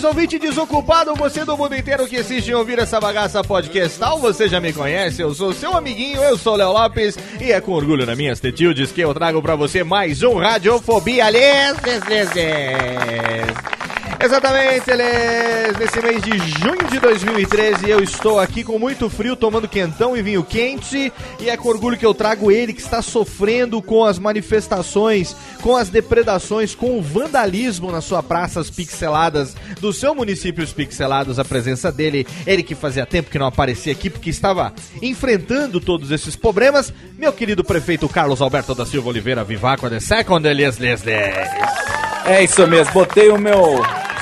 Saudações, ouvinte desocupado, você do mundo inteiro que assiste e ouvir essa bagaça podcastal, você já me conhece, eu sou seu amiguinho, eu sou Léo Lopes, e é com orgulho na minhas tetildes que eu trago pra você mais um Radiofobia Les, les, les. Exatamente, eles. Nesse mês de junho de 2013, eu estou aqui com muito frio, tomando quentão e vinho quente. E é com orgulho que eu trago ele que está sofrendo com as manifestações, com as depredações, com o vandalismo nas suas praças pixeladas do seu município pixelados. A presença dele, ele que fazia tempo que não aparecia aqui porque estava enfrentando todos esses problemas. Meu querido prefeito Carlos Alberto da Silva Oliveira Vivaco de Second Elias Les Les. É isso mesmo, botei o meu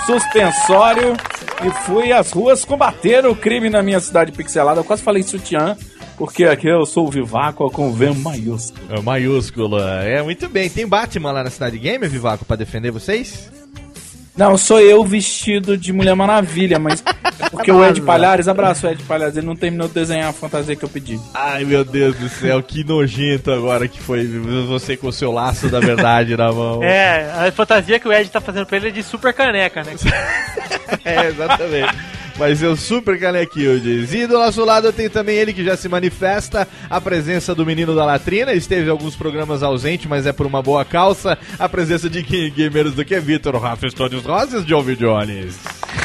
suspensório e fui às ruas combater o crime na minha cidade pixelada. Eu quase falei sutiã, porque aqui eu sou o Vivaco com V maiúsculo. É maiúscula. É, muito bem. Tem Batman lá na cidade gamer, Vivaco, pra defender vocês? Não, sou eu vestido de Mulher Maravilha, mas é porque o Ed Palhares, abraço Ed Palhares, ele não terminou de desenhar a fantasia que eu pedi. Ai, meu Deus do céu, que nojento agora que foi você com o seu laço da verdade na mão. É, a fantasia que o Ed tá fazendo pra ele é de super caneca, né? é, exatamente. Mas eu super canequildes. E do nosso lado tem também ele que já se manifesta, a presença do menino da latrina. Esteve em alguns programas ausente, mas é por uma boa calça. A presença de quem menos do que Vitor Rafa Studios Roses, John Jones.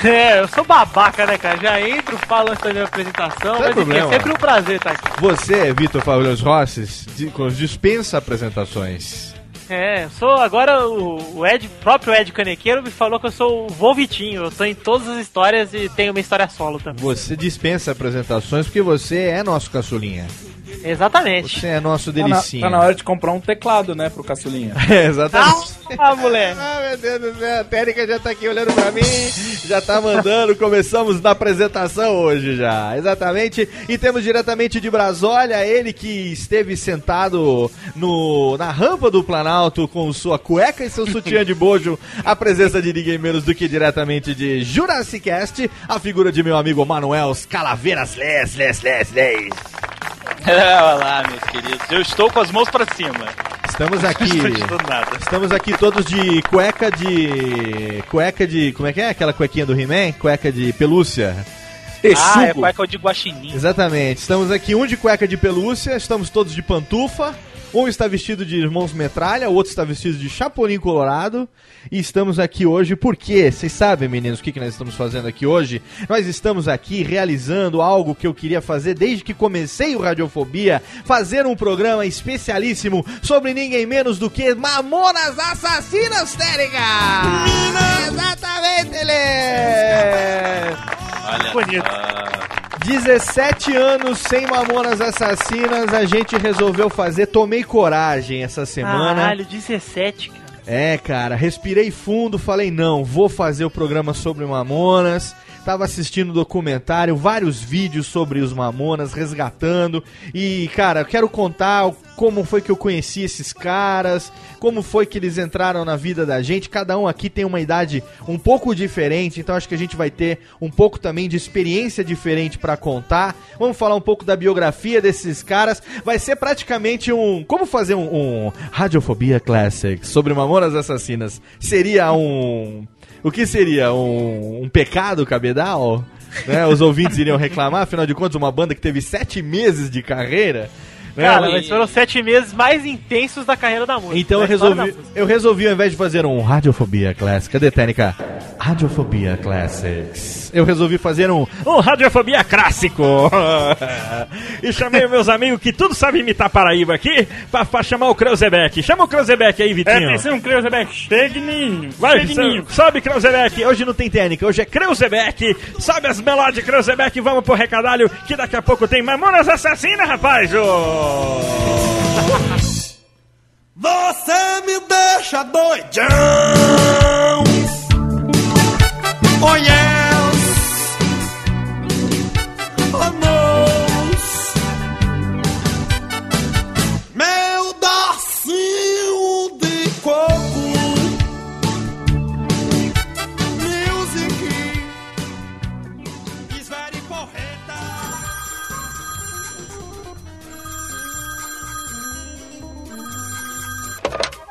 É, eu sou babaca, né, cara? Já entro, falo antes da minha apresentação, Sem mas enfim, problema. é sempre um prazer estar aqui. Você, Vitor Fabianos Rosses, di- dispensa apresentações. É, eu sou agora o, o Ed, próprio Ed Canequeiro me falou que eu sou o vô Vitinho. Eu tô em todas as histórias e tenho uma história solo também. Você dispensa apresentações porque você é nosso caçulinha. Exatamente. Você é nosso Tá na, delicinha. tá na hora de comprar um teclado, né, pro caçulinha. É, exatamente. Ah, moleque. Ah, meu Deus do céu, a Térica já tá aqui olhando pra mim, já tá mandando, começamos na apresentação hoje já, exatamente, e temos diretamente de Brasólia, ele que esteve sentado no, na rampa do Planalto com sua cueca e seu sutiã de bojo, a presença de ninguém menos do que diretamente de Jurassic Cast, a figura de meu amigo Manuel Calaveiras Les, Les, Les, Les. Olá, meus queridos. Eu estou com as mãos pra cima. Estamos aqui... Estamos aqui todos de cueca de. Cueca de. Como é que é? Aquela cuequinha do He-Man? Cueca de pelúcia. Ah, é cueca de guaxinim. Exatamente. Estamos aqui um de cueca de pelúcia, estamos todos de pantufa. Um está vestido de irmãos metralha, o outro está vestido de chapolin colorado. E estamos aqui hoje porque, vocês sabem, meninos, o que, que nós estamos fazendo aqui hoje? Nós estamos aqui realizando algo que eu queria fazer desde que comecei o Radiofobia, fazer um programa especialíssimo sobre ninguém menos do que Mamonas Assassinas, Térica! Exatamente, ele! Olha Bonito. só. 17 anos sem Mamonas Assassinas, a gente resolveu fazer. Tomei coragem essa semana. Caralho, 17, cara. É, cara, respirei fundo, falei, não, vou fazer o programa sobre Mamonas. Tava assistindo documentário, vários vídeos sobre os Mamonas, resgatando. E, cara, eu quero contar como foi que eu conheci esses caras, como foi que eles entraram na vida da gente. Cada um aqui tem uma idade um pouco diferente, então acho que a gente vai ter um pouco também de experiência diferente pra contar. Vamos falar um pouco da biografia desses caras. Vai ser praticamente um. Como fazer um, um Radiofobia Classic sobre Mamonas Assassinas? Seria um. O que seria? Um, um pecado cabedal? Né? Os ouvintes iriam reclamar, afinal de contas, uma banda que teve sete meses de carreira. Cara, mas foram sete meses mais intensos da carreira da música. Então eu resolvi, música. eu resolvi, ao invés de fazer um Radiofobia Classic, cadê Técnica? Radiofobia Classics. Eu resolvi fazer um Um Radiofobia clássico! e chamei meus amigos que tudo sabem imitar Paraíba aqui pra, pra chamar o Kreuzebeck. Chama o Kreuzebeck aí, Vitinho. Atenção, Creuzebeck, chegue Vai, Cheguinho. so- sobe Kreuzebeck. Hoje não tem técnica, hoje é Kreuzebeck. Sobe as melódias, Kreuzebeck. Vamos pro recadalho que daqui a pouco tem Mamonas Assassinas, rapaz. Ô. Você me deixa doidão. Oh yes.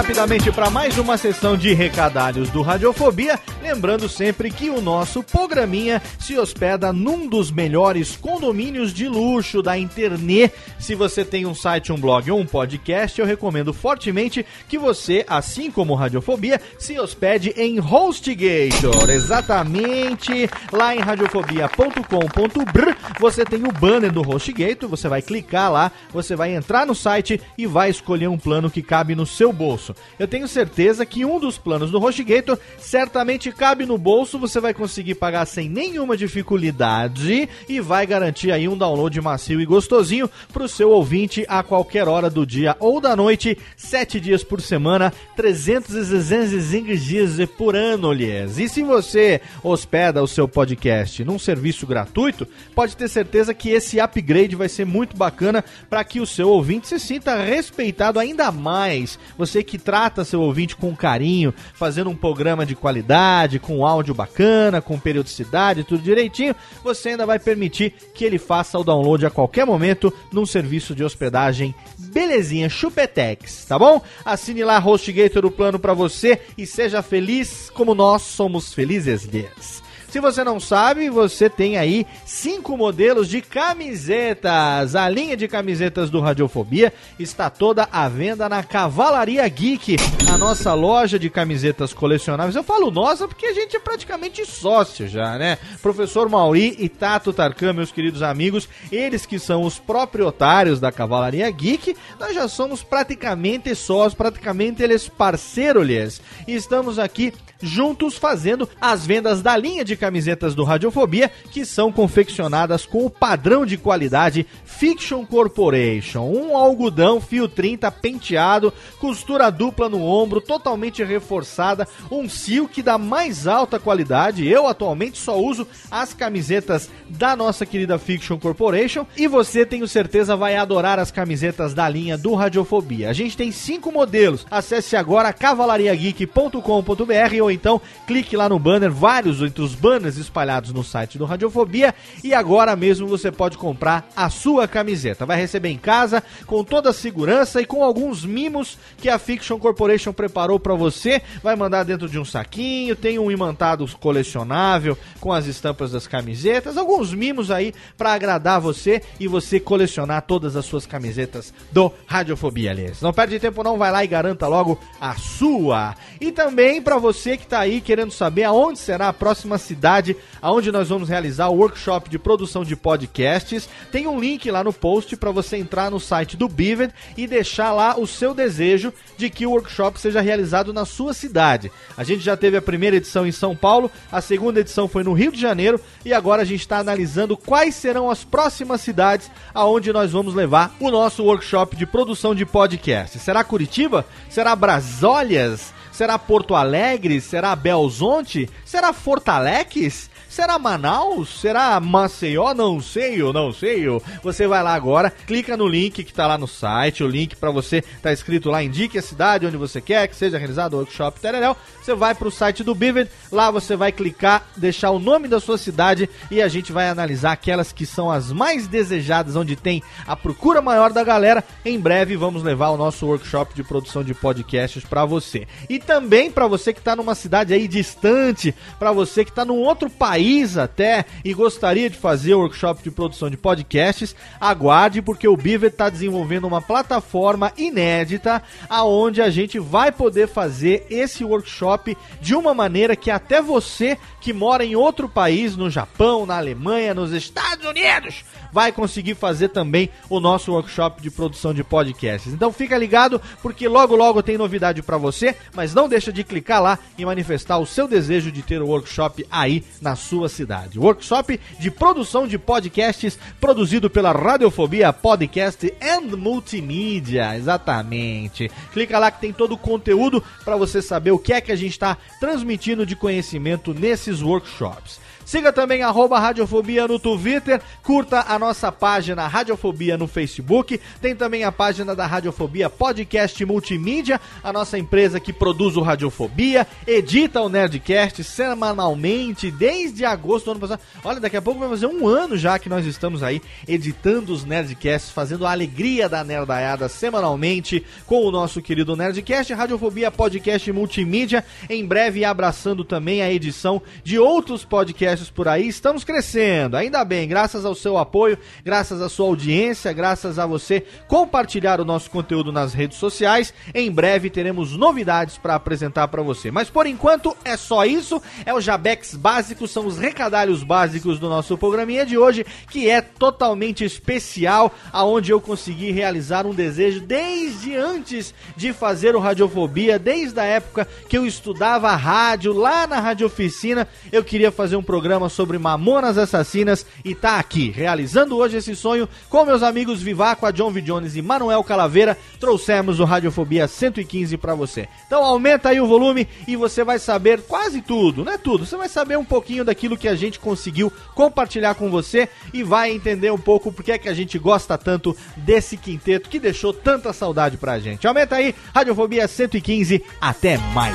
Rapidamente para mais uma sessão de recadalhos do Radiofobia. Lembrando sempre que o nosso programinha se hospeda num dos melhores condomínios de luxo da internet. Se você tem um site, um blog ou um podcast, eu recomendo fortemente que você, assim como Radiofobia, se hospede em HostGator. Exatamente lá em radiofobia.com.br você tem o banner do HostGator, você vai clicar lá, você vai entrar no site e vai escolher um plano que cabe no seu bolso. Eu tenho certeza que um dos planos do HostGator certamente cabe no bolso, você vai conseguir pagar sem nenhuma dificuldade e vai garantir aí um download macio e gostosinho pro seu ouvinte a qualquer hora do dia ou da noite, sete dias por semana, 365 dias por ano, lhes. E se você hospeda o seu podcast num serviço gratuito, pode ter certeza que esse upgrade vai ser muito bacana para que o seu ouvinte se sinta respeitado ainda mais. Você que trata seu ouvinte com carinho, fazendo um programa de qualidade, com áudio bacana, com periodicidade, tudo direitinho, você ainda vai permitir que ele faça o download a qualquer momento num serviço de hospedagem belezinha, chupetex, tá bom? Assine lá HostGator o plano para você e seja feliz como nós somos felizes. Yes. Se você não sabe, você tem aí cinco modelos de camisetas. A linha de camisetas do Radiofobia está toda à venda na Cavalaria Geek, a nossa loja de camisetas colecionáveis. Eu falo nossa porque a gente é praticamente sócio já, né? Professor Mauri e Tato Tarkan, meus queridos amigos, eles que são os proprietários da Cavalaria Geek, nós já somos praticamente sócios, praticamente eles parceiros, e estamos aqui juntos fazendo as vendas da linha de camisetas do Radiofobia, que são confeccionadas com o padrão de qualidade Fiction Corporation. Um algodão fio 30 penteado, costura dupla no ombro, totalmente reforçada, um silk da mais alta qualidade. Eu atualmente só uso as camisetas da nossa querida Fiction Corporation e você tenho certeza vai adorar as camisetas da linha do Radiofobia. A gente tem cinco modelos. Acesse agora cavalariageek.com.br ou então clique lá no banner, vários entre os banners espalhados no site do Radiofobia e agora mesmo você pode comprar a sua camiseta. Vai receber em casa com toda a segurança e com alguns mimos que a Fiction Corporation preparou para você. Vai mandar dentro de um saquinho, tem um imantado colecionável com as estampas das camisetas, alguns mimos aí para agradar você e você colecionar todas as suas camisetas do Radiofobia, aliás. Não perde tempo não, vai lá e garanta logo a sua. E também para você que tá aí querendo saber aonde será a próxima cidade aonde nós vamos realizar o workshop de produção de podcasts, tem um link lá no post para você entrar no site do Bivet e deixar lá o seu desejo de que o workshop seja realizado na sua cidade. A gente já teve a primeira edição em São Paulo, a segunda edição foi no Rio de Janeiro e agora a gente está analisando quais serão as próximas cidades aonde nós vamos levar o nosso workshop de produção de podcast. Será Curitiba? Será Brasólias? Será Porto Alegre? Será Belzonte? Será Fortaleques? Será Manaus? Será Maceió? Não sei, eu não sei. eu. Você vai lá agora, clica no link que tá lá no site, o link para você tá escrito lá, indique a cidade onde você quer que seja realizado o workshop Tereréu. Você vai pro site do Bivet, lá você vai clicar, deixar o nome da sua cidade e a gente vai analisar aquelas que são as mais desejadas, onde tem a procura maior da galera. Em breve vamos levar o nosso workshop de produção de podcasts para você. E também para você que tá numa cidade aí distante, para você que tá num outro país até e gostaria de fazer o workshop de produção de podcasts, aguarde porque o Beaver está desenvolvendo uma plataforma inédita aonde a gente vai poder fazer esse workshop de uma maneira que até você que mora em outro país, no Japão, na Alemanha, nos Estados Unidos, vai conseguir fazer também o nosso workshop de produção de podcasts. Então fica ligado porque logo logo tem novidade para você, mas não deixa de clicar lá e manifestar o seu desejo de ter o workshop aí na sua cidade. Workshop de produção de podcasts produzido pela Radiofobia Podcast and Multimídia, exatamente. Clica lá que tem todo o conteúdo para você saber o que é que a gente está transmitindo de conhecimento nesses workshops. Siga também arroba Radiofobia no Twitter, curta a nossa página Radiofobia no Facebook, tem também a página da Radiofobia Podcast Multimídia, a nossa empresa que produz o Radiofobia, edita o Nerdcast semanalmente desde agosto do ano passado. Olha, daqui a pouco vai fazer um ano já que nós estamos aí editando os Nerdcasts, fazendo a alegria da nerdaiada semanalmente com o nosso querido Nerdcast, Radiofobia Podcast Multimídia, em breve abraçando também a edição de outros podcasts por aí. Estamos crescendo, ainda bem, graças ao seu apoio, graças à sua audiência, graças a você compartilhar o nosso conteúdo nas redes sociais. Em breve teremos novidades para apresentar para você. Mas por enquanto é só isso. É o Jabex básico, são os recadalhos básicos do nosso programinha de hoje, que é totalmente especial, aonde eu consegui realizar um desejo desde antes de fazer o Radiofobia, desde a época que eu estudava rádio lá na Rádio Oficina, eu queria fazer um programa sobre Mamonas Assassinas e tá aqui, realizando hoje esse sonho com meus amigos Vivaco, John V. Jones e Manuel Calaveira, trouxemos o Radiofobia 115 para você. Então aumenta aí o volume e você vai saber quase tudo, não é tudo, você vai saber um pouquinho daquilo que a gente conseguiu compartilhar com você e vai entender um pouco porque é que a gente gosta tanto desse quinteto que deixou tanta saudade pra gente. Aumenta aí, Radiofobia 115, até mais.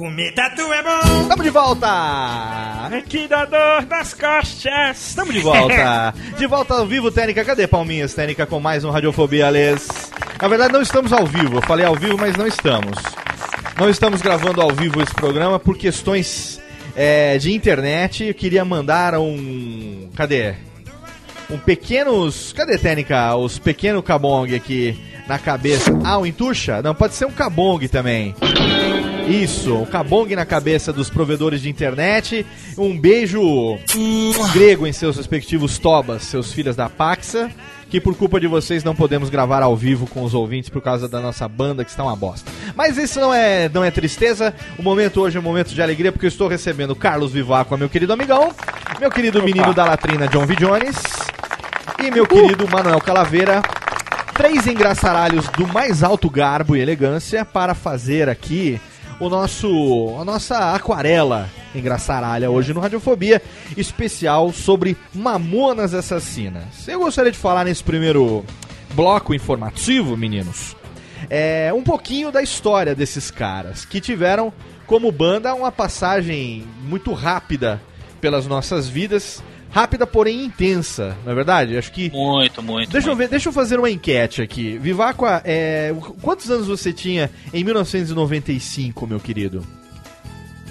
Comida tu é bom! Tamo de volta! Que dá dor nas costas! Tamo de volta! De volta ao vivo, Técnica. Cadê Palminhas, Técnica, com mais um Radiofobia, Alês? Na verdade, não estamos ao vivo. Eu falei ao vivo, mas não estamos. Não estamos gravando ao vivo esse programa por questões é, de internet. Eu queria mandar um. Cadê? Um pequenos. Cadê, Técnica? Os pequenos cabong aqui na cabeça. Ah, um entuxa? Não, pode ser um cabong também. Isso, um cabong na cabeça dos provedores de internet. Um beijo grego em seus respectivos tobas, seus filhos da Paxa. Que por culpa de vocês não podemos gravar ao vivo com os ouvintes por causa da nossa banda que está uma bosta. Mas isso não é, não é tristeza. O momento hoje é um momento de alegria porque eu estou recebendo Carlos Vivaco, meu querido amigão, meu querido menino da latrina John V. Jones e meu querido Manuel Calaveira. Três engraçaralhos do mais alto garbo e elegância para fazer aqui o nosso a nossa aquarela engraçaralha hoje no Radiofobia, especial sobre Mamonas Assassinas. Eu gostaria de falar nesse primeiro bloco informativo, meninos, é, um pouquinho da história desses caras que tiveram como banda uma passagem muito rápida pelas nossas vidas. Rápida, porém intensa, não é verdade? Acho que. Muito, muito. Deixa eu muito. ver, deixa eu fazer uma enquete aqui. Viváqua, é, quantos anos você tinha em 1995, meu querido?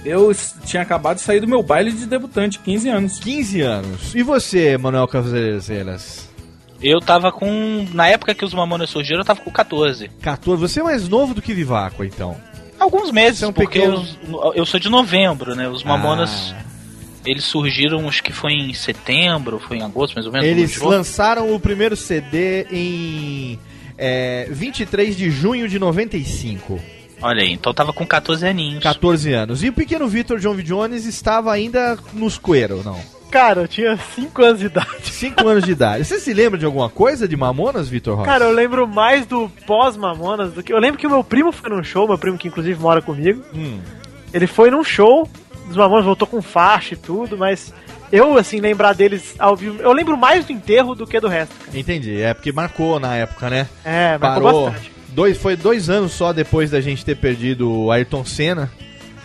Eu tinha acabado de sair do meu baile de debutante, 15 anos. 15 anos. E você, Manuel Caselas? Eu tava com. Na época que os Mamonas surgiram, eu tava com 14. 14. Você é mais novo do que Viváqua, então. Alguns meses, é um porque pequeno- os- eu sou de novembro, né? Os Mamonas, Ah. Eles surgiram, acho que foi em setembro, foi em agosto, mais ou menos. Eles lançaram o primeiro CD em é, 23 de junho de 95. Olha aí, então tava com 14 aninhos. 14 anos. E o pequeno Victor John V. Jones estava ainda nos coeiro, não? Cara, eu tinha 5 anos de idade. 5 anos de idade. Você se lembra de alguma coisa de Mamonas, Victor Ross? Cara, eu lembro mais do pós-Mamonas do que. Eu lembro que o meu primo foi num show, meu primo que inclusive mora comigo. Hum. Ele foi num show dos Mamonas, voltou com faixa e tudo, mas eu, assim, lembrar deles ao vivo. Eu lembro mais do enterro do que do resto. cara. Entendi. É porque marcou na época, né? É, marcou Parou. bastante. Dois, foi dois anos só depois da gente ter perdido o Ayrton Senna,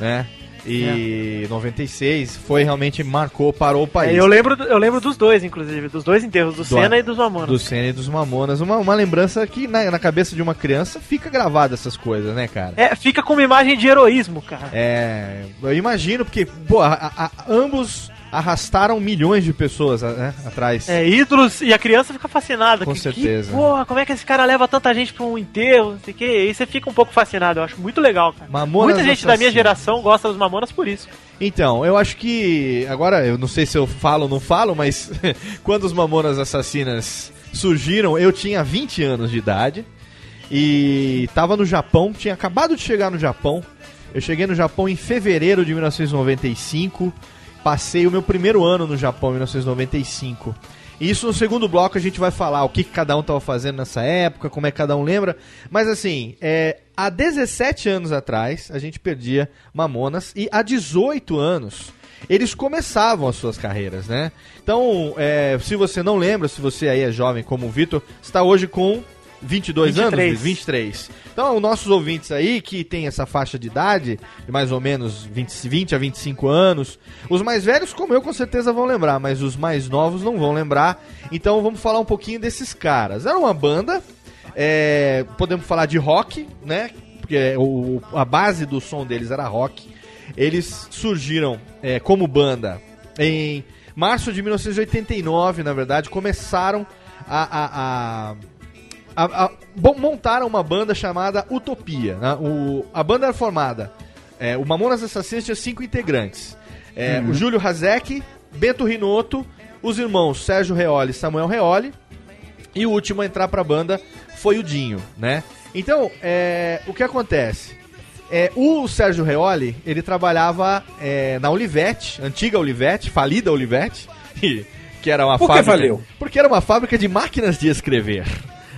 né? E 96 foi realmente marcou, parou o É, país. eu, lembro, eu lembro dos dois, inclusive, dos dois enterros, do, Senna e dos Mamonas. Do Senna e dos Mamonas. Uma, uma lembrança que na, na cabeça de uma criança fica gravada essas coisas, né, cara? É, fica com uma imagem de heroísmo, cara. É, eu imagino, porque, pô, a- a- ambos arrastaram milhões de pessoas né, atrás. É, ídolos, e a criança fica fascinada. Com que, certeza. Que, porra, como é que esse cara leva tanta gente pra um enterro, não sei o que, e aí você fica um pouco fascinado, eu acho muito legal, cara. Mamonas Muita gente da minha Assassinas. geração gosta dos Mamonas por isso. Então, eu acho que. Agora, eu não sei se eu falo ou não falo, mas quando os Mamonas Assassinas surgiram, eu tinha 20 anos de idade e tava no Japão, tinha acabado de chegar no Japão. Eu cheguei no Japão em fevereiro de 1995, passei o meu primeiro ano no Japão em 1995. E isso no segundo bloco a gente vai falar o que, cada um tava fazendo nessa época, como é que cada um lembra. Mas assim, é, há 17 anos atrás a gente perdia Mamonas e há 18 anos eles começavam as suas carreiras, né? Então, é, se você não lembra, se você aí é jovem como o Vitor, está hoje com 22 anos? 23. 23. Então, os nossos ouvintes aí que tem essa faixa de idade, de mais ou menos 20, 20 a 25 anos, os mais velhos, como eu, com certeza vão lembrar, mas os mais novos não vão lembrar. Então, vamos falar um pouquinho desses caras. Era uma banda, é, podemos falar de rock, né? Porque o, a base do som deles era rock. Eles surgiram é, como banda em março de 1989, na verdade, começaram a, a, a a- a- montaram uma banda chamada Utopia. né? O, a banda era formada. é, o Mamonas Assassinas tinha cinco integrantes: É, o Júlio Hazek, Bento Rinoto, os irmãos Sérgio Reoli e Samuel Reoli. E o último a entrar pra banda foi o Dinho, né? Então, é, o que acontece? É, o Sérgio Reoli, ele trabalhava é, na Olivete, antiga Olivete, falida Olivete, que era uma Por que fábrica. faliu? Porque era uma fábrica de máquinas de escrever.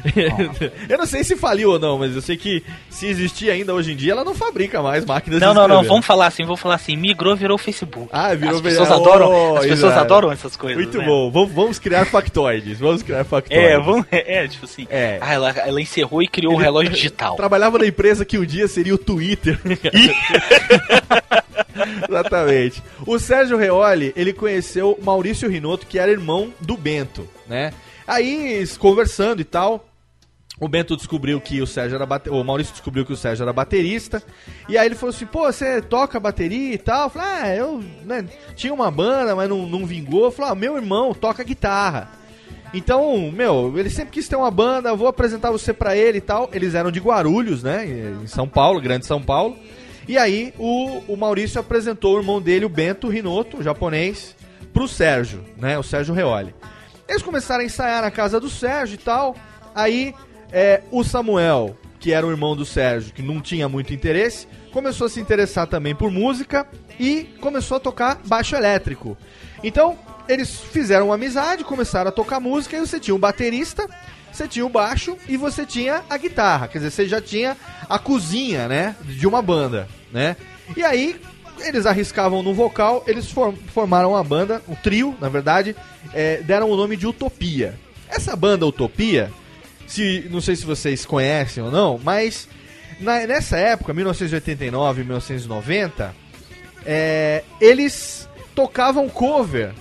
eu não sei se faliu ou não, mas eu sei que se existir ainda hoje em dia, ela não fabrica mais máquinas Não, de não, escrever. não, vamos falar assim, vamos falar assim, migrou, virou Facebook. Ah, virou As pessoas virou- adoram, Oh, as pessoas exato. adoram essas coisas. Muito né? bom, vamos, vamos criar factoides, vamos criar factoides. É, vamos, é, tipo assim. É. Ah, ela, ela encerrou e criou um relógio digital. Trabalhava na empresa que um dia seria o Twitter. Exatamente. O Sérgio Reoli, ele conheceu Maurício Rinotto, que era irmão do Bento, né? Aí, conversando e tal, o Bento descobriu que o Sérgio era bate... o Maurício descobriu que o Sérgio era baterista. E aí ele falou assim: pô, você toca bateria e tal? Eu falei, ah, eu né, tinha uma banda, mas não, não vingou. Eu ah, meu irmão toca guitarra. Então, meu, ele sempre quis ter uma banda, vou apresentar você pra ele e tal. Eles eram de Guarulhos, né? Em São Paulo, grande São Paulo. E aí o, o Maurício apresentou o irmão dele, o Bento Rinoto, japonês, pro Sérgio, né? O Sérgio Reoli. Eles começaram a ensaiar na casa do Sérgio e tal. Aí é, o Samuel, que era o irmão do Sérgio, que não tinha muito interesse, começou a se interessar também por música e começou a tocar baixo elétrico. Então, eles fizeram uma amizade, começaram a tocar música e você tinha um baterista, você tinha o baixo e você tinha a guitarra. Quer dizer, você já tinha a cozinha, né, de uma banda, né? E aí eles arriscavam no vocal, eles form- formaram uma banda, um trio, na verdade, é, deram o nome de Utopia. Essa banda Utopia, se não sei se vocês conhecem ou não, mas na- nessa época, 1989, 1990, é, eles tocavam cover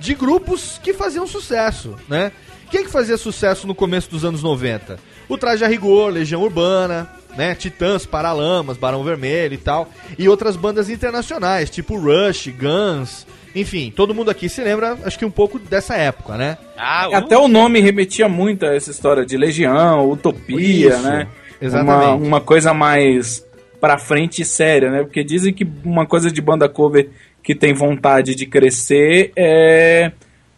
de grupos que faziam sucesso, né? Quem que fazia sucesso no começo dos anos 90? O Traje a Rigor, Legião Urbana, né? Titãs, Paralamas, Barão Vermelho e tal. E outras bandas internacionais, tipo Rush, Guns, enfim, todo mundo aqui se lembra, acho que um pouco dessa época, né? Ah, Até o nome remetia muito a essa história de Legião, Utopia, Isso, né? exatamente. Uma, uma coisa mais pra frente e séria, né? Porque dizem que uma coisa de banda cover que tem vontade de crescer é,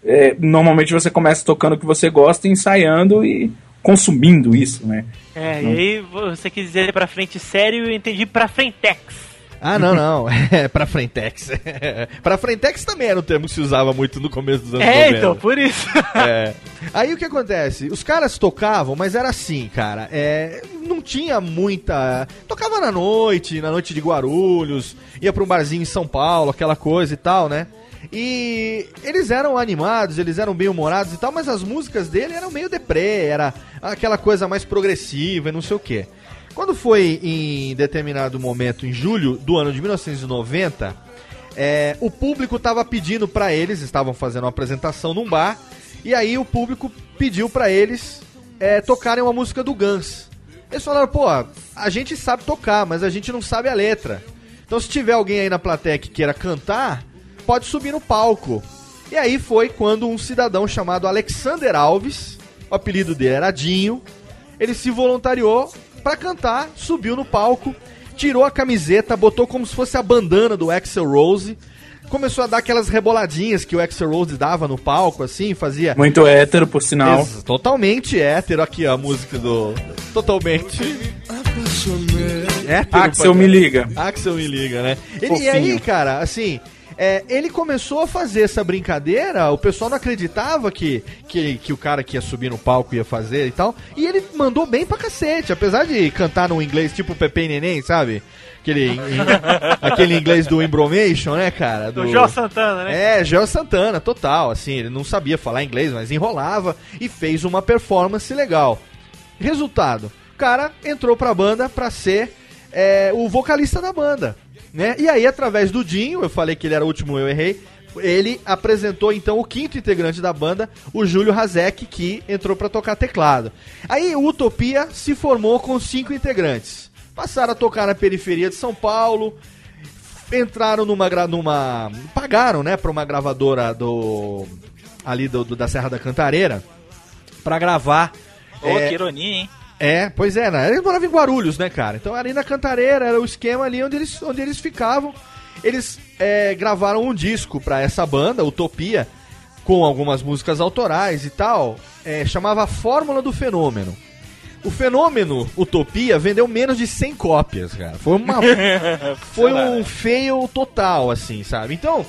é, Normalmente você começa tocando o que você gosta, ensaiando e consumindo isso, né? É, e aí você quis dizer pra frente sério e eu entendi pra frentex. Ah, não, não. É pra Frentex. pra Frentex também era um termo que se usava muito no começo dos anos É, 90. então, por isso. É. Aí o que acontece? Os caras tocavam, mas era assim, cara. É, não tinha muita. Tocava na noite, na noite de Guarulhos, ia pra um barzinho em São Paulo, aquela coisa e tal, né? E eles eram animados, eles eram bem humorados e tal, mas as músicas dele eram meio deprê, era aquela coisa mais progressiva e não sei o quê. Quando foi em determinado momento, em julho do ano de 1990, é, o público estava pedindo pra eles, estavam fazendo uma apresentação num bar, e aí o público pediu pra eles é, tocarem uma música do Guns. Eles falaram, pô, a gente sabe tocar, mas a gente não sabe a letra. Então se tiver alguém aí na plateia que queira cantar, pode subir no palco. E aí foi quando um cidadão chamado Alexander Alves, o apelido dele era Dinho, ele se voluntariou pra cantar, subiu no palco, tirou a camiseta, botou como se fosse a bandana do Axel Rose, começou a dar aquelas reboladinhas que o Axel Rose dava no palco, assim, fazia. Muito hétero, por sinal. Ex- totalmente hétero aqui ó, a música do. Totalmente. Hétero Axel pra- me liga. Axel me liga, né? Ele, e aí, cara, assim. É, ele começou a fazer essa brincadeira, o pessoal não acreditava que, que, que o cara que ia subir no palco ia fazer e tal. E ele mandou bem pra cacete, apesar de cantar no inglês tipo Pepe e Neném, sabe? Aquele, em- aquele inglês do Embromation, né, cara? Do Jó Santana, né? É, Geo Santana, total. Assim, ele não sabia falar inglês, mas enrolava e fez uma performance legal. Resultado: o cara entrou pra banda pra ser é, o vocalista da banda. Né? E aí, através do Dinho, eu falei que ele era o último, eu errei. Ele apresentou então o quinto integrante da banda, o Júlio Hazek, que entrou pra tocar teclado. Aí o Utopia se formou com cinco integrantes. Passaram a tocar na periferia de São Paulo, entraram numa, numa pagaram, né, para uma gravadora do ali do, do- da Serra da Cantareira pra gravar. Ô, é, que ironia, hein? É, pois é, né? Eles moravam em Guarulhos, né, cara? Então ali na Cantareira era o esquema ali onde eles, onde eles ficavam. Eles é, gravaram um disco pra essa banda, Utopia, com algumas músicas autorais e tal. é, chamava Fórmula do Fenômeno. O fenômeno Utopia vendeu menos de 100 cópias, cara. Foi uma foi um fail total, assim, sabe? Então,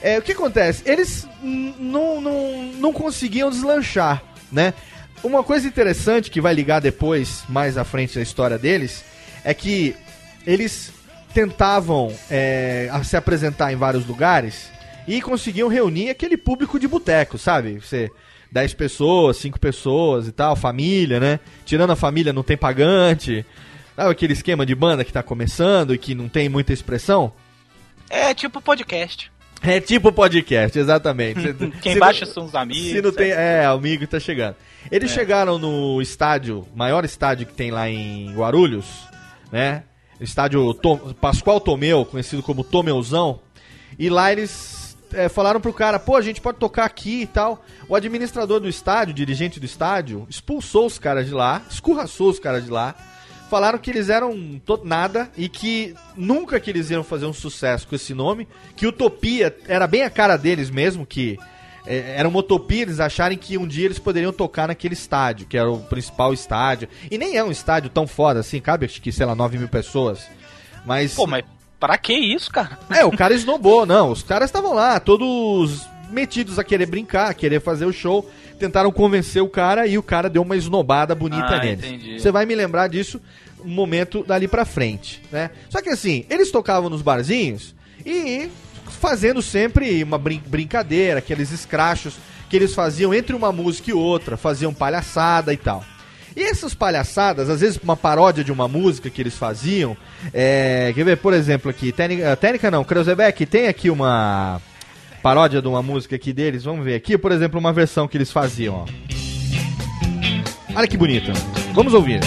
é, o que acontece? Eles não, não, não conseguiam deslanchar, né? Uma coisa interessante que vai ligar depois, mais à frente da história deles, é que eles tentavam é, se apresentar em vários lugares e conseguiam reunir aquele público de boteco, sabe? Você 10 pessoas, 5 pessoas e tal, família, né? Tirando a família não tem pagante. Sabe aquele esquema de banda que tá começando e que não tem muita expressão? É tipo podcast. É tipo podcast, exatamente. Quem se baixa não- são os amigos. Se não tem, é. é, amigo tá chegando. Eles chegaram no estádio, maior estádio que tem lá em Guarulhos, né? Estádio Tom- Pascoal Tomeu, conhecido como Tomeuzão. E lá eles é, falaram pro cara, pô, a gente pode tocar aqui e tal. O administrador do estádio, dirigente do estádio, expulsou os caras de lá, escurraçou os caras de lá. Falaram que eles eram nada e que nunca que eles iam fazer um sucesso com esse nome, que Utopia era bem a cara deles mesmo, que é, era uma utopia eles acharem que um dia eles poderiam tocar naquele estádio, que era o principal estádio. E nem é um estádio tão foda assim, cabe acho que, sei lá, 9 mil pessoas. Mas. Pô, mas pra que isso, cara? É, o cara esnobou, não. Os caras estavam lá, todos metidos a querer brincar, a querer fazer o show. Tentaram convencer o cara e o cara deu uma esnobada bonita Ah, neles. entendi. Você vai me lembrar disso um momento dali pra frente, né? Só que assim, eles tocavam nos barzinhos e fazendo sempre uma brin- brincadeira, aqueles escrachos que eles faziam entre uma música e outra, faziam palhaçada e tal. E essas palhaçadas, às vezes uma paródia de uma música que eles faziam, é, quer ver, por exemplo, aqui, Técnica, técnica não, Kreuzebeck, tem aqui uma paródia de uma música aqui deles, vamos ver aqui, por exemplo, uma versão que eles faziam, ó. Olha que bonita, vamos ouvir.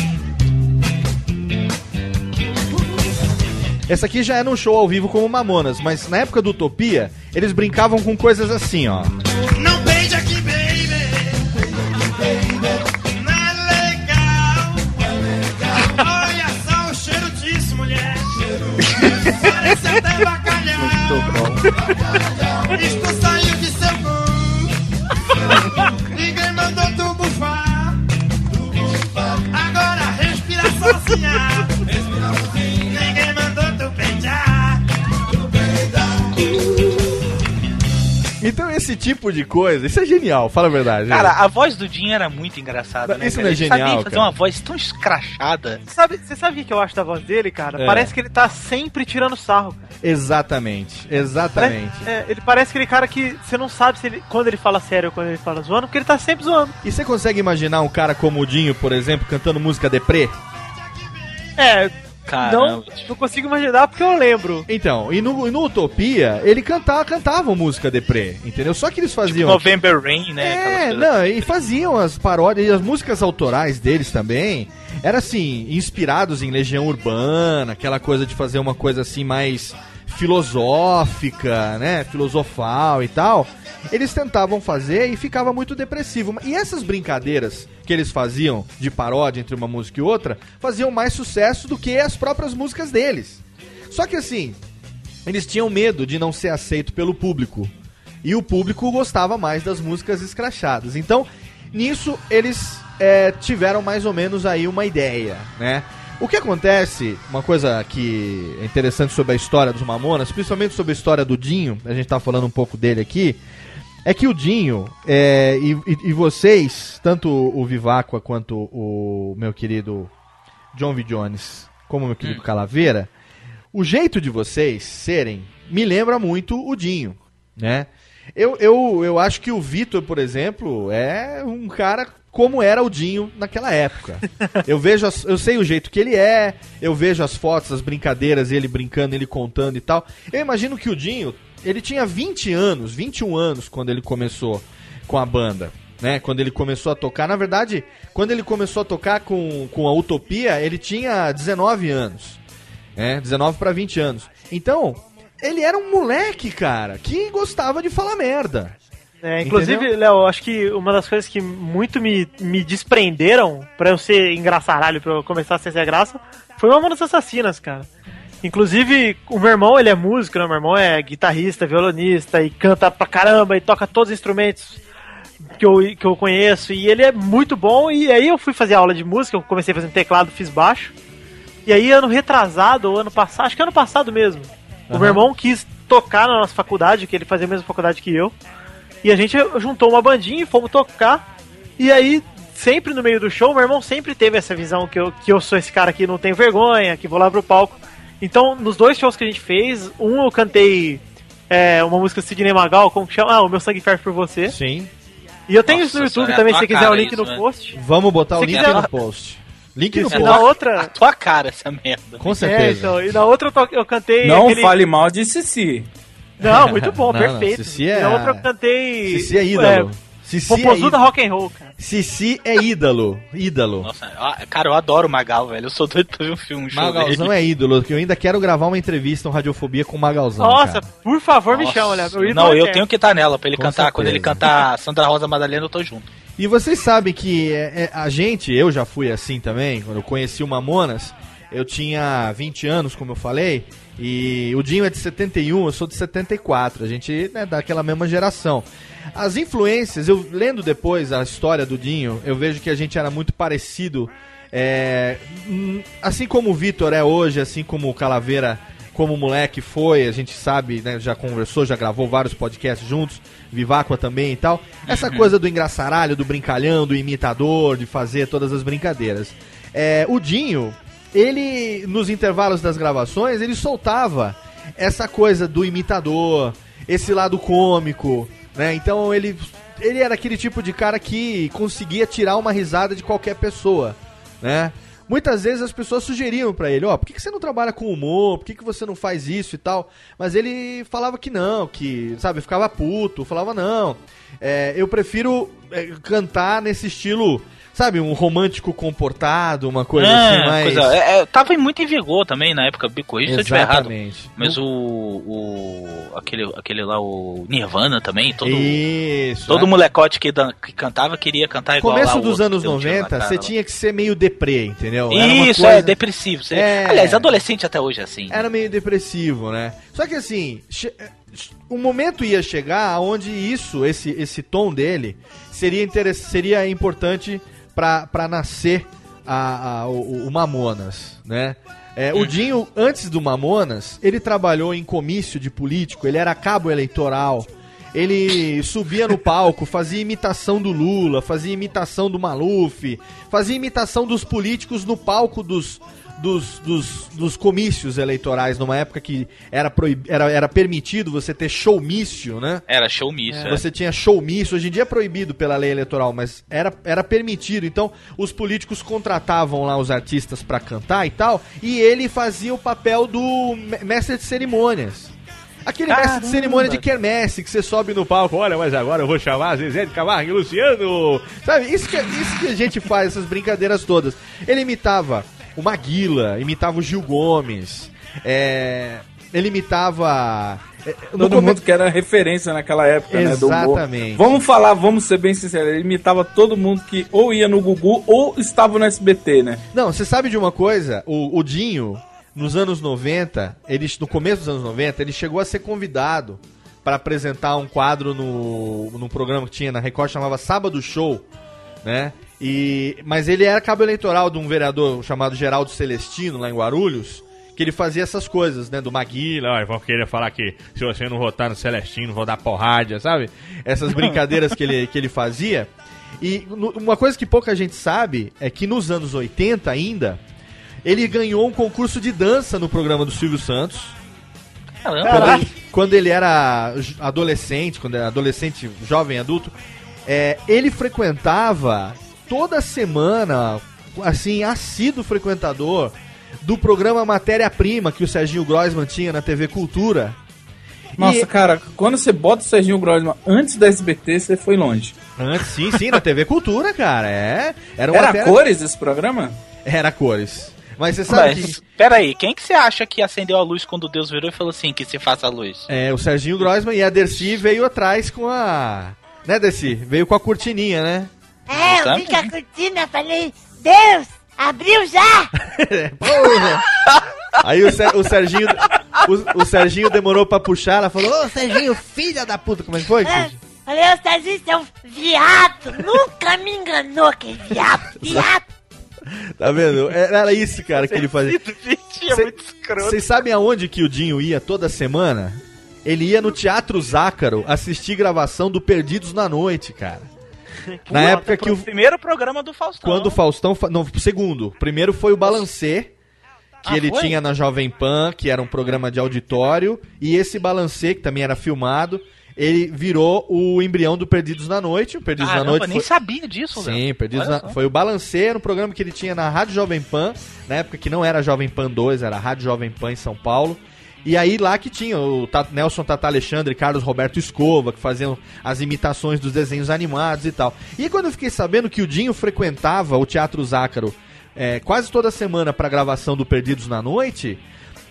Essa aqui já é num show ao vivo como Mamonas, mas na época do Utopia, eles brincavam com coisas assim, ó. Não beija aqui, baby. Não é legal. Olha só o cheiro disso, mulher. Parece até bacalhau. Isto saiu de seu cu. Ninguém mandou tu bufar. Agora respira sozinha. Então esse tipo de coisa, isso é genial, fala a verdade. Cara, a voz do Dinho era muito engraçada, né? Isso cara? não é Ele genial, sabia fazer cara? uma voz tão escrachada. Sabe, você sabe o que eu acho da voz dele, cara? É. Parece que ele tá sempre tirando sarro. cara. Exatamente, exatamente. Parece- é, ele parece aquele cara que você não sabe se ele, quando ele fala sério ou quando ele fala zoando, porque ele tá sempre zoando. E você consegue imaginar um cara como o Dinho, por exemplo, cantando música deprê? É, Caramba. não, não consigo imaginar porque eu lembro. Então, e no, e no Utopia, ele cantava, cantavam música deprê, entendeu? Só que eles faziam... November Rain, né? É, não, e faziam as paródias e as músicas autorais deles também. Era assim, inspirados em Legião Urbana, aquela coisa de fazer uma coisa assim mais filosófica, né? Filosofal e tal. Eles tentavam fazer e ficava muito depressivo. E essas brincadeiras que eles faziam de paródia entre uma música e outra faziam mais sucesso do que as próprias músicas deles. Só que assim, eles tinham medo de não ser aceito pelo público. E o público gostava mais das músicas escrachadas. Então, nisso, eles é, tiveram mais ou menos aí uma ideia, né? O que acontece, uma coisa que é interessante sobre a história dos Mamonas, principalmente sobre a história do Dinho, a gente tá falando um pouco dele aqui, é que o Dinho é, e, e- vocês, tanto o Viváqua quanto o meu querido John V. Jones, como o meu querido Calaveira, o jeito de vocês serem me lembra muito o Dinho, né? Eu, eu, eu acho que o Vitor, por exemplo, é um cara como era o Dinho naquela época. Eu vejo, as- eu sei o jeito que ele é, eu vejo as fotos, as brincadeiras, ele brincando, ele contando e tal. Eu imagino que o Dinho, ele tinha 20 anos, 21 anos quando ele começou com a banda. Né, quando ele começou a tocar, na verdade, quando ele começou a tocar com, com a Utopia, ele tinha 19 anos. É, 19 para 20 anos. Então, ele era um moleque, cara, que gostava de falar merda. É, inclusive? Léo, acho que uma das coisas que muito me, me desprenderam pra eu ser engraçaralho, pra eu começar a ser graça, foi o Mamonas Assassinas, cara. Inclusive, o meu irmão, ele é músico, né? Meu irmão é guitarrista, violonista e canta pra caramba e toca todos os instrumentos que eu, que eu conheço. E ele é muito bom. E aí eu fui fazer aula de música, eu comecei fazendo teclado, fiz baixo. E aí, ano retrasado, ou ano passado, acho que ano passado mesmo, o meu irmão quis tocar na nossa faculdade, que ele fazia a mesma faculdade que eu. E a gente juntou uma bandinha e fomos tocar. E aí, sempre no meio do show, meu irmão sempre teve essa visão que eu, que eu sou esse cara que não tem vergonha, que vou lá pro palco. Então, nos dois shows que a gente fez, um eu cantei é, uma música do Sidney Magal, como que chama? Ah, O Meu Sangue Ferve por Você. Sim. E eu tenho Nossa isso no YouTube também, é a se quiser o link isso, no né? post. Vamos botar o link quiser- no post. Link no E na post. A outra. tua cara, essa merda. Com É, certeza. então, e na outra eu, to- eu cantei. Não aquele- fale mal de Cici. Não, muito bom, Não, não, perfeito. Cici é- na outra eu cantei. Cici é ídolo. Cici é, Popozuda í- rock and roll, cara. Cici é ídolo. Ídolo. Nossa, cara, eu adoro o Magal, velho. Eu sou doido pra ver um filme, um Magalzão dele. é ídolo, que eu ainda quero gravar uma entrevista, um Radiofobia com o Magalzão. Nossa, cara. por favor, me Nossa. chama, olha. meu Não, eu eterno. tenho que estar nela pra ele Com cantar. Quando ele certeza. cantar Sandra Rosa Madalena, eu tô junto. E vocês sabem que é, é, a gente, eu já fui assim também, quando eu conheci o Mamonas, eu tinha 20 anos, como eu falei, e o Dinho é de 71, eu sou de 74, a gente é daquela mesma geração. As influências, eu lendo depois a história do Dinho, eu vejo que a gente era muito parecido, é, hum, assim como o Vitor é hoje, assim como o Calaveira como moleque foi, a gente sabe, né, já conversou, já gravou vários podcasts juntos, Viváqua também e tal. Essa coisa do engraçaralho, do brincalhão, do imitador, de fazer todas as brincadeiras. É, o Dinho, ele, nos intervalos das gravações, ele soltava essa coisa do imitador, esse lado cômico, né? Então ele, ele era aquele tipo de cara que conseguia tirar uma risada de qualquer pessoa, né? Muitas vezes as pessoas sugeriam pra ele, ó, por que, que você não trabalha com humor? Por que, que você não faz isso e tal? Mas ele falava que não, que, sabe, ficava puto, falava não. é, eu prefiro é, cantar nesse estilo, sabe, um romântico comportado, uma coisa assim, É, mais. coisa- é, é, tava muito em vigor também na época, me corrija se eu estiver errado. Exatamente. Mas o, o. aquele, aquele lá, o Nirvana também, todo, Isso. todo é. molecote que, dan- que cantava queria cantar igual Começo dos outro anos que não tinha 90, na você tinha que ser meio deprê, entendeu? Isso, coisa- é, depressivo. Você- É. Aliás, adolescente até hoje é assim. Era meio depressivo, né? Só que assim, che- o momento ia chegar onde isso, esse, esse tom dele, seria, seria importante pra nascer a, a- o, o Mamonas, né? É, o Dinho, antes do Mamonas, ele trabalhou em comício de político, ele era cabo eleitoral. Ele subia no palco, fazia imitação do Lula, fazia imitação do Maluf, fazia imitação dos políticos no palco dos, dos, dos, dos comícios eleitorais, numa época que era, proib... era, era permitido você ter showmício, né? Era showmício, é. Você tinha showmício, hoje em dia é proibido pela lei eleitoral, mas era, era permitido. Então, os políticos contratavam lá os artistas pra cantar e tal, e ele fazia o papel do me- mestre de cerimônias. Aquele mestre de cerimônia de quermesse, que você sobe no palco, olha, mas agora eu vou chamar Zezé de Camargo e Luciano. Sabe, isso que, isso que a gente faz, essas brincadeiras todas. Ele imitava o Maguila, imitava o Gil Gomes, é, ele imitava... é, Todo come- mundo que era referência naquela época, né? do. Exatamente. Vamos falar, vamos ser bem sinceros. Ele imitava todo mundo que ou ia no Gugu ou estava no SBT, né? Não, você sabe de uma coisa? O, o Dinho, nos anos 90, ele, no começo dos anos 90, ele chegou a ser convidado para apresentar um quadro no, num programa que tinha na Record, chamava Sábado Show, né? E, mas ele era cabo eleitoral de um vereador chamado Geraldo Celestino, lá em Guarulhos, que ele fazia essas coisas, né? Do Maguila, olha, vão querer falar que se você não votar no Celestino, vou dar porrada, sabe? Essas brincadeiras que ele, que ele fazia. E no- uma coisa que pouca gente sabe é que nos anos 80 ainda, ele ganhou um concurso de dança no programa do Silvio Santos. Caramba, Quando ele, quando ele era adolescente, quando era adolescente, jovem, adulto, é, ele frequentava toda semana, assim, assíduo frequentador do programa Matéria Prima que o Serginho Groisman tinha na TV Cultura. Nossa, E- cara, quando você bota o Serginho Grossman antes da SBT, você foi longe. Antes, sim, sim, na TV Cultura, cara. É. Era, Era matéria- cores esse programa? Era cores. Mas você sabe Mas, que. pera aí, quem que você acha que acendeu a luz quando Deus virou e falou assim, que se faça a luz? É, o Serginho Grossman e a Dercy veio atrás com a. Né, Dercy? Veio com a cortininha, né? É, eu Sabe? vi com a cortina, falei, Deus, abriu já! Porra! Aí o, Ser- o Serginho. O, o Serginho demorou pra puxar, ela falou, ô Serginho, filha da puta, como é que foi? É, Serginho? falei, ô Serginho, você é um viado, nunca me enganou, aquele viado, viado. Tá vendo? Era isso, cara, que ele fazia. É. Vocês sabem aonde que o Dinho ia toda semana? Ele ia no Teatro Zácaro assistir gravação do Perdidos na Noite, cara. Na época que o. Primeiro programa do Faustão. Quando o Faustão. fa- Não, segundo. Primeiro foi o Balancê, que Ah, ele foi? tinha na Jovem Pan, que era um programa de auditório. E esse Balancê, que também era filmado, ele virou o embrião do Perdidos na Noite. O Perdidos Caramba, na Noite nem foi... sabia disso, Léo. Sim, Perdidos na... foi o Balancê, era um programa que ele tinha na Rádio Jovem Pan, na época que não era Jovem Pan 2, era Rádio Jovem Pan em São Paulo. E aí lá que tinha o Nelson Tata Alexandre, Carlos Roberto Escova, que faziam as imitações dos desenhos animados e tal. E quando eu fiquei sabendo que o Dinho frequentava o Teatro Zácaro é, quase toda semana pra gravação do Perdidos na Noite,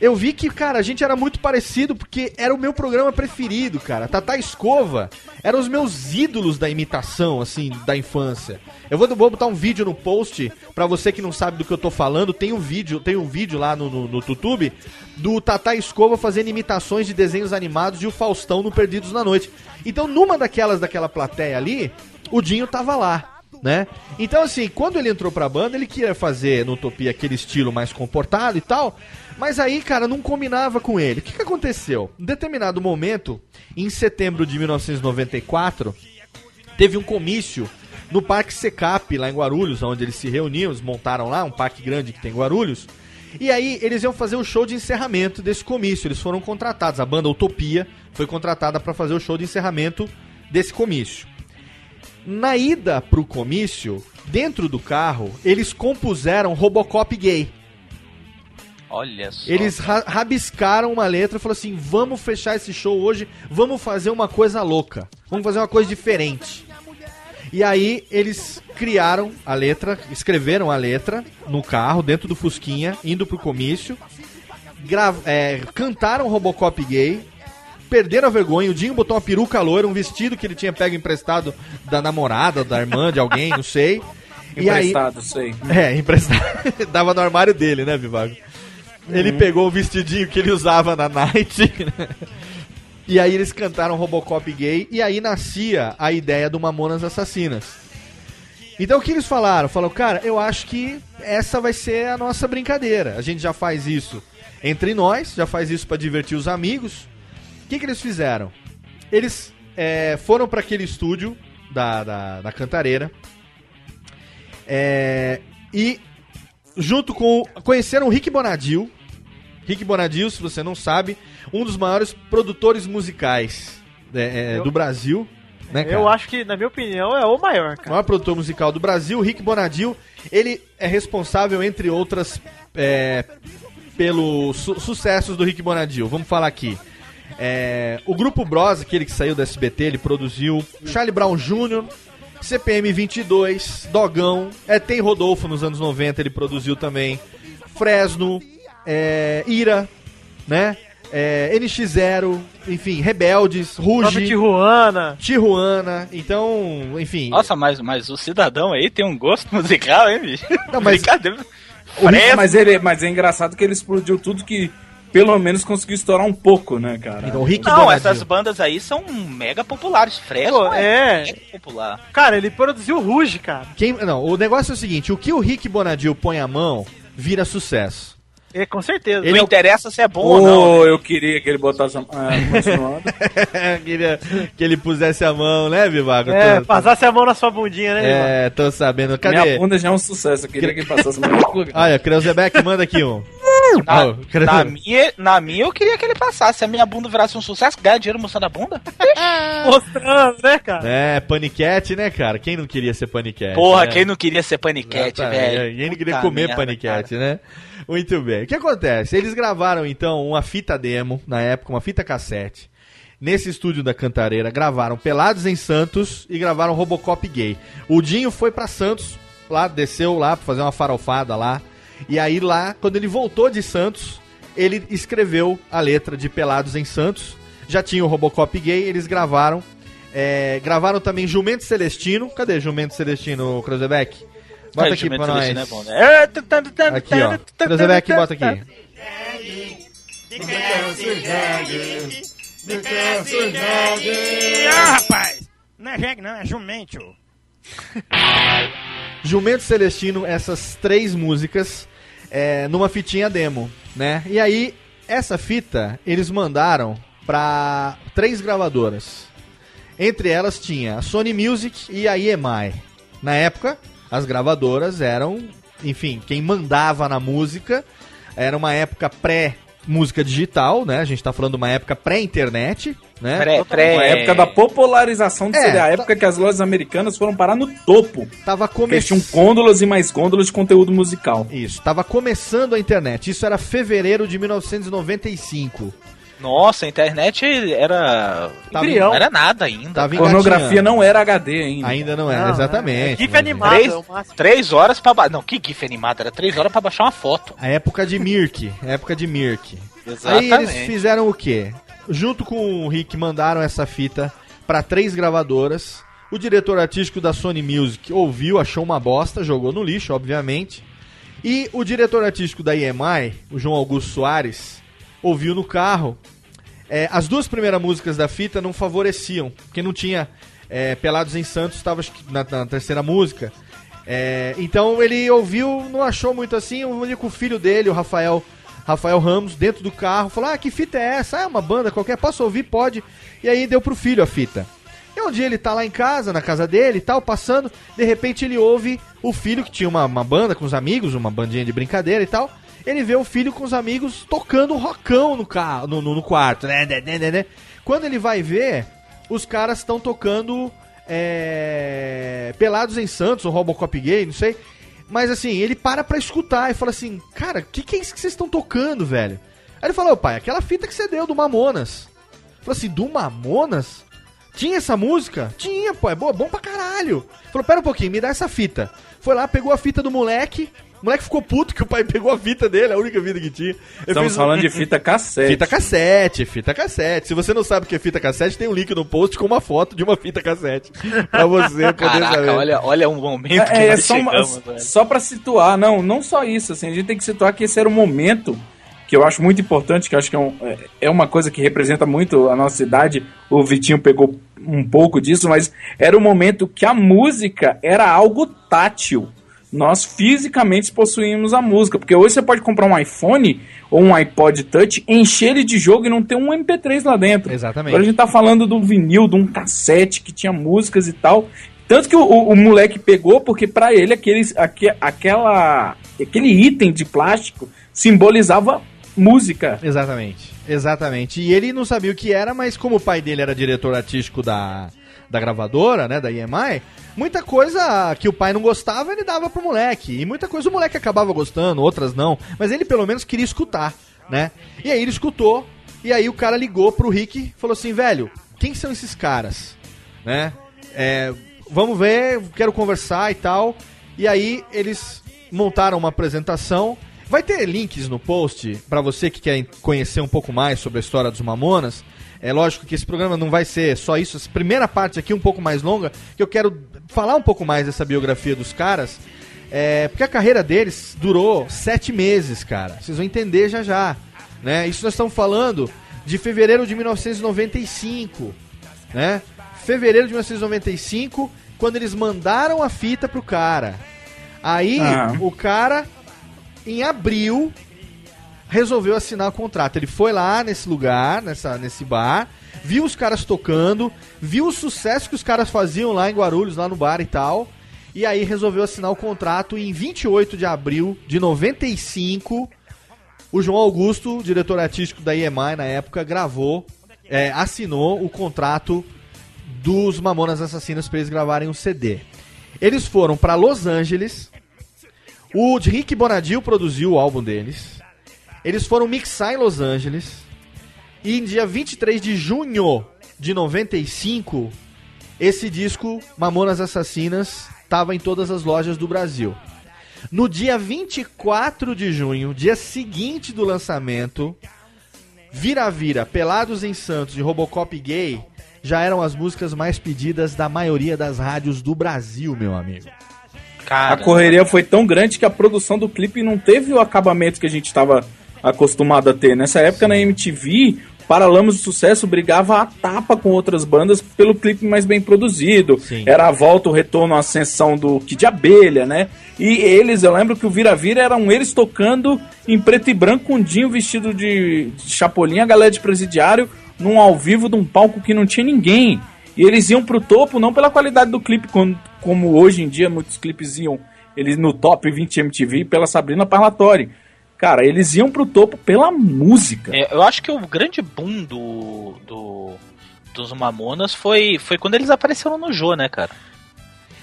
eu vi que, cara, a gente era muito parecido porque era o meu programa preferido, cara. Tata Escova eram os meus ídolos da imitação, assim, da infância. Eu vou, vou botar um vídeo no post pra você que não sabe do que eu tô falando. Tem um vídeo, tem um vídeo lá no, no, no YouTube do Tata Escova fazendo imitações de desenhos animados e o Faustão no Perdidos na Noite. Então, numa daquelas daquela plateia ali, o Dinho tava lá. Né? Então, assim, quando ele entrou pra banda, ele queria fazer no Utopia aquele estilo mais comportado e tal, mas aí, cara, não combinava com ele. O que, que aconteceu? Em determinado momento, em setembro de 1994, teve um comício no Parque Secap, lá em Guarulhos, onde eles se reuniam, eles montaram lá, um parque grande que tem em Guarulhos. E aí eles iam fazer o show de encerramento desse comício. Eles foram contratados, a banda Utopia foi contratada para fazer o show de encerramento desse comício. Na ida pro comício, dentro do carro, eles compuseram Robocop gay. Olha só. Eles ra- rabiscaram uma letra e falaram assim: vamos fechar esse show hoje, vamos fazer uma coisa louca, vamos fazer uma coisa diferente. E aí eles criaram a letra, escreveram a letra no carro, dentro do Fusquinha, indo pro comício, é, cantaram Robocop gay, perderam a vergonha, o Dinho botou uma peruca loira, um vestido que ele tinha pego emprestado da namorada, da irmã, de alguém, não sei. E aí, Emprestado, sei. é, emprestado. Dava no armário dele, né, Vivago? Ele pegou o vestidinho que ele usava na night. né? e aí eles cantaram Robocop gay. E aí nascia a ideia do Mamonas Assassinas. Então o que eles falaram? Falaram, cara, eu acho que essa vai ser a nossa brincadeira. A gente já faz isso entre nós, já faz isso pra divertir os amigos. O que, que eles fizeram? Eles é, foram para aquele estúdio da, da, da Cantareira. É, e junto com. Conheceram o Rick Bonadil. Rick Bonadil, se você não sabe, um dos maiores produtores musicais é, é, Eu- do Brasil. Né? Eu acho que, na minha opinião, é o maior, O cara. maior produtor musical do Brasil, Rick Bonadil, ele é responsável, entre outras, é, pelos su sucessos do Rick Bonadil. Vamos falar aqui. É, o Grupo Bros, aquele que saiu do SBT, ele produziu Charlie Brown Jr., CPM 22, Dogão, é, tem Rodolfo nos anos 90, ele produziu também, Fresno, é, Ira, né? É, NX0, enfim, Rebeldes, Ruge, Tijuana. Tijuana, então, enfim. Nossa, mas, mas o cidadão aí tem um gosto musical, hein, bicho? Não, mas- Brincadeira. O Rick- Fresno. mas, ele, mas é engraçado que ele explodiu tudo que pelo menos conseguiu estourar um pouco, né, cara? Então, o Rick Não, Bonadil. essas bandas aí são mega populares. Fresno é. mega popular. Cara, ele produziu o Ruge, cara. Quem, não, o negócio é o seguinte: o que o Rick Bonadil põe a mão vira sucesso. É, com certeza. Ele não é interessa se é bom Oh, ou não. eu queria que ele botasse. a- Ah, continuando. Queria que ele pusesse a mão, né, Vivago? É, Tô- passasse a mão na sua bundinha, né? É, tô sabendo. Cadê? Minha bunda já é um sucesso. Eu queria que ele passasse outro lugar. Olha, Kreuzebeck, manda aqui um. Na, Ó, Kreu- na minha, na minha, eu queria que ele passasse. Se a minha bunda virasse um sucesso, ganhar dinheiro mostrando a bunda? Mostrando, né, cara? É, paniquete, né, cara? Quem não queria ser paniquete? Porra, né? quem não queria ser paniquete, velho? Quem não queria comer merda, paniquete, né? Muito bem. O que acontece? Eles gravaram, então, uma fita demo, na época, uma fita cassete. Nesse estúdio da Cantareira, gravaram Pelados em Santos e gravaram Robocop Gay. O Dinho foi pra Santos, lá, desceu lá pra fazer uma farofada lá. E aí lá, quando ele voltou de Santos, ele escreveu a letra de Pelados em Santos. Já tinha o Robocop Gay, eles gravaram. é, gravaram também Jumento Celestino. Cadê Jumento Celestino, Cruzebeck? Bota É, aqui pra nós. É bom, né? É, Aqui, ó. Cruzebeck, bota aqui. Ah, rapaz! Não é jegue, não, é jumento. Jumento Celestino, essas três músicas é, numa fitinha demo, né? E aí, essa fita eles mandaram pra três gravadoras. Entre elas tinha a Sony Music e a EMI. Na época, as gravadoras eram, enfim, quem mandava na música. Era uma época pré música digital, né? A gente tá falando de uma época pré-internet, né? Pré, pré... A época da popularização do É, CD, a tá- época que as lojas americanas foram parar no topo. Tava eles tinham começando. gôndolas e mais gôndolas de conteúdo musical. Isso, tava começando a internet. Isso era fevereiro de 1995. Nossa, a internet era. Tava- Não era nada ainda. Tava Pornografia não era HD ainda. Ainda não era, Não, exatamente. GIF mas- animado, Três, é três horas pra baixar. Não, que GIF animado? Era três horas pra baixar uma foto. A época de Mirk, época de Mirk. Aí Exatamente. eles fizeram o quê? Junto com o Rick, mandaram essa fita pra três gravadoras. O diretor artístico da Sony Music ouviu, achou uma bosta, jogou no lixo, obviamente. E o diretor artístico da EMI, o João Augusto Soares, ouviu no carro. É, as duas primeiras músicas da fita não favoreciam, porque não tinha é, Pelados em Santos, estava na, na terceira música. É, então ele ouviu, não achou muito assim. O único filho dele, o Rafael, Rafael Ramos, dentro do carro, falou: Ah, que fita é essa? Ah, é uma banda qualquer, posso ouvir? Pode. E aí deu pro filho a fita. E um dia ele tá lá em casa, na casa dele e tal, passando, de repente ele ouve o filho que tinha uma, uma banda com os amigos, uma bandinha de brincadeira e tal. Ele vê o filho com os amigos tocando um rockão no, carro, no, no, no quarto, né, né, né, né, né. Quando ele vai ver, os caras estão tocando é, Pelados em Santos, ou Robocop Gay, não sei. Mas assim, ele para pra escutar e fala assim: Cara, o que, que é isso que vocês estão tocando, velho? Aí ele falou: Pai, aquela fita que você deu do Mamonas. Falou assim: Do Mamonas? Tinha essa música? Tinha, pô, é boa, bom pra caralho. Falou: Pera um pouquinho, me dá essa fita. Foi lá, pegou a fita do moleque. O moleque ficou puto que o pai pegou a fita dele, a única fita que tinha. Ele Estamos fez falando de fita cassete. Fita cassete, fita cassete. Se você não sabe o que é fita cassete, tem um link no post com uma foto de uma fita cassete. pra você poder Caraca, saber. olha, olha um momento que É, é nós só, uma- chegamos, velho. só pra situar, não, não só isso, assim, a gente tem que situar que esse era um momento que eu acho muito importante, que eu acho que é, um- é- é uma coisa que representa muito a nossa idade. O Vitinho pegou um pouco disso, mas era um momento que a música era algo tátil. Nós fisicamente possuímos a música, porque hoje você pode comprar um iPhone ou um iPod Touch, encher ele de jogo e não ter um MP3 lá dentro. Exatamente. Agora a gente tá falando do vinil, de um cassete que tinha músicas e tal. Tanto que o, o- o moleque pegou, porque pra ele aqueles, aque, aquela, aquele item de plástico simbolizava música. Exatamente, exatamente. E ele não sabia o que era, mas como o pai dele era diretor artístico da, da gravadora, né, da EMI, muita coisa que o pai não gostava, ele dava pro moleque. E muita coisa o moleque acabava gostando, outras não. Mas ele pelo menos queria escutar, né? E aí ele escutou, e aí o cara ligou pro Rick e falou assim, velho, quem são esses caras? Né? É, vamos ver, quero conversar e tal. E aí eles montaram uma apresentação. Vai ter links no post pra você que quer conhecer um pouco mais sobre a história dos Mamonas. É lógico que esse programa não vai ser só isso. Essa primeira parte aqui um pouco mais longa, que eu quero falar um pouco mais dessa biografia dos caras. É, porque a carreira deles durou sete meses, cara. Vocês vão entender já já. Né? Isso nós estamos falando de fevereiro de 1995. Né? Fevereiro de 1995, quando eles mandaram a fita pro cara. Aí Ah. o cara, em abril, resolveu assinar o contrato. Ele foi lá nesse lugar, nessa, nesse bar, viu os caras tocando, viu o sucesso que os caras faziam lá em Guarulhos, lá no bar e tal. E aí resolveu assinar o contrato e em 28 de abril de 95, o João Augusto, diretor artístico da EMI na época, gravou, é, assinou o contrato dos Mamonas Assassinas para eles gravarem um CD. Eles foram para Los Angeles. O Rick Bonadil produziu o álbum deles. Eles foram mixar em Los Angeles. E em dia 23 de junho de 95, esse disco, Mamonas Assassinas, estava em todas as lojas do Brasil. No dia 24 de junho, dia seguinte do lançamento, Vira Vira, Pelados em Santos e Robocop Gay já eram as músicas mais pedidas da maioria das rádios do Brasil, meu amigo. Cara, A correria foi tão grande que a produção do clipe não teve o acabamento que a gente estava acostumado a ter. Nessa época na MTV, Paralamas do Sucesso brigava a tapa com outras bandas pelo clipe mais bem produzido. Sim. Era a volta, o retorno, a ascensão do Kid Abelha, né? E eles, eu lembro que o Vira Vira eram eles tocando em preto e branco com o Dinho vestido de, de a galera de presidiário, num ao vivo de um palco que não tinha ninguém. E eles iam pro topo não pela qualidade do clipe, como, como hoje em dia muitos clipes iam eles no top 20 MTV pela Sabrina Parlatori. Cara, eles iam pro topo pela música. É, eu acho que o grande boom do, do- dos Mamonas foi, foi quando eles apareceram no Jô, né, cara?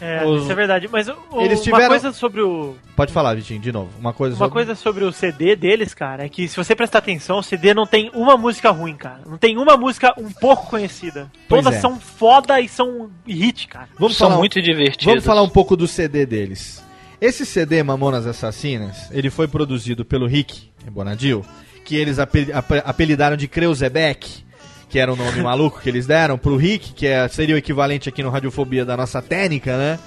É, Os- isso é verdade. Mas o- Eles uma tiveram- coisa sobre o. Pode falar, Vitinho, de novo. Uma coisa Uma sobre- coisa sobre o CD deles, cara, é que se você prestar atenção, o CD não tem uma música ruim, cara. Não tem uma música um pouco conhecida. Pois Todas é. são foda e são hit, cara. Vamos São falar um- muito divertidos. Vamos falar um pouco do CD deles. Esse CD Mamonas Assassinas, ele foi produzido pelo Rick Bonadil, que eles ape- ape- apelidaram de Kreuzebeck, que era o nome maluco que eles deram pro Rick, que é- seria o equivalente aqui no Radiofobia da nossa técnica, né?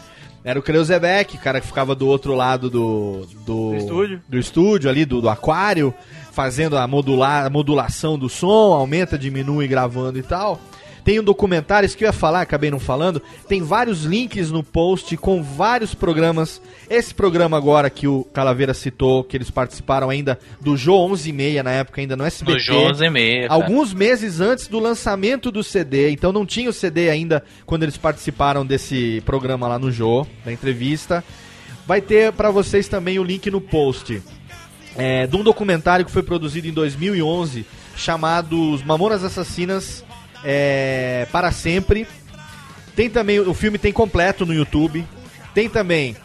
Era o Kreuzebeck, o cara que ficava do outro lado do, do, Do estúdio. do estúdio ali, do, do aquário, fazendo a, modular, a modulação do som, aumenta, diminui, gravando e tal. Tem um documentário, isso que eu ia falar, acabei não falando. Tem vários links no post com vários programas. Esse programa agora que o Calaveira citou, que eles participaram ainda do Jô 11 e meia, na época ainda no SBT. No Jô 11 e meia. Alguns meses antes do lançamento do CD. Então não tinha o CD ainda quando eles participaram desse programa lá no Jô, da entrevista. Vai ter pra vocês também o link no post é, de um documentário que foi produzido em 2011 chamado Os Mamonas Assassinas é, para sempre. Tem também o filme tem completo no YouTube. Tem também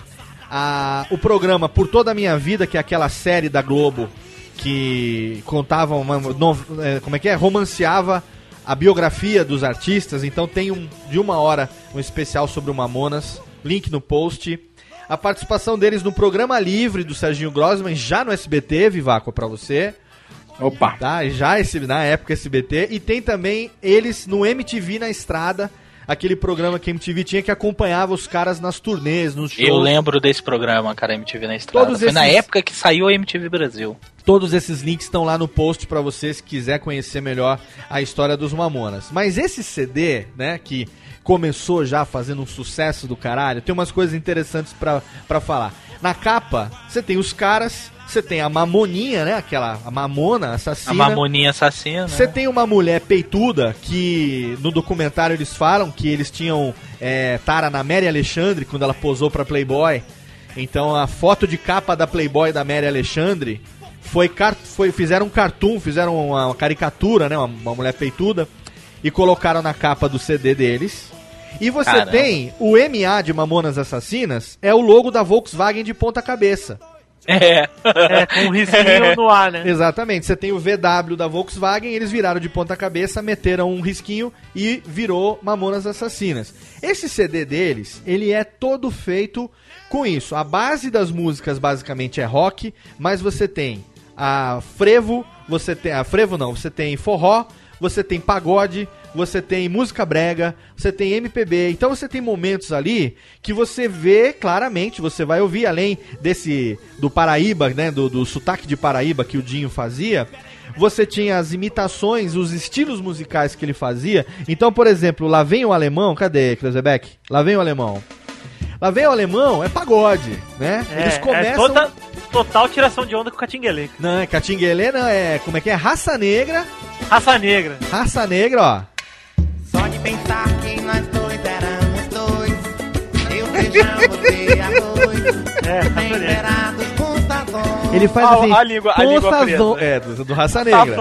a- o programa Por Toda a Minha Vida, que é aquela série da Globo que contava uma, no- é, como é que é, romanceava a biografia dos artistas. Então tem um de uma hora um especial sobre o Mamonas. Link no post. A participação deles no programa livre do Serginho Grossman, já no SBT, Vivaco, pra você. Opa! Tá, já esse, na época SBT. E tem também eles no MTV na estrada, aquele programa que a MTV tinha que acompanhava os caras nas turnês, nos shows. Eu lembro desse programa, cara, MTV na estrada. Todos Foi na esses- época que saiu a MTV Brasil. Todos esses links estão lá no post pra você se quiser conhecer melhor a história dos Mamonas. Mas esse CD, né, que começou já fazendo um sucesso do caralho, tem umas coisas interessantes pra falar. Na capa, você tem os caras, você tem a Mamoninha, né, aquela a Mamona assassina. A Mamoninha Assassina. Você tem uma mulher peituda que no documentário eles falam que eles tinham é, tara na Mary Alexandre quando ela posou pra Playboy. Então a foto de capa da Playboy da Mary Alexandre foi, foi fizeram um cartoon, fizeram uma, caricatura, né, uma, uma mulher peituda e colocaram na capa do CD deles. E você Caramba. tem o MA de Mamonas Assassinas, é o logo da Volkswagen de ponta cabeça. É. É, com um risquinho no ar, né? Exatamente. Você tem o VW da Volkswagen, eles viraram de ponta cabeça, meteram um risquinho e virou Mamonas Assassinas. Esse CD deles, ele é todo feito com isso. A base das músicas basicamente é rock, mas você tem a frevo, você tem a frevo não, você tem forró, você tem pagode, você tem música brega, você tem MPB. Então você tem momentos ali que você vê claramente, você vai ouvir além desse do Paraíba, né, do, do sotaque de Paraíba que o Dinho fazia. Você tinha as imitações, os estilos musicais que ele fazia. Então, por exemplo, lá vem o alemão, cadê, Kreuzebeck? Lá vem o alemão. Lá vem o alemão, é pagode, né? É, Eles é começam. toda, total tiração de onda com o Catinguele. Não, é Catinguelê, não, é. Como é que é? Raça Negra. Raça Negra. Raça Negra, ó. Só de pensar que nós dois éramos dois. Eu feijão, você arroz. É, Raça Negra. Sazon. Ele faz A- assim. a língua- a língua presa. É, do, do Raça Tá Negra.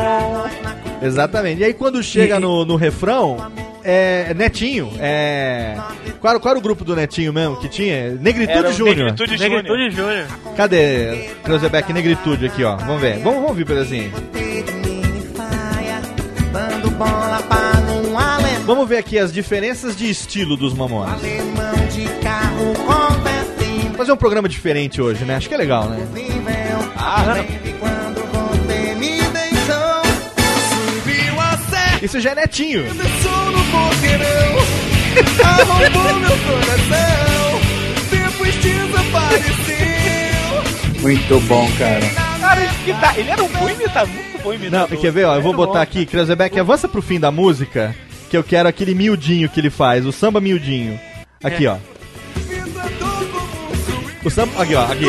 Exatamente. E aí quando chega no, no refrão, é Netinho. É. Qual, qual era o grupo do Netinho mesmo que tinha? Negritude Era Júnior. Negritude Júnior. Negritude Júnior. Cadê Cruzeback Negritude aqui, ó? Vamos ver. Vamos, vamos ouvir um pedacinho. alemão. Vamos ver aqui as diferenças de estilo dos Mamonas. Vou fazer um programa diferente hoje, né? Acho que é legal, né? Sempre quando você me deixou. Subiu a serra. Isso já é Netinho. Desceu no boqueirão, arrombou meu coração, depois desapareceu. Muito bom, cara. Cara, ele, imita- ele era um bom imitador, muito bom Não, imitador. quer ver, ó? Eu vou botar aqui, Kreuzebeck, avança pro fim da música, que eu quero aquele miudinho que ele faz, o samba miudinho. Aqui, ó. O samba. Aqui, ó, aqui.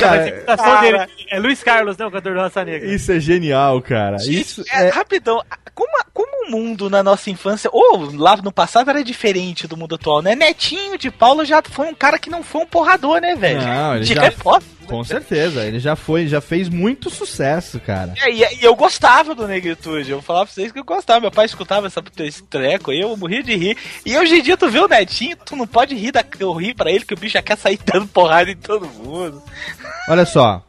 Cara, Cara, ser imitação cara. dele. É Luiz Carlos, né? O cantor do Raça Negra. Isso é genial, cara. Isso é, é. Rapidão, como, a- como o mundo na nossa infância, ou lá no passado, era diferente do mundo atual, né? Netinho de Paula já foi um cara que não foi um porrador, né, velho? Não, ele de já- repórter. Com certeza, ele já foi, já fez muito sucesso, cara. É, E, e eu gostava do Negritude, eu falava pra vocês que eu gostava. Meu pai escutava essa, esse treco aí, eu morria de rir. E hoje em dia tu vê o Netinho, tu não pode rir da, eu rir pra ele que o bicho já quer sair dando porrada em todo mundo. Olha só.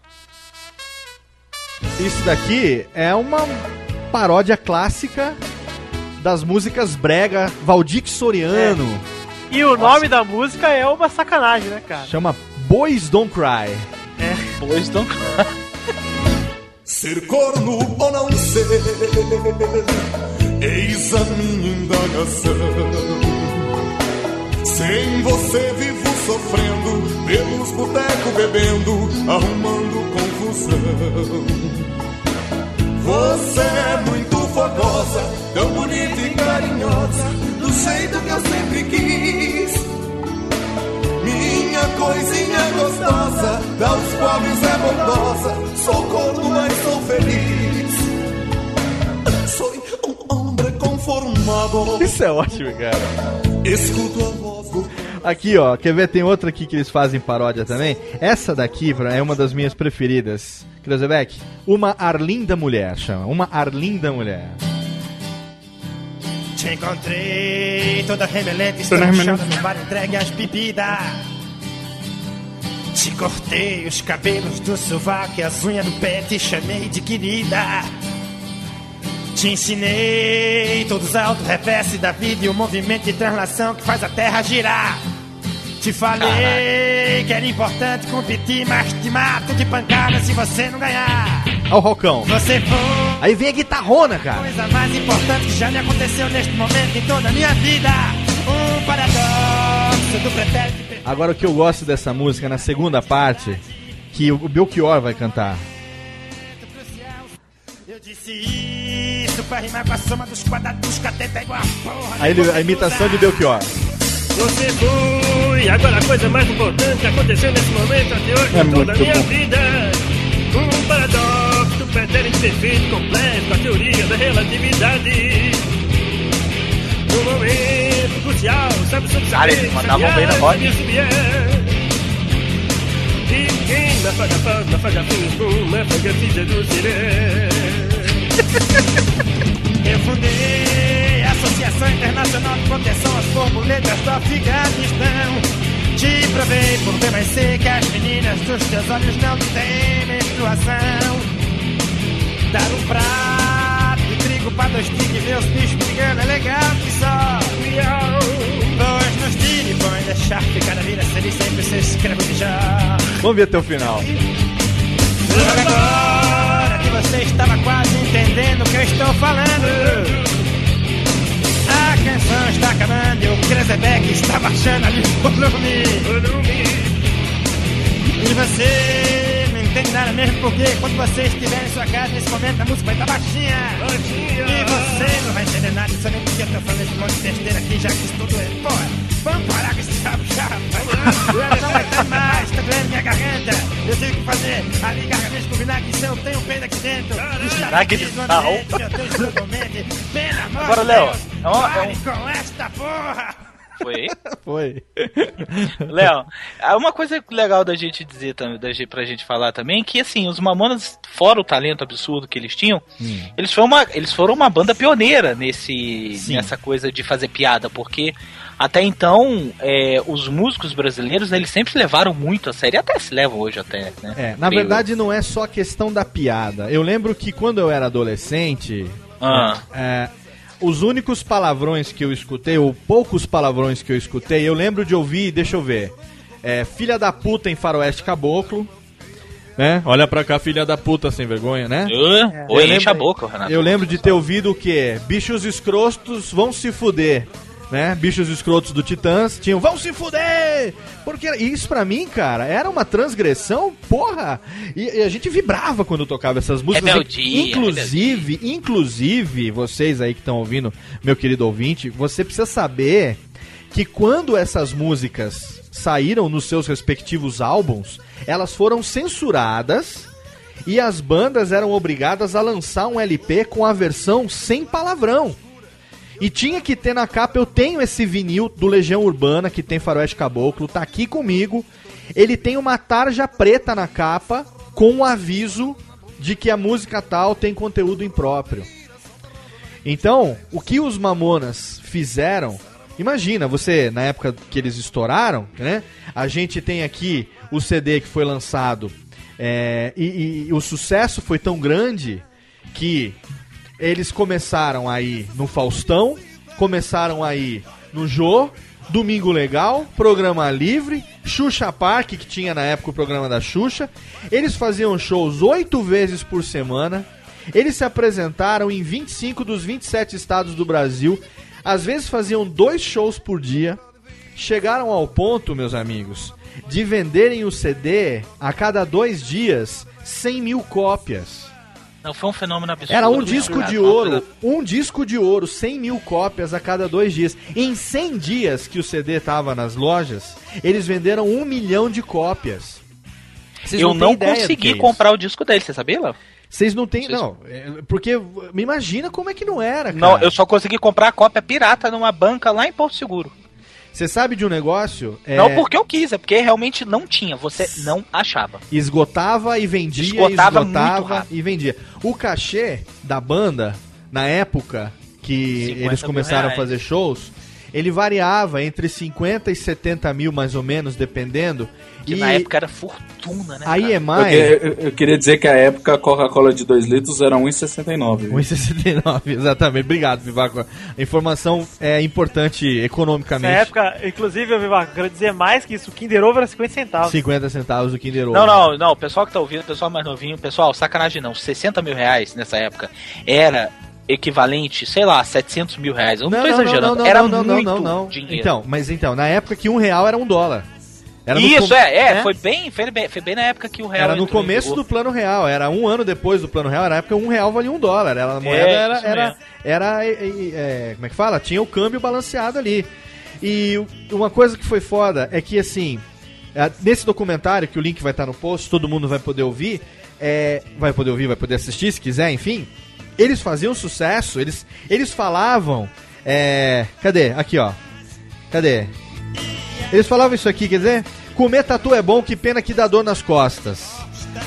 Isso daqui é uma paródia clássica das músicas brega Valdir Soriano. E o nome da música é uma sacanagem, né, cara? Chama Boys Don't Cry. Pois então. Ser corno ou não ser, eis a minha indagação. Sem você vivo sofrendo, pelos botecos bebendo, arrumando confusão. Você é muito fogosa, tão bonita e carinhosa, do jeito que eu sempre quis. Minha coisinha gostosa, aos pobres é bondosa, sou corno, mas sou feliz. Sou um homem conformado, Isso é ótimo, cara. escuto a voz do Aqui, ó, quer ver? Tem outra aqui que eles fazem paródia também. Essa daqui é uma das minhas preferidas. Kreuzebeck, Uma Arlinda Mulher, chama. Uma Arlinda Mulher. Te encontrei toda remelente, estrachada no bar entregue às bebidas. Te cortei os cabelos do sovaco e as unhas do pé, te chamei de querida. Te ensinei todos os altos reversos da vida e o movimento de translação que faz a terra girar. Te falei que era importante competir, mas te mato de pancada se você não ganhar. Ó o Rocão. Você foi Aí vem a guitarrona, cara. coisa mais importante que já me aconteceu neste momento em toda a minha vida. Um paradoxo. Agora o que eu gosto dessa música na segunda parte, que o Belchior vai cantar. Aí ele- a imitação de Belchior. Você foi, agora a coisa mais importante aconteceu nesse momento até hoje É toda a minha bom. vida. Um paradoxo do pretérito perfeito completo com a teoria da relatividade. No momento Cara, eles mandavam bem na sirene. Eu fundei a Associação Internacional de Proteção às Borboletas do Afeganistão. Te provei por B mais C que as meninas dos teus olhos não têm menstruação. Dar um prato de trigo pra dois tigres ver os bichos brigando é legal que só. Vamos ver até o final. Agora que você estava quase entendendo o que eu estou falando. A canção está acabando e o Krezebeck está baixando ali o volume. E você não entende nada mesmo porque quando você estiver em sua casa nesse momento a música vai estar baixinha. E você não vai entender nada disso nem eu tô falando esse monte de besteira aqui já que isso tudo é fora. Vamos parar com esse chapa chapa. Não vai estar mais, tá doendo minha garganta. Eu tenho que fazer ali garganta com vinagre se eu tenho peido aqui dentro. Vinagre de sal. Pelo amor Agora, Léo, é uma- é pare um- com esta porra. Foi? Foi. Léo, ah, uma coisa legal da gente dizer também, da gente, pra gente falar também, que assim, os Mamonas, fora o talento absurdo que eles tinham, eles, foram uma, eles foram uma banda pioneira nesse, nessa coisa de fazer piada, porque até então é, os músicos brasileiros eles sempre se levaram muito a sério, e até se levam hoje até, né? É, na Creio. verdade não é só questão da piada. Eu lembro que quando eu era adolescente, Ah. é, os únicos palavrões que eu escutei, ou poucos palavrões que eu escutei, eu lembro de ouvir, deixa eu ver, é, filha da puta em faroeste caboclo, né? Olha pra cá, filha da puta sem vergonha, né? Eu Oi, lembro- enche a boca, Renato. Eu lembro de ter ouvido o que? Bichos escrotos vão se fuder. Né? Bichos escrotos do Titãs tinham vão se fuder! Porque isso pra mim, cara, era uma transgressão, porra! E, e a gente vibrava quando tocava essas músicas. Rebeldia, inclusive, inclusive, vocês aí que estão ouvindo, meu querido ouvinte, você precisa saber que quando essas músicas saíram nos seus respectivos álbuns, elas foram censuradas e as bandas eram obrigadas a lançar um LP com a versão sem palavrão. E tinha que ter na capa, eu tenho esse vinil do Legião Urbana, que tem faroeste caboclo, tá aqui comigo. Ele tem uma tarja preta na capa, com um aviso de que a música tal tem conteúdo impróprio. Então, o que os Mamonas fizeram, imagina, você, na época que eles estouraram, né? A gente tem aqui o CD que foi lançado, é, e, e- e o sucesso foi tão grande que eles começaram aí no Faustão, começaram aí no Jô, Domingo Legal, Programa Livre, Xuxa Park, que tinha na época o programa da Xuxa. Eles faziam shows oito vezes por semana. Eles se apresentaram em 25 dos 27 estados do Brasil. Às vezes faziam dois shows por dia. Chegaram ao ponto, meus amigos, de venderem o CD a cada dois dias 100 mil cópias. Não, foi um fenômeno absurdo. Era um disco de ouro, um disco de ouro, 100 mil cópias a cada dois dias. Em 100 dias que o CD tava nas lojas, eles venderam um milhão de cópias. Vocês Eu não que consegui é comprar o disco dele, você sabia, Léo? Vocês não têm, não, é, porque me imagina como é que não era, cara. Não, eu só consegui comprar a cópia pirata numa banca lá em Porto Seguro. Você sabe de um negócio? É, Não porque eu quis, é porque realmente não tinha, você não achava. Esgotava e vendia, Esgotava esgotava, e vendia. O cachê da banda, na época que 50 eles começaram a fazer shows, ele variava entre 50 e 70 mil, mais ou menos, dependendo. Que e na época era fortuna, né? a cara? EMI... Porque eu, eu queria dizer que a época a Coca-Cola de 2 litros era 1,69. viu? 1,69, exatamente. Obrigado, Vivaco. A informação é importante Na economicamente. época, inclusive, eu Vivaco, quero dizer mais que isso, o Kinder Ovo era 50 centavos. 50 centavos o Kinder Ovo. Não, não, não, o pessoal que tá ouvindo, o pessoal mais novinho, pessoal, sacanagem não, 60 mil reais nessa época era equivalente, sei lá, 700 mil reais. Eu não, tô exagerando, era muito dinheiro. Então, mas então, na época que um real era um dólar. Era no Isso, com- é, é, né? Foi, bem, foi, bem, foi bem na época que o real Era no começo do plano real, era um ano depois do plano real, na época um real valia um dólar. Era, a moeda É, era, era, era é, é, é, como é que fala? Tinha o câmbio balanceado ali. E uma coisa que foi foda é que assim, é, nesse documentário, que o link vai estar no post, todo mundo vai poder ouvir, é, vai poder ouvir, vai poder assistir se quiser, enfim. Eles faziam sucesso, eles, eles falavam. É, cadê? Aqui ó. Cadê? Eles falavam isso aqui, quer dizer, comer tatu é bom, que pena que dá dor nas costas.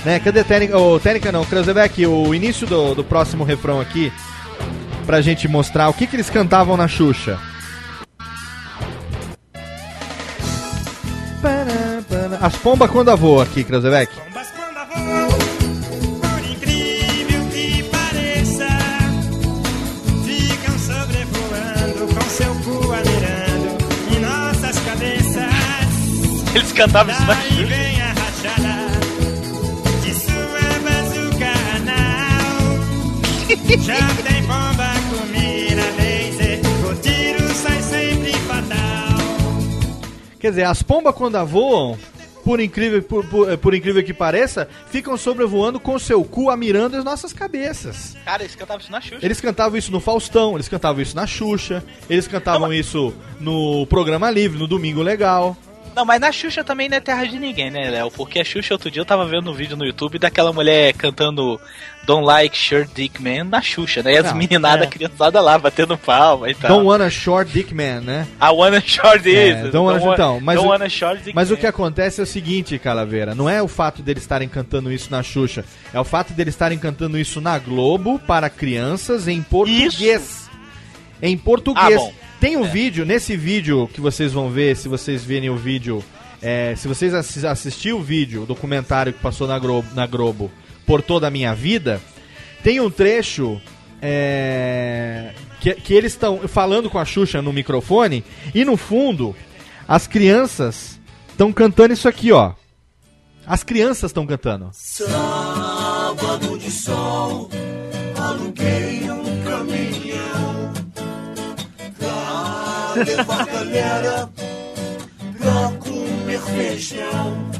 Né? Cadê a técnica? Ô, técnica não, Krausebeck, o início do, do próximo refrão aqui, pra gente mostrar o que, que eles cantavam na Xuxa. As pombas quando voam aqui, Krausebeck. Eles cantavam isso na. Já tem bomba com mira laser, o tiro sai sempre fatal. Quer dizer, as pombas quando voam, por incrível, por, por- por incrível que pareça, ficam sobrevoando com seu cu amirando as nossas cabeças. Cara, eles cantavam isso na Xuxa. Eles cantavam isso no Faustão, eles cantavam isso na Xuxa, eles cantavam isso no Programa Livre, no Domingo Legal. Não, mas na Xuxa também não é terra de ninguém, né, Léo? Porque a Xuxa, outro dia, eu tava vendo um vídeo no YouTube daquela mulher cantando Don't Like Short Dick Man na Xuxa, né? E as meninadas, é. criançada lá, batendo palma e tal. Don't wanna short dick man, né? A Wanna Short É, isso. don't wanna- então, mas don't o- wanna short dick Mas o man. que acontece é o seguinte, Calaveira, não é o fato deles estarem cantando isso na Xuxa, é o fato deles estarem cantando isso na Globo para crianças em português. Em português. Ah, bom. Tem um vídeo, nesse vídeo que vocês vão ver, se vocês verem o vídeo, é, se vocês assi assistir o vídeo, o documentário que passou na Globo, na Globo por toda a minha vida, tem um trecho é, que, que eles estão falando com a Xuxa no microfone e no fundo as crianças estão cantando isso aqui, ó. As crianças estão cantando. Sábado de sol, aluguei um caminhão galera pra comer feijão.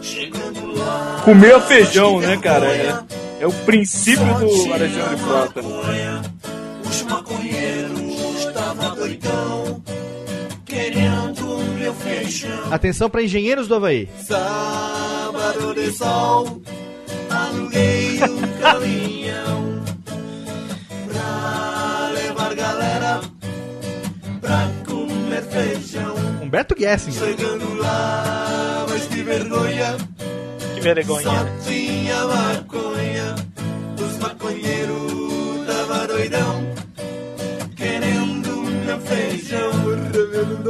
Chegando lá, Comer feijão, né, cara? É, é o princípio do Alexandre Frota. os maconheiros estavam doidão, querendo meu região. Atenção para engenheiros do Havaí. Sábado de sol, aluguei um caminhão pra levar galera pra comer feijão. Humberto Gessinger. Chegando lá, mas que vergonha, Que vergonha. só tinha maconha. Os maconheiros tava doidão, querendo meu feijão. Revelando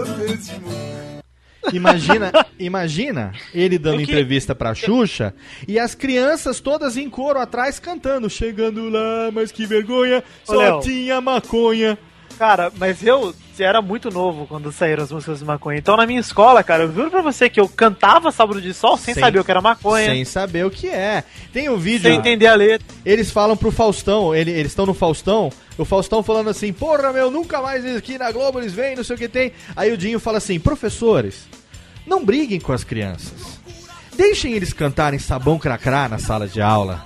Imagina, imagina ele dando que- entrevista pra Xuxa e as crianças todas em coro atrás cantando. Chegando lá, mas que vergonha, Ô, só Léo. tinha maconha. Cara, mas eu era muito novo quando saíram as músicas de maconha. Então na minha escola, cara, eu juro pra você que eu cantava Sábado de Sol sem, Sem- saber o que era maconha, Sem saber o que é. Tem um vídeo. sem entender a letra. Eles falam pro Faustão, ele- eles estão no Faustão, o Faustão falando assim, porra meu, nunca mais aqui na Globo eles vêm, não sei o que tem. Aí o Dinho fala assim, professores, não briguem com as crianças. Deixem eles cantarem sabão cracrá na sala de aula.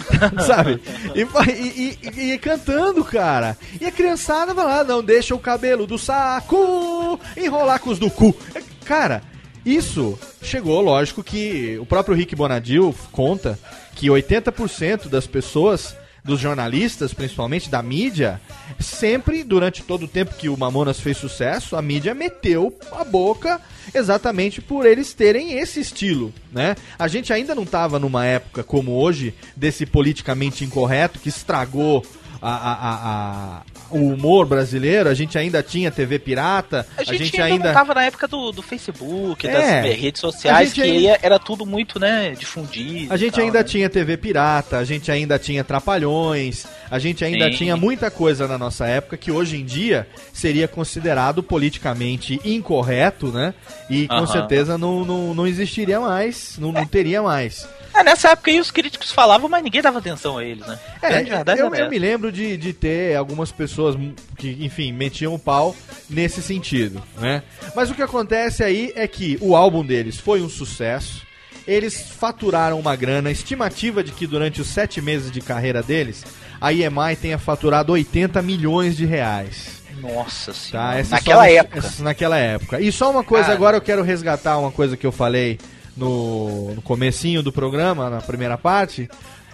Sabe? E, e- e- e cantando, cara. E a criançada vai lá, não deixa o cabelo do saco enrolar com os do cu. É, Cara, isso chegou, lógico que o próprio Rick Bonadil conta que 80% das pessoas, dos jornalistas, principalmente da mídia, sempre, durante todo o tempo que o Mamonas fez sucesso, a mídia meteu a boca exatamente por eles terem esse estilo, né? A gente ainda não tava numa época como hoje, desse politicamente incorreto que estragou a- a- a- o humor brasileiro, a gente ainda tinha TV pirata, A gente, ainda, ainda não tava na época do, do Facebook, das É. redes sociais, gente que ainda- era tudo muito, né, difundido. A gente tal, ainda né? tinha TV pirata, a gente ainda tinha Trapalhões, a gente ainda Sim. tinha muita coisa na nossa época que hoje em dia seria considerado politicamente incorreto, né? E com Aham. certeza não, não, não existiria mais, não, não teria mais. É, nessa época aí os críticos falavam, mas ninguém dava atenção a eles, né? É, grande verdade eu, eu me lembro de, de ter algumas pessoas que, enfim, metiam o pau nesse sentido, né? Mas o que acontece aí é que o álbum deles foi um sucesso, eles faturaram uma grana, estimativa de que durante os sete meses de carreira deles, a EMI tenha faturado 80 milhões de reais. Nossa Tá, senhora. essa Naquela só- época. essa- naquela época. E só uma coisa, Cara. agora eu quero resgatar uma coisa que eu falei no, no comecinho do programa, na primeira parte,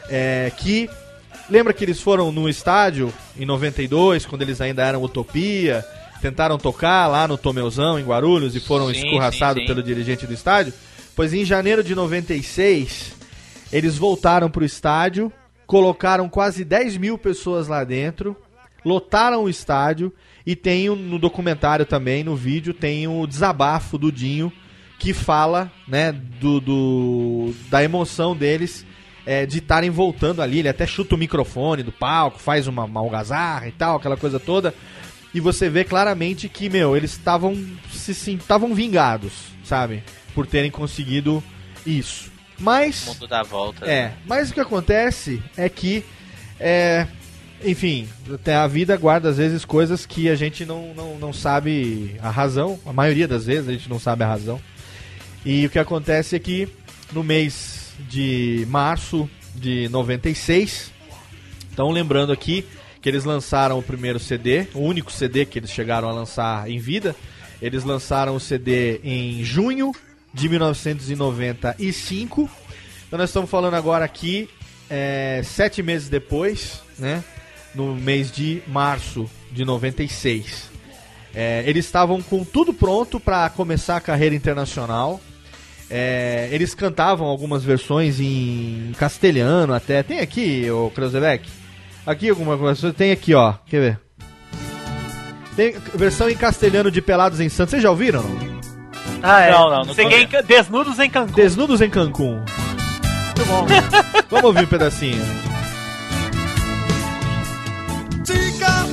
é que lembra que eles foram no estádio em 92, quando eles ainda eram Utopia, tentaram tocar lá no Tomeuzão, em Guarulhos, e foram Sim, escorraçados sim, sim. pelo dirigente do estádio? Pois em janeiro de 96, eles voltaram pro estádio, colocaram quase 10 mil pessoas lá dentro, lotaram o estádio e tem no documentário também, no vídeo, tem o desabafo do Dinho que fala, né, do, do- da emoção deles é, de estarem voltando ali. Ele até chuta o microfone do palco, faz uma, uma algazarra e tal, aquela coisa toda. E você vê claramente que, meu, eles estavam se estavam vingados, sabe? Por terem conseguido isso. Mas O mundo dá volta. é, mas o que acontece é que, é, enfim, até a vida guarda às vezes coisas que a gente não, não, não sabe a razão, a maioria das vezes a gente não sabe a razão. E o que acontece é que no mês de março de 96, então lembrando aqui que eles lançaram o primeiro CD, o único CD que eles chegaram a lançar em vida, eles lançaram o CD em junho de 1995. Então nós estamos falando agora aqui, é, sete meses depois, né? No mês de março de 96. É, eles estavam com tudo pronto para começar a carreira internacional. É, eles cantavam algumas versões em castelhano até. Tem aqui, o Krausebeck? Aqui alguma coisa. Tem aqui, ó. Quer ver? Tem versão em castelhano de Pelados em Santos. Vocês já ouviram? não? Ah, é. Não, não, não Cheguei em Desnudos em Cancún. Desnudos em Cancún. Muito bom. Vamos ouvir um pedacinho. Chica,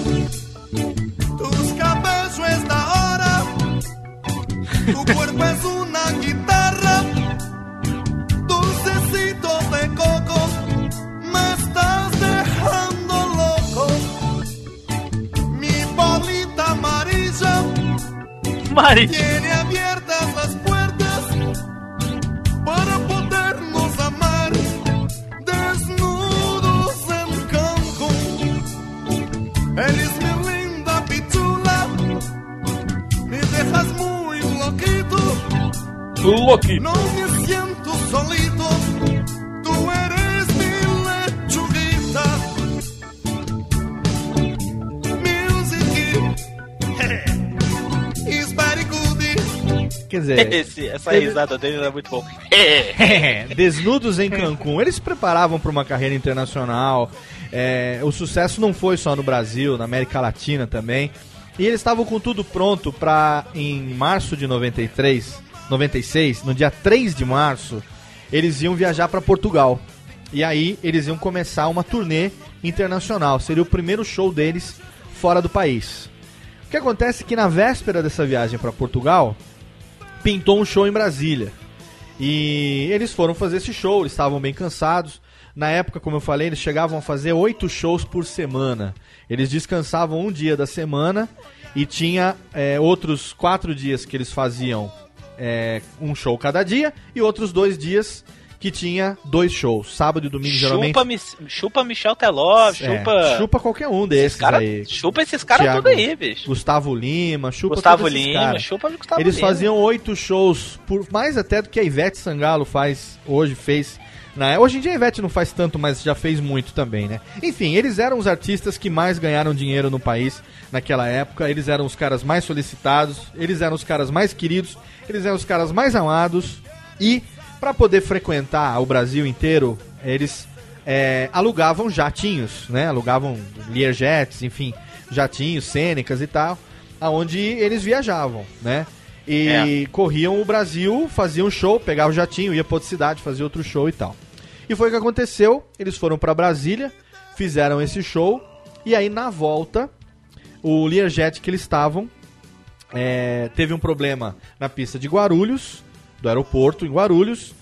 tus cabellos es la hora, tu cuerpo es una guitarra, Mari. tiene abiertas las puertas para podernos amar desnudos en Cancún. Eres mi linda pichula, me dejas muy loquito aqui. No me siento solito, Quer dizer, Esse- essa Ele- risada dele era muito bom. Desnudos em Cancún. Eles se preparavam para uma carreira internacional. É, o sucesso não foi só no Brasil, na América Latina também. E eles estavam com tudo pronto para em março de 93, 96, no dia 3 de março, eles iam viajar para Portugal. E aí eles iam começar uma turnê internacional. Seria o primeiro show deles fora do país. O que acontece é que na véspera dessa viagem para Portugal, pintou um show em Brasília. E eles foram fazer esse show, eles estavam bem cansados. Na época, como eu falei, eles chegavam a fazer oito shows por semana. Eles descansavam um dia da semana e tinha é, outros quatro dias que eles faziam é, um show cada dia e outros dois dias que tinha dois shows, sábado e domingo geralmente. Chupa, Mis- chupa Michel Teló, É, chupa. chupa qualquer um desses cara- aí. chupa esses caras tudo aí, bicho. Gustavo Lima, chupa Gustavo Lima, chupa Gustavo Eles Lima. faziam oito shows, por mais até do que a Ivete Sangalo faz hoje, fez. Na, hoje em dia a Ivete não faz tanto, mas já fez muito também, né? Enfim, eles eram os artistas que mais ganharam dinheiro no país naquela época. Eles eram os caras mais solicitados, eles eram os caras mais queridos, eles eram os caras mais amados. E para poder frequentar o Brasil inteiro, eles é, alugavam jatinhos, né? Alugavam Learjets, enfim, jatinhos, cênicas e tal, aonde eles viajavam, né? E É. corriam o Brasil, faziam show, pegavam o jatinho, ia pra outra cidade, fazia outro show e tal. E foi o que aconteceu, eles foram pra Brasília, fizeram esse show, e aí na volta, o Learjet que eles estavam é, teve um problema na pista de Guarulhos, do aeroporto em Guarulhos,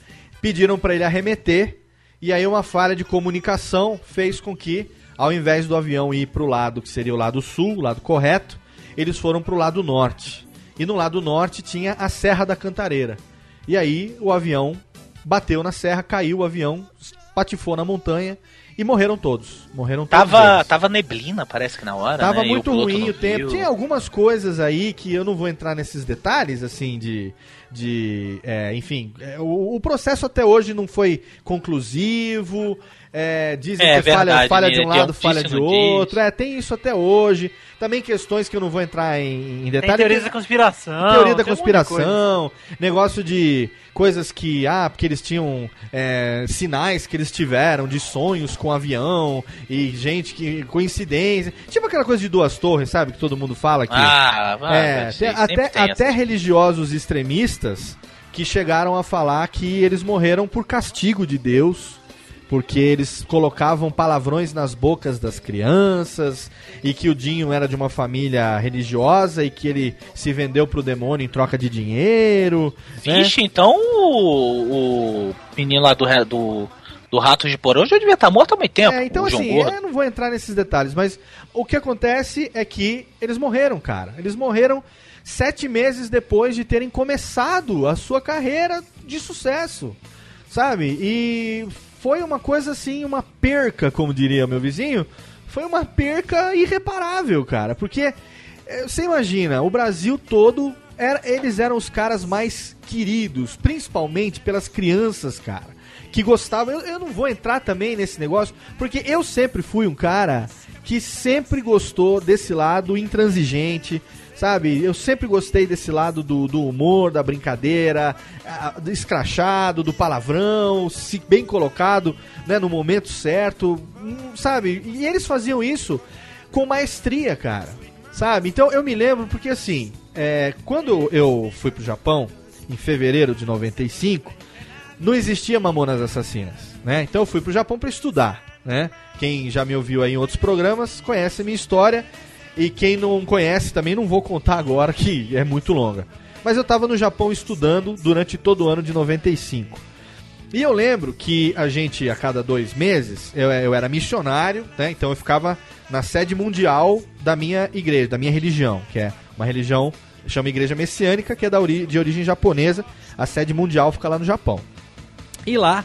pediram para ele arremeter, e aí uma falha de comunicação fez com que, ao invés do avião ir para o lado que seria o lado sul, o lado correto, eles foram para o lado norte. E no lado norte tinha a Serra da Cantareira. E aí o avião bateu na serra, caiu o avião, patifou na montanha e morreram todos. Morreram todos. Tava, tava neblina, parece que na hora. Tava né? Muito piloto ruim o tempo. viu. Tinha algumas coisas aí que eu não vou entrar nesses detalhes, assim, de. De é, enfim, é, o, o processo até hoje não foi conclusivo. é, dizem É que falha, verdade, falha né? de um lado, falha de outro. É, tem isso até hoje. Também questões que eu não vou entrar em, em Tem detalhes. teorias da conspiração. Teoria da tem um de conspiração, negócio de coisas que, ah, porque eles tinham é, sinais que eles tiveram de sonhos com avião e gente que. coincidência. Tipo aquela coisa de duas torres, sabe? Que todo mundo fala que. Ah, vai, é, ser, até, até, religiosos extremistas que chegaram a falar que eles morreram por castigo de Deus. Porque eles colocavam palavrões nas bocas das crianças e que o Dinho era de uma família religiosa e que ele se vendeu pro demônio em troca de dinheiro. né? Vixe, então o, o menino lá do, do, do Ratos de Porão já devia estar morto há muito tempo. É, então assim, Gordo. eu não vou entrar nesses detalhes, mas o que acontece é que eles morreram, cara. Eles morreram sete meses depois de terem começado a sua carreira de sucesso, sabe? E foi uma coisa assim, uma perca, como diria meu vizinho, foi uma perca irreparável, cara, porque eh, você imagina, o Brasil todo, era, eles eram os caras mais queridos, principalmente pelas crianças, cara que gostavam. Eu, eu não vou entrar também nesse negócio, porque eu sempre fui um cara que sempre gostou desse lado intransigente, sabe? Eu sempre gostei desse lado do, do humor, da brincadeira, do escrachado, do palavrão, se bem colocado, né, no momento certo, hum, sabe? E eles faziam isso com maestria, cara, sabe? Então eu me lembro porque assim, é, quando eu fui pro Japão em fevereiro de 95 não existia Mamonas Assassinas, né? Então eu fui pro Japão para estudar, né? Quem já me ouviu aí em outros programas conhece a minha história e quem não conhece também não vou contar agora que é muito longa. Mas eu tava no Japão estudando durante todo o ano de 95. E eu lembro que a gente, a cada dois meses, eu, eu era missionário, né? Então eu ficava na sede mundial da minha igreja, da minha religião, que é uma religião, chama Igreja Messiânica, que é da ori de origem japonesa. A sede mundial fica lá no Japão. E lá,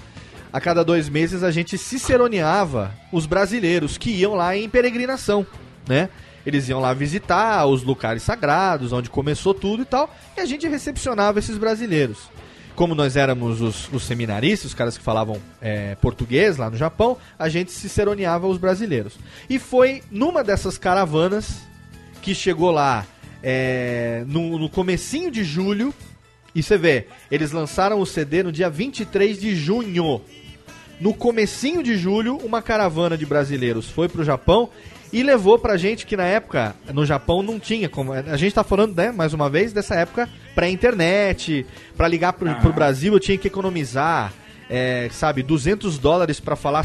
a cada dois meses, a gente ciceroneava os brasileiros que iam lá em peregrinação, né? Eles iam lá visitar os lugares sagrados, onde começou tudo e tal, e a gente recepcionava esses brasileiros. como nós éramos os, os seminaristas, os caras que falavam é, português lá no Japão, a gente se seroneava os brasileiros. E foi numa dessas caravanas que chegou lá é, no, no comecinho de julho. E você vê, eles lançaram o CD no dia 23 de junho. No comecinho de julho, uma caravana de brasileiros foi pro Japão e levou pra gente que na época no Japão não tinha como. A gente tá falando, né, mais uma vez, dessa época pré-internet. Pra ligar pro, pro Brasil eu tinha que economizar, é, sabe, 200 dólares pra falar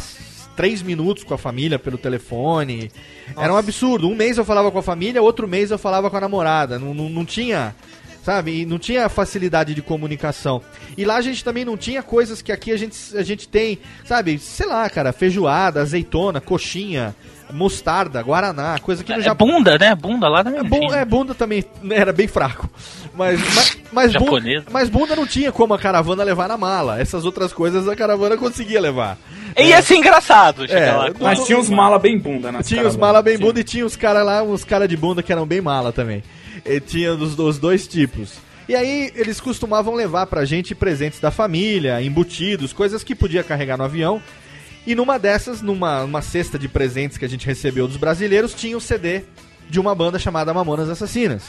3 minutos com a família pelo telefone. Era um absurdo. Um mês eu falava com a família, outro mês eu falava com a namorada. Não, não, não tinha. Sabe? E não tinha facilidade de comunicação. E lá a gente também não tinha coisas que aqui a gente, a gente tem, sabe? Sei lá, cara, feijoada, azeitona, coxinha, mostarda, guaraná, coisa que no É Japão. bunda, né? Bunda lá também. É, bu- tinha. é, bunda também era bem fraco. Mas, mas, mas, bunda, mas bunda não tinha como a caravana levar na mala. Essas outras coisas a caravana conseguia levar. E ia ser engraçado chegar É, lá. Mas tinha uns mala bem bunda nas Tinha os caravanas. mala bem Tinha. bunda e tinha os caras lá, uns caras de bunda que eram bem mala também. E tinha dos, dos dois tipos. E aí eles costumavam levar pra gente presentes da família, embutidos, coisas que podia carregar no avião. E numa dessas, numa uma cesta de presentes que a gente recebeu dos brasileiros, tinha o CD de uma banda chamada Mamonas Assassinas.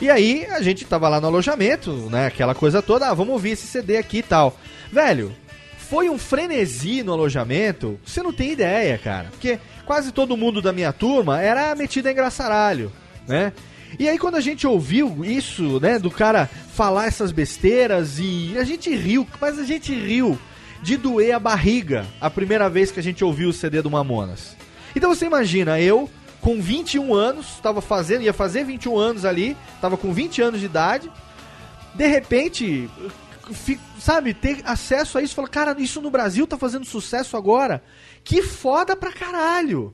E aí a gente tava lá no alojamento, né? Aquela coisa toda, ah, vamos ouvir esse CD aqui e tal. Velho, foi um frenesi no alojamento, você não tem ideia, cara. Porque quase todo mundo da minha turma era metido a engraçaralho, né? E aí quando a gente ouviu isso, né, do cara falar essas besteiras e a gente riu, mas a gente riu de doer a barriga a primeira vez que a gente ouviu o CD do Mamonas. Então você imagina, eu com 21 anos, tava fazendo, ia fazer 21 anos ali, tava com 20 anos de idade, de repente, fi- sabe, ter acesso a isso, falar, cara, isso no Brasil tá fazendo sucesso agora, que foda pra caralho,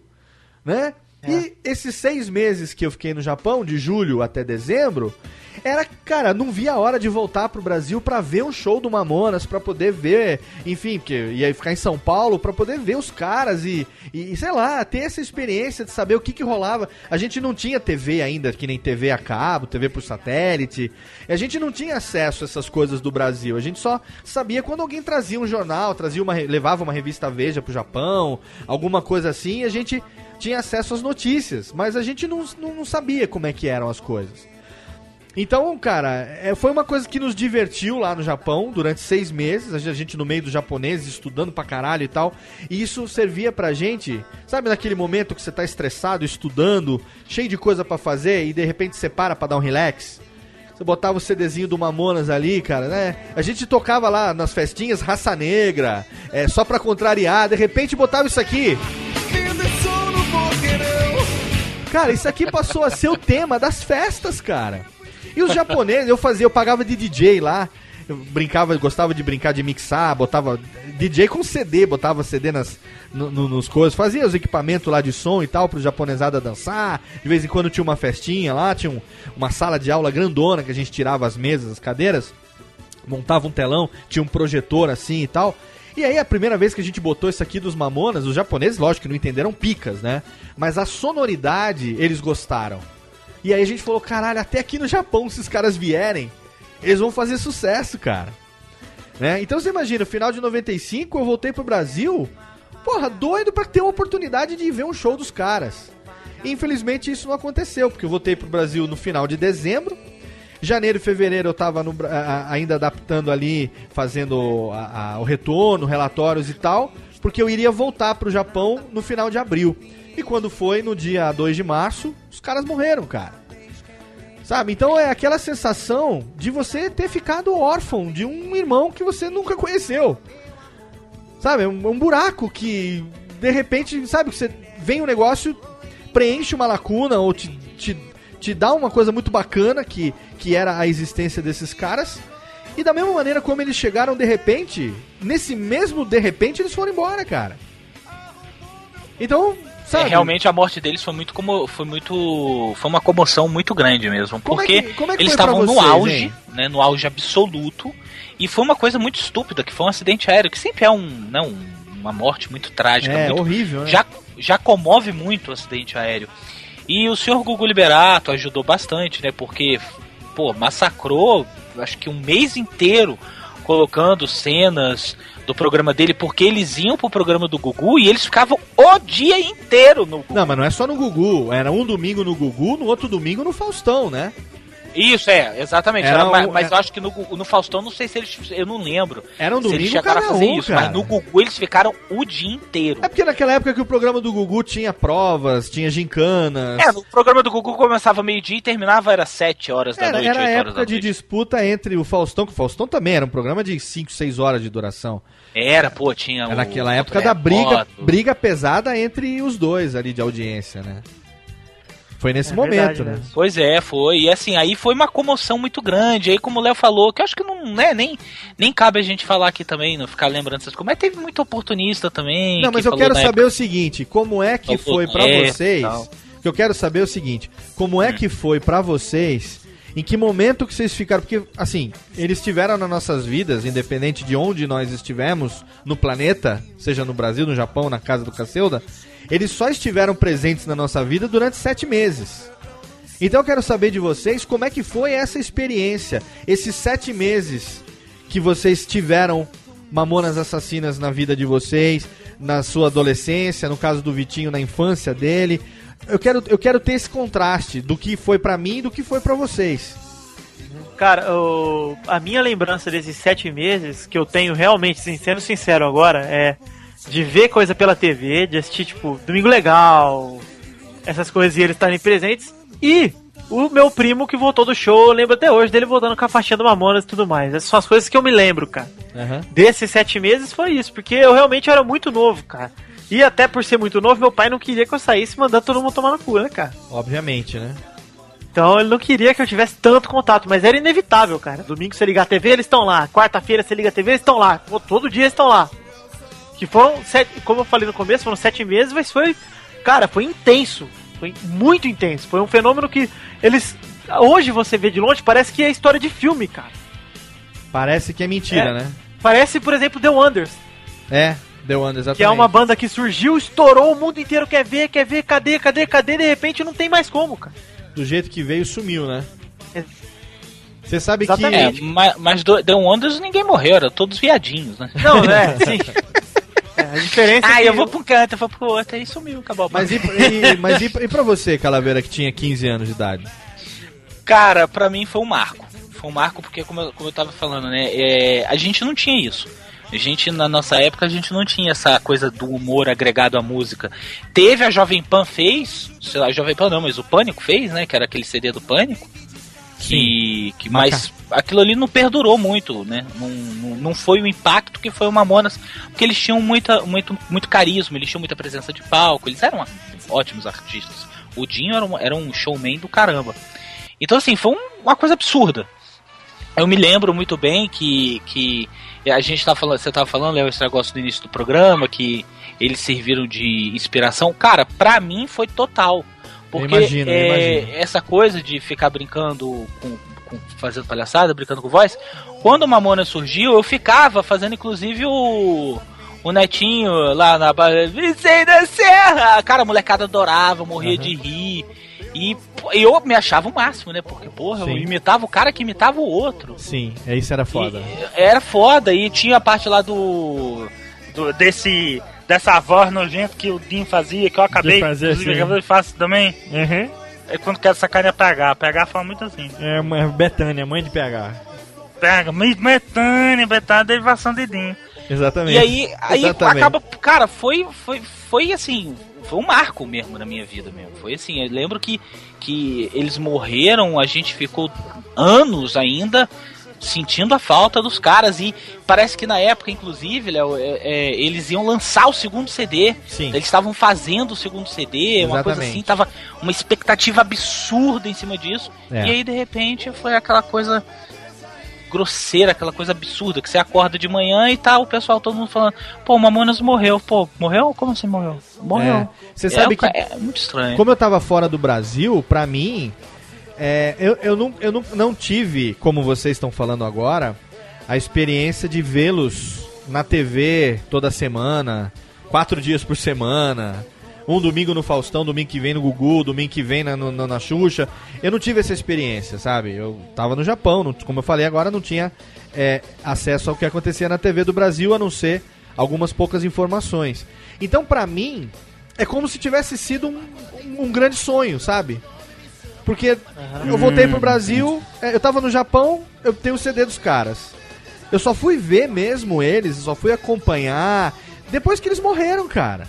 né? E esses seis meses que eu fiquei no Japão, de julho até dezembro, era, cara, não via a hora de voltar pro Brasil pra ver um show do Mamonas, pra poder ver, enfim, porque ia ficar em São Paulo, pra poder ver os caras e, e, sei lá, ter essa experiência de saber o que que rolava. A gente não tinha TV ainda, que nem TV a cabo, TV por satélite. A gente não tinha acesso a essas coisas do Brasil. A gente só sabia quando alguém trazia um jornal, trazia uma, levava uma revista Veja pro Japão, alguma coisa assim, e a gente tinha acesso às notícias, mas a gente não, não, sabia como é que eram as coisas. Então, cara, é, foi uma coisa que nos divertiu lá no Japão durante seis meses, a gente- no meio dos japoneses, estudando pra caralho e tal. E isso servia pra gente, sabe naquele momento que você tá estressado, estudando, cheio de coisa pra fazer e de repente você para pra dar um relax? Você botava o CDzinho do Mamonas ali, cara, né? A gente tocava lá nas festinhas Raça Negra, é, só pra contrariar, de repente botava isso aqui. Cara, isso aqui passou a ser o tema das festas, cara. E os japoneses, eu fazia, eu pagava de DJ lá. Eu brincava, gostava de brincar de mixar, botava DJ com CD, botava CD nas, no- no- nos coisas, fazia os equipamentos lá de som e tal pro japonesada dançar. De vez em quando tinha uma festinha lá, tinha um- uma sala de aula grandona que a gente tirava as mesas, as cadeiras, montava um telão, tinha um projetor assim e tal. E aí a primeira vez que a gente botou isso aqui dos Mamonas, os japoneses, lógico que não entenderam picas, né? Mas a sonoridade eles gostaram. E aí a gente falou, caralho, até aqui no Japão, se os caras vierem, eles vão fazer sucesso, cara. Né? Então você imagina, final de 95 eu voltei pro Brasil, porra, doido pra ter uma oportunidade de ver um show dos caras. Infelizmente isso não aconteceu, porque eu voltei pro Brasil no final de dezembro. Janeiro e fevereiro eu tava no a- ainda adaptando ali, fazendo a- o retorno, relatórios e tal, porque eu iria voltar pro Japão no final de abril. E quando foi no dia 2 de março, os caras morreram, cara. Sabe? Então é aquela sensação de você ter ficado órfão de um irmão que você nunca conheceu. Sabe? É um, é um buraco que, de repente, sabe? Que você vem um negócio, preenche uma lacuna ou te, te, te dá uma coisa muito bacana que, que era a existência desses caras. E da mesma maneira como eles chegaram de repente, nesse mesmo de repente eles foram embora, cara. Então, sabe? É, realmente a morte deles foi muito como foi muito foi uma comoção muito grande mesmo, Como é porque que- é que eles foi pra estavam no vocês, auge, hein? né, no auge absoluto, e foi uma coisa muito estúpida, que foi um acidente aéreo, que sempre é um, não, uma morte muito trágica, É, muito, horrível, né? já já comove muito o acidente aéreo. E o senhor Gugu Liberato ajudou bastante, né, porque pô, massacrou acho que um mês inteiro colocando cenas do programa dele, porque eles iam pro programa do Gugu e eles ficavam o dia inteiro no Gugu. Não, mas não é só no Gugu. Era um domingo no Gugu, no outro domingo no Faustão, né? Isso, é, exatamente. Era Era- mas um- mas é- eu acho que no, no Faustão, não sei se eles. Eu não lembro. Era um se eles domingo chegaram a fazer um, isso, cara. mas no Gugu eles ficaram o dia inteiro. É porque naquela época que o programa do Gugu tinha provas, tinha gincanas. É, no programa do Gugu começava meio-dia e terminava era 7 horas da Era, noite, era a 8 horas da época de noite. disputa entre o Faustão, que o Faustão também era um programa de 5, 6 horas de duração. Era, pô, tinha Era o- naquela o época da briga, briga pesada entre os dois ali de audiência, né? Foi nesse É momento, verdade, né? né? Pois é, foi. E assim, aí foi uma comoção muito grande. Aí, como o Léo falou, que eu acho que não, né, nem, nem cabe a gente falar aqui também, não ficar lembrando essas coisas. Mas teve muito oportunista também. Não, que mas eu falou quero saber o seguinte, como é que Falou foi pra é, vocês? tal. Que eu quero saber é o seguinte, como é que foi pra vocês? Em que momento que vocês ficaram? Porque assim, eles estiveram nas nossas vidas, independente de onde nós estivemos no planeta, seja no Brasil, no Japão, na casa do Cacilda, eles só estiveram presentes na nossa vida durante sete meses. Então eu quero saber de vocês como é que foi essa experiência, esses sete meses que vocês tiveram Mamonas Assassinas na vida de vocês, na sua adolescência, no caso do Vitinho na infância dele. Eu quero, eu quero ter esse contraste do que foi pra mim e do que foi pra vocês. Cara, o- a minha lembrança desses sete meses, que eu tenho realmente, assim, sendo sincero agora, é de ver coisa pela TV, de assistir, tipo, Domingo Legal, essas coisas e eles estarem presentes, e o meu primo que voltou do show, eu lembro até hoje dele voltando com a faixinha do Mamonas e tudo mais. Essas são as coisas que eu me lembro, cara. Desses sete meses foi isso, porque eu realmente era muito novo, cara. E até por ser muito novo, meu pai não queria que eu saísse mandando todo mundo tomar no cu, né, cara? Obviamente, né? Então ele não queria que eu tivesse tanto contato, mas era inevitável, cara. Domingo você ligar a TV, eles estão lá. Quarta-feira você liga a TV, eles estão lá. Todo dia eles estão lá. Que foram sete, como eu falei no começo, foram sete meses, mas foi, cara, foi intenso. Foi muito intenso. Foi um fenômeno que eles. Hoje você vê de longe, parece que é história de filme, cara. Parece que é mentira, É. né? Parece, por exemplo, The Wonders, É, deu ano exatamente. que é uma banda que surgiu, estourou, o mundo inteiro quer ver, quer ver, cadê, cadê, cadê, de repente não tem mais como, cara. Do jeito que veio, sumiu, né? É. Você sabe É, que. mas, mas do The Wonders ninguém morreu, eram todos viadinhos, né? Não, é, sim. É, a diferença é Ah, que eu vou pra um canto, eu vou pro outro, aí sumiu, acabou. Mas, e, e- mas e, e pra você, Calaveira, que tinha 15 anos de idade? Cara, pra mim foi um marco. Foi um marco porque, como eu, como eu tava falando, né? é, a gente não tinha isso. A gente, na nossa época, a gente não tinha essa coisa do humor agregado à música. Teve a Jovem Pan fez, sei lá, a Jovem Pan não, mas o Pânico fez, né? Que era aquele CD do Pânico. Que, que mas aquilo ali não perdurou muito, né? Não, não, não foi o impacto que foi o Mamonas, porque eles tinham muita, muito, muito carisma, eles tinham muita presença de palco, eles eram ótimos artistas. O Dinho era um, era um showman do caramba. Então, assim, foi um- uma coisa absurda. Eu me lembro muito bem que, que a gente tava falando, você tava falando, Léo, esse do início do programa, que eles serviram de inspiração. Cara, pra mim foi total. Porque imagino, eu é, imagino. essa coisa de ficar brincando com, com- fazendo palhaçada, brincando com voz, quando o Mamona surgiu, eu ficava fazendo inclusive o o netinho lá na Vicente da Serra. Cara, a molecada adorava, morria de rir. E eu me achava o máximo, né? Porque, porra, eu Sim. imitava o cara que imitava o outro. Sim, é isso era foda. Era foda. E tinha a parte lá do. do- desse dessa voz nojenta que o Dinho fazia, que eu acabei, fazer inclusive, assim. de faço também. Uhum. É quando quer sacanear PH. PH fala muito assim. É uma Betânia, mãe de PH. Pega, me- Betânia, Betânia, derivação de Dinho. Exatamente. E aí, aí Exatamente. acaba. Cara, foi, foi, foi assim. Foi um marco mesmo na minha vida mesmo. Foi assim, eu lembro que, que eles morreram, a gente ficou anos ainda sentindo a falta dos caras. E parece que na época, inclusive, Léo, é, é, eles iam lançar o segundo CD. Sim. Eles estavam fazendo o segundo CD, uma coisa Exatamente. assim, tava uma expectativa absurda em cima disso. É. E aí, de repente, foi aquela coisa grosseira, aquela coisa absurda, que você acorda de manhã e tá o pessoal todo mundo falando, pô, o Mamonas morreu, pô, morreu? Como assim morreu? Morreu. É. Você sabe é, que- É muito estranho. Como eu tava fora do Brasil, pra mim, é, eu, eu, não, eu não, não tive, como vocês estão falando agora, a experiência de vê-los na TV toda semana, quatro dias por semana. Um domingo no Faustão, domingo que vem no Gugu, domingo que vem na, no- na Xuxa. Eu não tive essa experiência, sabe? Eu tava no Japão, não- como eu falei agora, não tinha é, acesso ao que acontecia na TV do Brasil, a não ser algumas poucas informações. Então, pra mim, é como se tivesse sido um- um grande sonho, sabe? Porque eu voltei pro Brasil, é, eu tava no Japão, eu tenho o CD dos caras. Eu só fui ver mesmo eles, só fui acompanhar depois que eles morreram, cara.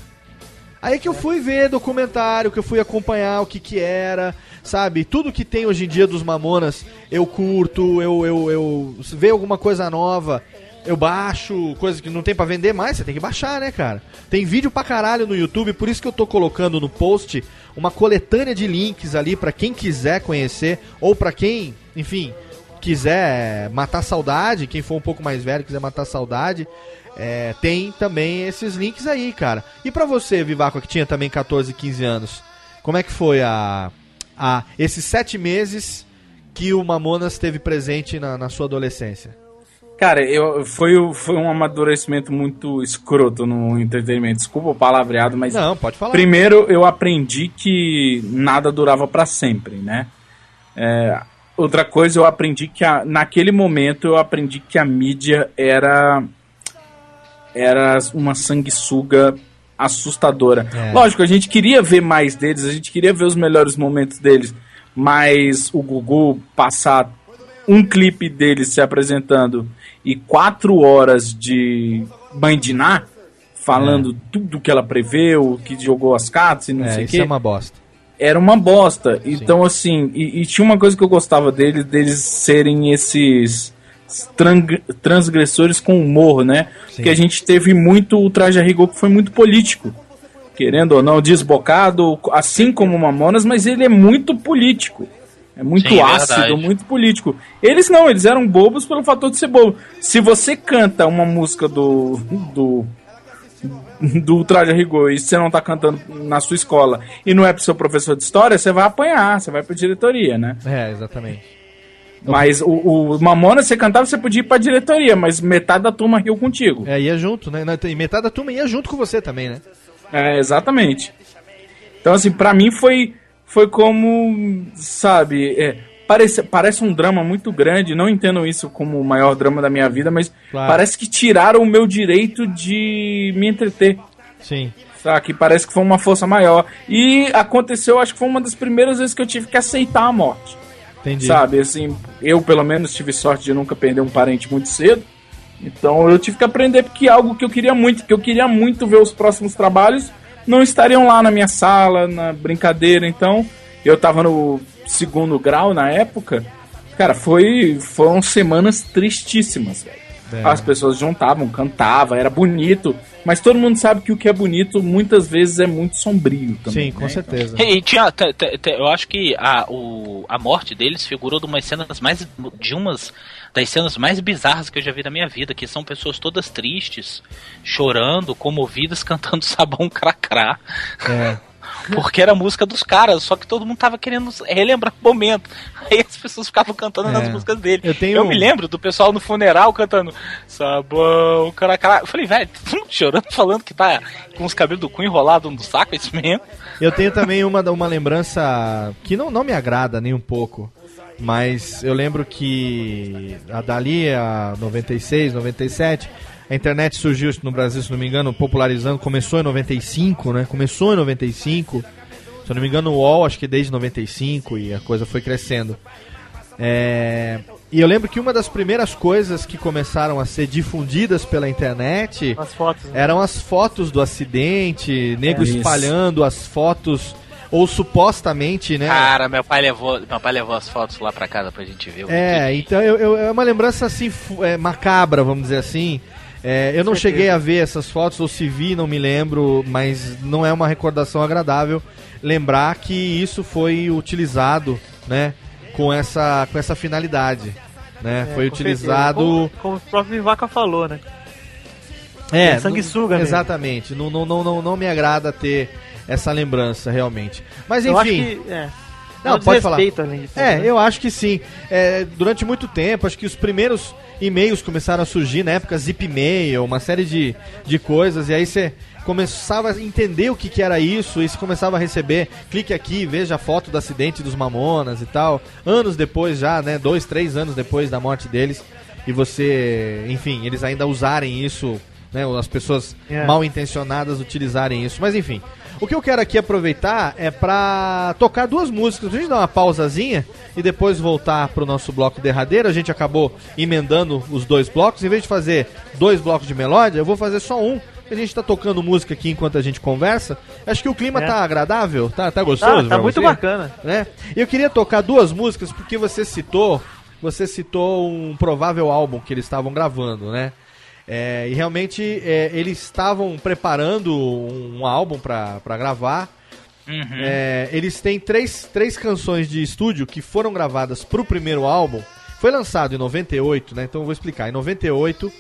Aí que eu fui ver documentário, que eu fui acompanhar o que que era, sabe? Tudo que tem hoje em dia dos Mamonas, eu curto, eu, eu, eu vê alguma coisa nova, eu baixo, coisa que não tem pra vender mais, você tem que baixar, né, cara? Tem vídeo pra caralho no YouTube, por isso que eu tô colocando no post uma coletânea de links ali pra quem quiser conhecer, ou pra quem, enfim, quiser matar saudade, quem for um pouco mais velho quiser matar saudade, é, tem também esses links aí, cara. E pra você, Vivaco, que tinha também 14, 15 anos, como é que foi a, a esses sete meses que o Mamonas teve presente na, na sua adolescência? Cara, eu, foi, foi um amadurecimento muito escroto no entretenimento. Desculpa o palavreado, mas. Não, pode falar. Primeiro, eu aprendi que nada durava pra sempre, né? É, outra coisa, eu aprendi que a- naquele momento eu aprendi que a mídia era era uma sanguessuga assustadora. É. Lógico, a gente queria ver mais deles, a gente queria ver os melhores momentos deles, mas o Gugu passar um clipe deles se apresentando e quatro horas de bandinar falando tudo que ela preveu, que jogou as cartas e não É, sei o isso quê é uma bosta. era uma bosta. Então, assim, e, e tinha uma coisa que eu gostava deles, deles serem esses transgressores com humor, né? Que a gente teve muito o Traje a Rigor que foi muito político. Querendo ou não, desbocado, assim como o Mamonas, mas ele é muito político. É muito Sim, é ácido, verdade. muito político. Eles não, eles eram bobos pelo fator de ser bobo. Se você canta uma música do, do do Traje a Rigor e você não tá cantando na sua escola e não é pro seu professor de história, você vai apanhar, você vai pra diretoria, né? É, exatamente. Mas o, o Mamona, você cantava, você podia ir pra diretoria, mas metade da turma riu contigo. É, ia junto, né? E metade da turma ia junto com você também, né? É, exatamente. Então, assim, pra mim foi, foi como, sabe, é, parece, parece um drama muito grande, não entendo isso como o maior drama da minha vida, mas Claro. parece que tiraram o meu direito de me entreter. Sim. Sabe? Parece que foi uma força maior. E aconteceu, acho que foi uma das primeiras vezes que eu tive que aceitar a morte. Entendi. Sabe, assim, eu pelo menos tive sorte de nunca perder um parente muito cedo. Então eu tive que aprender porque algo que eu queria muito, que eu queria muito ver os próximos trabalhos não estariam lá na minha sala, na brincadeira. Então, eu tava no segundo grau na época. Cara, foi foram semanas tristíssimas, velho. É. As pessoas juntavam, cantavam, era bonito, mas todo mundo sabe que o que é bonito muitas vezes é muito sombrio também. Sim, com né? certeza. E tinha, eu acho que a, o, a morte deles figurou de umas cenas mais. de umas das cenas mais bizarras que eu já vi na minha vida, que são pessoas todas tristes, chorando, comovidas, cantando sabão cracrá. É. Porque era a música dos caras, só que todo mundo tava querendo relembrar o momento. Aí as pessoas ficavam cantando É. nas músicas dele. Eu tenho- me lembro do pessoal no funeral cantando sabão, cracrá. Eu falei, velho, todo mundo chorando, falando que tá com os cabelos do cu enrolado no saco, é isso mesmo? Eu tenho também uma, uma lembrança que não, não me agrada nem um pouco. Mas eu lembro que a dali, a 96, 97, a internet surgiu no Brasil, se não me engano, popularizando, começou em 95, né? Começou em 95. Se eu não me engano, o UOL, acho que desde 95 e a coisa foi crescendo. É, E eu lembro que uma das primeiras coisas que começaram a ser difundidas pela internet As fotos. né? eram as fotos do acidente, nego É espalhando as fotos, ou supostamente, né? Cara, meu pai levou, meu pai levou as fotos lá pra casa pra gente ver. o É, então eu, eu- é uma lembrança assim, é, macabra, vamos dizer assim. É, eu não certeza. cheguei a ver essas fotos, ou se vi, não me lembro, mas não é uma recordação agradável lembrar que isso foi utilizado, né, com essa, com essa finalidade. Né? É, foi com utilizado. Como, como o próprio Vivaca falou, né? É, sanguessuga não-. Exatamente. Não, não, não, não, não me agrada ter essa lembrança, realmente. Mas Eu acho enfim, que. É. Não, pode falar. tudo, É, né? eu acho que sim. É, durante muito tempo, acho que os primeiros e-mails começaram a surgir na época Zip Mail, uma série de, de coisas, e aí você começava a entender o que, que era isso, e você começava a receber, clique aqui, veja a foto do acidente dos Mamonas e tal. Anos depois já, né? Dois, três anos depois da morte deles, e você, enfim, eles ainda usarem isso, né? As pessoas É. mal intencionadas utilizarem isso. Mas enfim, o que eu quero aqui aproveitar é pra tocar duas músicas. A gente dar uma pausazinha e depois voltar pro nosso bloco derradeiro. A gente acabou emendando os dois blocos. Em vez de fazer dois blocos de melódia, eu vou fazer só um. A gente tá tocando música aqui enquanto a gente conversa. Acho que o clima É. tá agradável, tá, tá gostoso. Tá, tá muito você? bacana. né? Eu queria tocar duas músicas porque você citou, você citou um provável álbum que eles estavam gravando, né? É, e realmente é, eles estavam preparando um álbum pra gravar. É, eles têm três, três canções de estúdio que foram gravadas pro primeiro álbum. Foi lançado em 98, né? Então eu vou explicar. Em 98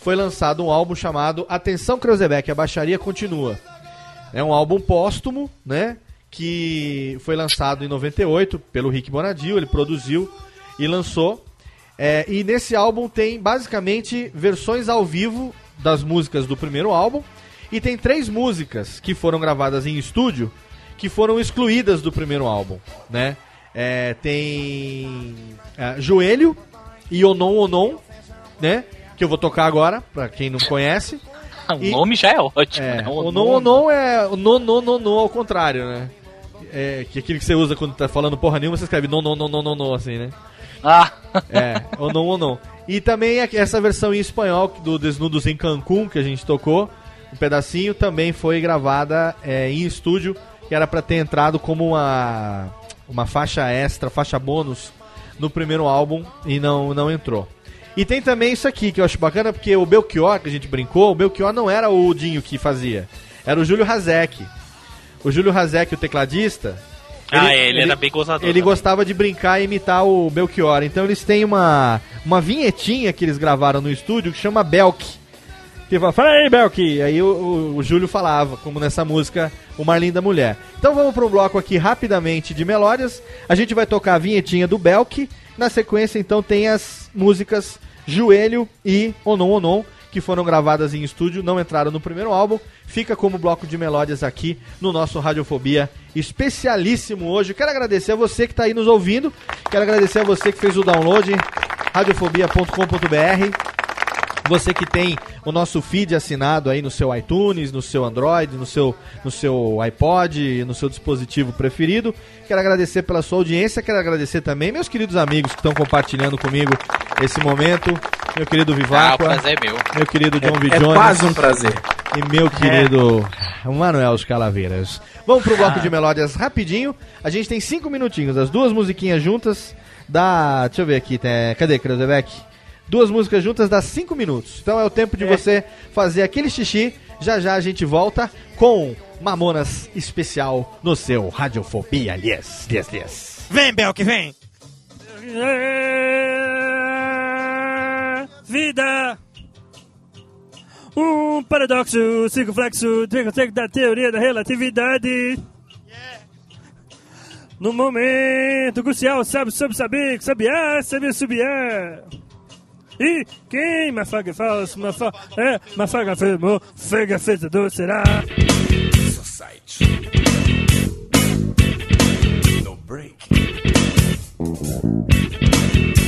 foi lançado um álbum chamado Atenção Kreuzebeck, a baixaria continua. É um álbum póstumo, né? Que foi lançado em 98 pelo Rick Bonadio, ele produziu e lançou. É, e nesse álbum tem basicamente versões ao vivo das músicas do primeiro álbum. E tem três músicas que foram gravadas em estúdio que foram excluídas do primeiro álbum, né? É, tem é, Joelho e Onon Onon, né? Que eu vou tocar agora, pra quem não conhece. O E- nome já é ótimo, É, né? o non, o non é o non, non, non ao contrário, né? É, que aquele que você usa quando tá falando porra nenhuma, você escreve non, non, non, non, non, assim, né? Ah, É, o non, o non. E também essa versão em espanhol do Desnudos em Cancún, que a gente tocou, um pedacinho, também foi gravada é, em estúdio, que era pra ter entrado como uma, uma faixa extra, faixa bônus no primeiro álbum e não, não entrou. E tem também isso aqui que eu acho bacana, porque o Belchior, que a gente brincou, o Belchior não era o Dinho que fazia, era o Júlio Hazek. O Júlio Hazek, o tecladista, ah, é, ele, era bem gozador. ele também. gostava de brincar e imitar o Belchior. Então eles têm uma, uma vinhetinha que eles gravaram no estúdio que chama Belk. Que fala, fala aí, Belk. Aí o, o- o Júlio falava, como nessa música, o Marlim da Mulher. Então vamos para um bloco aqui rapidamente de melódias. A gente vai tocar a vinhetinha do Belk. Na sequência, então, tem as músicas Joelho e Onon Onon, que foram gravadas em estúdio, não entraram no primeiro álbum. Fica como bloco de melódias aqui no nosso Radiofobia especialíssimo hoje. Quero agradecer a você que está aí nos ouvindo. Quero agradecer a você que fez o download, radiofobia.com.br. Você que tem o nosso feed assinado aí no seu iTunes, no seu Android, no seu, no seu iPod, no seu dispositivo preferido. Quero agradecer pela sua audiência, quero agradecer também meus queridos amigos que estão compartilhando comigo esse momento. Meu querido Ah, o Vivaco, prazer é meu. meu querido John. É Jones quase um prazer. e meu querido Manuel os Calaveiras. Vamos pro bloco de melódias rapidinho. A gente tem cinco minutinhos, as duas musiquinhas juntas dá. Deixa eu ver aqui, tem- cadê, Kreuzebeck? Duas músicas juntas dá cinco minutos. Então é o tempo de você fazer aquele xixi. Já já a gente volta com Mamonas especial no seu Radiofobia. Yes, yes, yes. Vem, Belk, vem! Vida. Um paradoxo, circunflexo, tricoteco da teoria da relatividade. No momento crucial, sabe sobre saber, que sabiá, sabia subiá. E quem mafaga falso, mafaga, é, mafaga afirmou, fega fezador será. No break.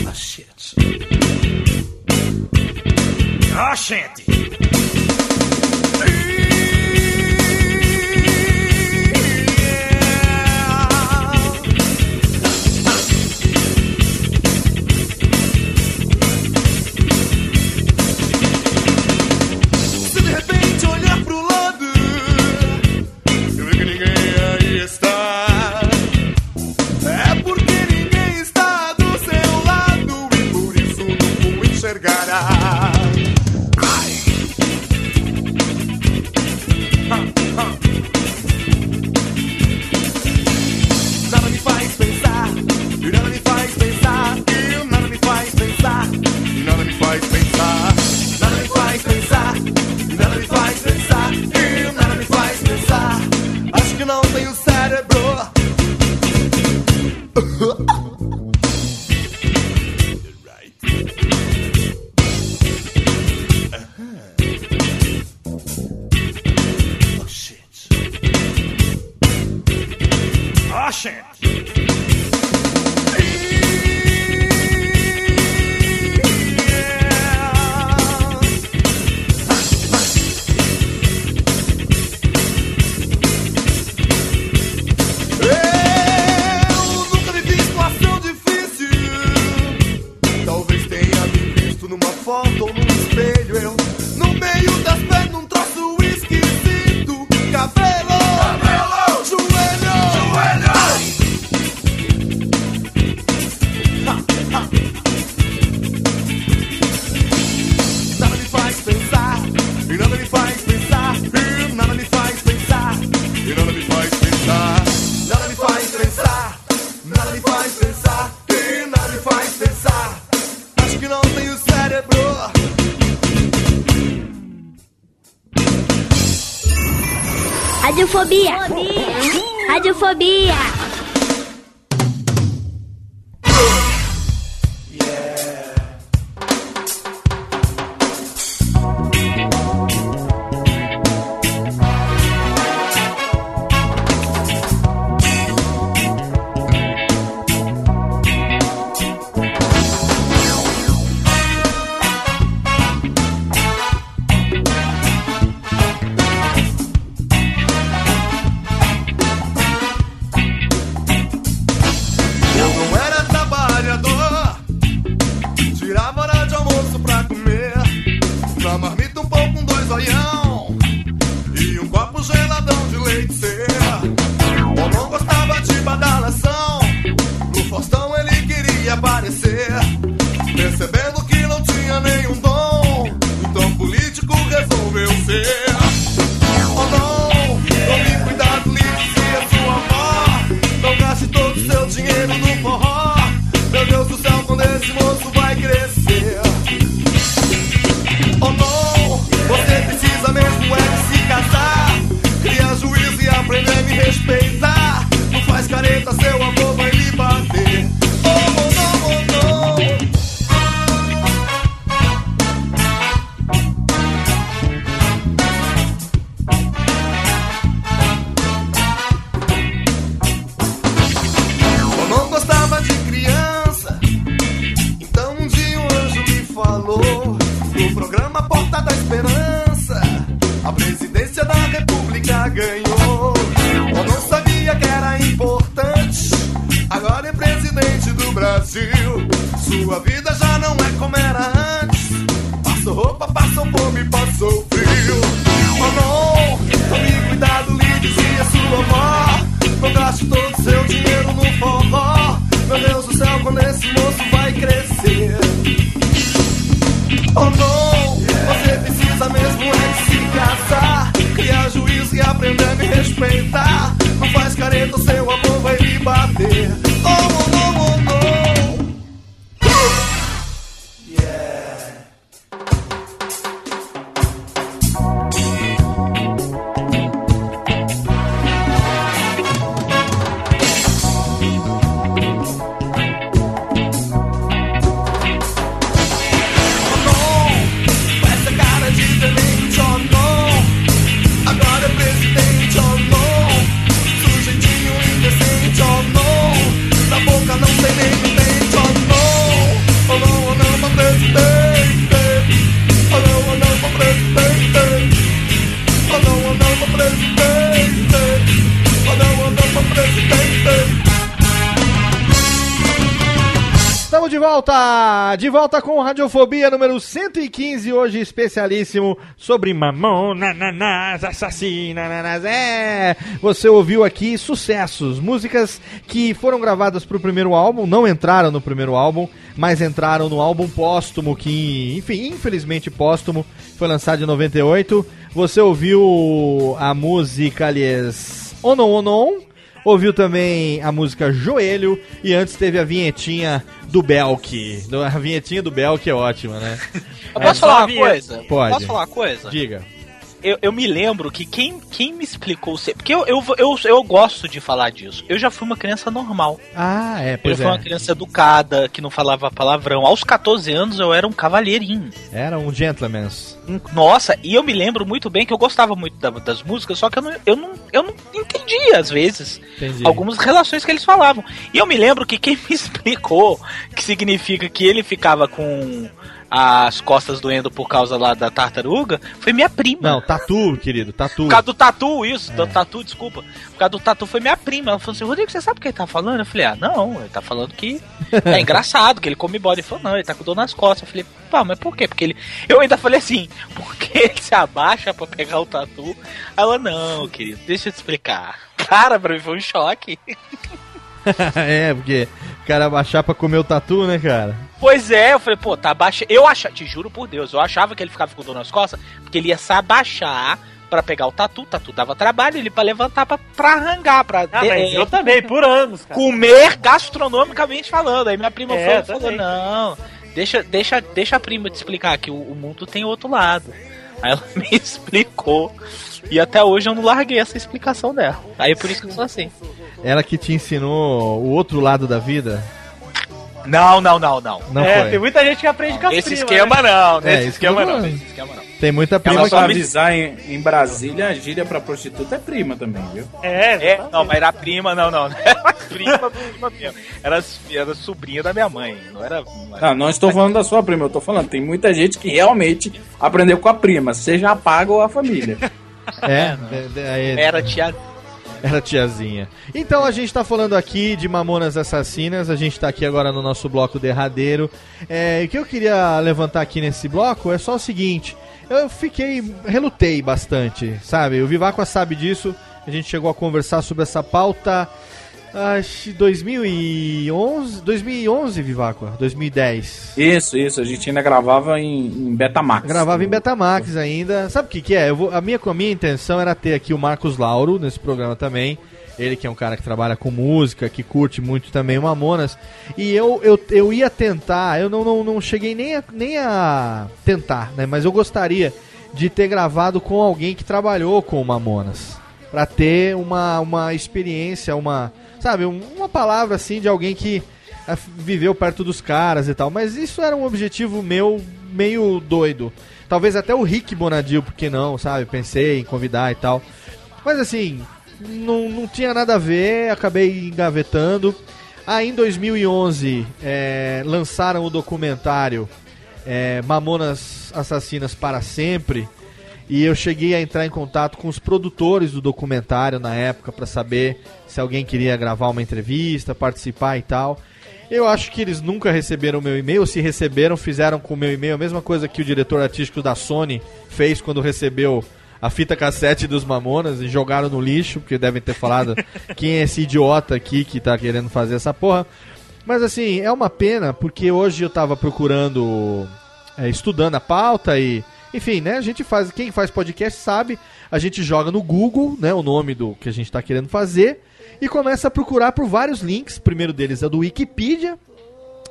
Ah, shit. Ó, gente! todavía. isopor passou frio. Manon, tome cuidado, lhe dizia sua avó. Não gaste todo o seu dinheiro no forró. Meu Deus do céu, quando esse moço vai crescer. Oh não, você precisa mesmo é de se casar. Criar juízo e aprender a me respeitar. Não faz careta, seu amor vai me bater. volta com Radiofobia número 115, hoje especialíssimo sobre mamonanás, assassinanás. É, você ouviu aqui sucessos, músicas que foram gravadas para o primeiro álbum, não entraram no primeiro álbum, mas entraram no álbum póstumo, que, enfim, infelizmente póstumo, foi lançado em 98. Você ouviu a música, aliás, Onon Onon, ouviu também a música Joelho e antes teve a vinhetinha do Belk. A vinhetinha do Belk é ótima, né? Eu posso é, falar uma coisa? Pode. Posso falar uma coisa? Diga eu, eu me lembro que quem, quem me explicou. se- Porque eu, eu, eu, eu gosto de falar disso. Eu já fui uma criança normal. Ah, é, Eu pois fui uma é. criança educada, que não falava palavrão. Aos 14 anos eu era um cavalheirinho. Era um gentleman. Nossa, e eu me lembro muito bem que eu gostava muito da- das músicas, só que eu não, eu não, eu não entendia, às vezes, Entendi. algumas relações que eles falavam. E eu me lembro que quem me explicou que significa que ele ficava com as costas doendo por causa lá da tartaruga foi minha prima. Não, tatu, querido, tatu. Por causa do tatu, isso, do tatu, desculpa. Por causa do tatu foi minha prima. Ela falou assim, Rodrigo, você sabe o que ele tá falando? Eu falei, ah, não, ele tá falando que é engraçado, que ele come bode. Ele falou, não, ele tá com dor nas costas. Eu falei, pá, mas por quê? Porque ele. Eu ainda falei assim, porque ele se abaixa pra pegar o tatu. Ela, não, querido, deixa eu te explicar. Cara, pra mim foi um choque. é, porque cara baixar pra comer o tatu, né, cara? Pois é, eu falei, pô, tá abaixando. Eu achava, te juro por Deus, eu achava que ele ficava com dor nas costas, porque ele ia se abaixar pra pegar o tatu, o tatu dava trabalho, ele pra levantar pra, pra arrangar, pra Ah, mas é, eu também, por anos, cara. comer gastronomicamente falando. Aí minha prima É, foi e falou, não, deixa, deixa, deixa a prima te explicar que o, o mundo tem outro lado. Aí ela me explicou. E até hoje eu não larguei essa explicação dela. Aí é por isso que eu sou assim. Ela que te ensinou o outro lado da vida? Não, não, não, não. Não é, foi. tem muita gente que aprende com as Esse primas, esquema né? não, É, isso esquema que eu tô não, falando. nesse esquema não. Tem muita prima Ela que... só avisar em, em Brasília, a gíria pra prostituta é prima também, viu? É, É, não, mas era prima, não, não. Não era prima, prima mesmo. Era, era sobrinha da minha mãe. Não era. não era- Ah, não estou falando da sua prima, eu tô falando, tem muita gente que realmente aprendeu com a prima, seja a paga ou a família. É, de- aí- Era tia. Era tiazinha. Então a gente tá falando aqui de Mamonas Assassinas, a gente tá aqui agora no nosso bloco derradeiro. É, e o que eu queria levantar aqui nesse bloco é só o seguinte: eu fiquei, relutei bastante, sabe? O Viváqua sabe disso, a gente chegou a conversar sobre essa pauta. Acho que 2011, 2011, Viváqua, 2010. Isso, isso, a gente ainda gravava em, em Betamax. Gravava em Betamax ainda. Sabe o que, que é? Eu vou, a, minha, a minha intenção era ter aqui o Marcos Lauro nesse programa também. Ele que é um cara que trabalha com música, que curte muito também o Mamonas. E eu, eu, eu ia tentar, eu não, não, não cheguei nem a, nem a tentar, né? Mas eu gostaria de ter gravado com alguém que trabalhou com o Mamonas. Pra ter uma, uma experiência, uma. Sabe, um- uma palavra assim de alguém que ah, viveu perto dos caras e tal. Mas isso era um objetivo meu meio doido. Talvez até o Rick Bonadil, porque não, sabe? Pensei em convidar e tal. Mas assim, não, não tinha nada a ver, acabei engavetando. Aí em 2011 é, lançaram o documentário é, Mamonas Assassinas para Sempre. E eu cheguei a entrar em contato com os produtores do documentário na época para saber se alguém queria gravar uma entrevista, participar e tal. Eu acho que eles nunca receberam o meu e-mail, se receberam, fizeram com o meu e-mail a mesma coisa que o diretor artístico da Sony fez quando recebeu a fita cassete dos Mamonas e jogaram no lixo, porque devem ter falado quem é esse idiota aqui que tá querendo fazer essa porra. Mas assim, é uma pena, porque hoje eu tava procurando, é, estudando a pauta e. Enfim, né? A gente faz. Quem faz podcast sabe, a gente joga no Google, né? O nome do que a gente tá querendo fazer. E começa a procurar por vários links. O primeiro deles é do Wikipedia.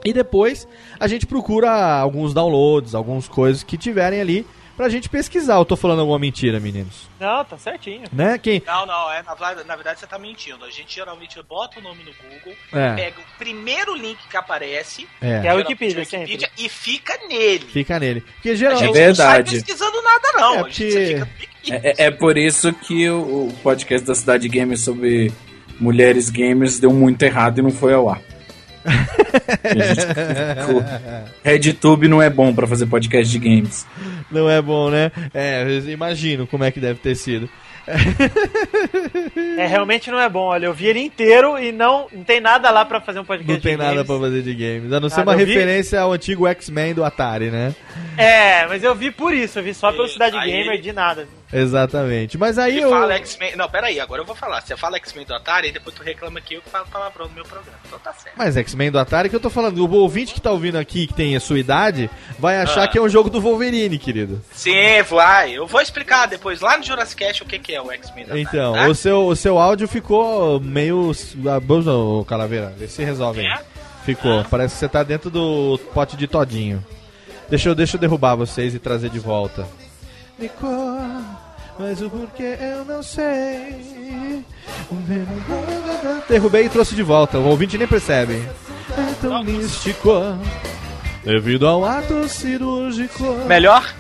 E depois a gente procura alguns downloads, algumas coisas que tiverem ali pra gente pesquisar. Eu tô falando alguma mentira, meninos. Não, tá certinho. Né? Quem. Não, não, é, na, verdade- na verdade você tá mentindo. A gente geralmente bota o nome no Google, É. pega o primeiro link que aparece, É. Que é o geralmente Wikipedia, é Wikipedia, sempre. e fica nele. Fica nele. Porque A geralmente. gente não sai verdade. pesquisando nada, não. É A gente porque- você fica pique- É, é- é por isso que o, o podcast da Cidade Games sobre mulheres gamers deu muito errado e não foi ao ar. RedTube não é bom pra fazer podcast de games. Não é bom, né? É, imagino como é que deve ter sido. É, realmente não é bom. Olha, eu vi ele inteiro e não, não tem nada lá pra fazer um podcast Não tem de nada games. pra fazer de games. A não ser Nada, uma eu vi- referência ao antigo X-Men do Atari, né? É, mas eu vi por isso. Eu vi só pelo Isso, Cidade aí- Gamer de nada. Exatamente. Mas aí Você eu. fala X-Men. Não, peraí, agora eu vou falar. Você fala X-Men do Atari e depois tu reclama que eu falo palavrão no meu programa. Então tá certo. Mas X-Men do Atari que eu tô falando. O ouvinte que tá ouvindo aqui, que tem a sua idade, vai achar Ah. que é um jogo do Wolverine, querido. Sim, vai. Eu vou explicar depois lá no Jurassic Cast o que, que é o X-Men do Atari. Então, tá? o, seu, o seu áudio ficou meio. Ah, Bolsa, ô, Calaveira, vê se resolve aí. É? Ficou. Parece que você tá dentro do pote de todinho. Deixa eu, deixa eu derrubar vocês e trazer de volta. Mas o porquê eu não sei. Derrubei e trouxe de volta. O ouvinte nem percebe. É tão místico. Devido ao ato cirúrgico. Melhor?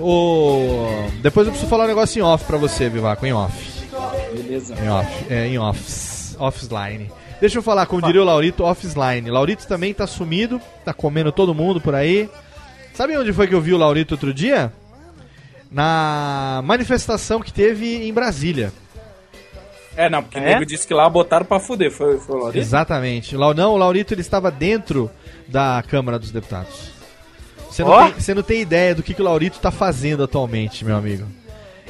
O... Depois eu preciso falar um negócio em off pra você, Vivaco, em off. Beleza. Em off, é, em offs, offline. Deixa eu falar, como diria o Laurito, offline. Laurito também tá sumido, tá comendo todo mundo por aí. Sabe onde foi que eu vi o Laurito outro dia? Na manifestação que teve em Brasília. É, não, porque o É? nego disse que lá botaram pra fuder. Foi, foi o Laurito? Exatamente. Não, o Laurito ele estava dentro da Câmara dos Deputados. Você não, Ó. tem, você não tem ideia do que, que o Laurito tá fazendo atualmente, meu amigo.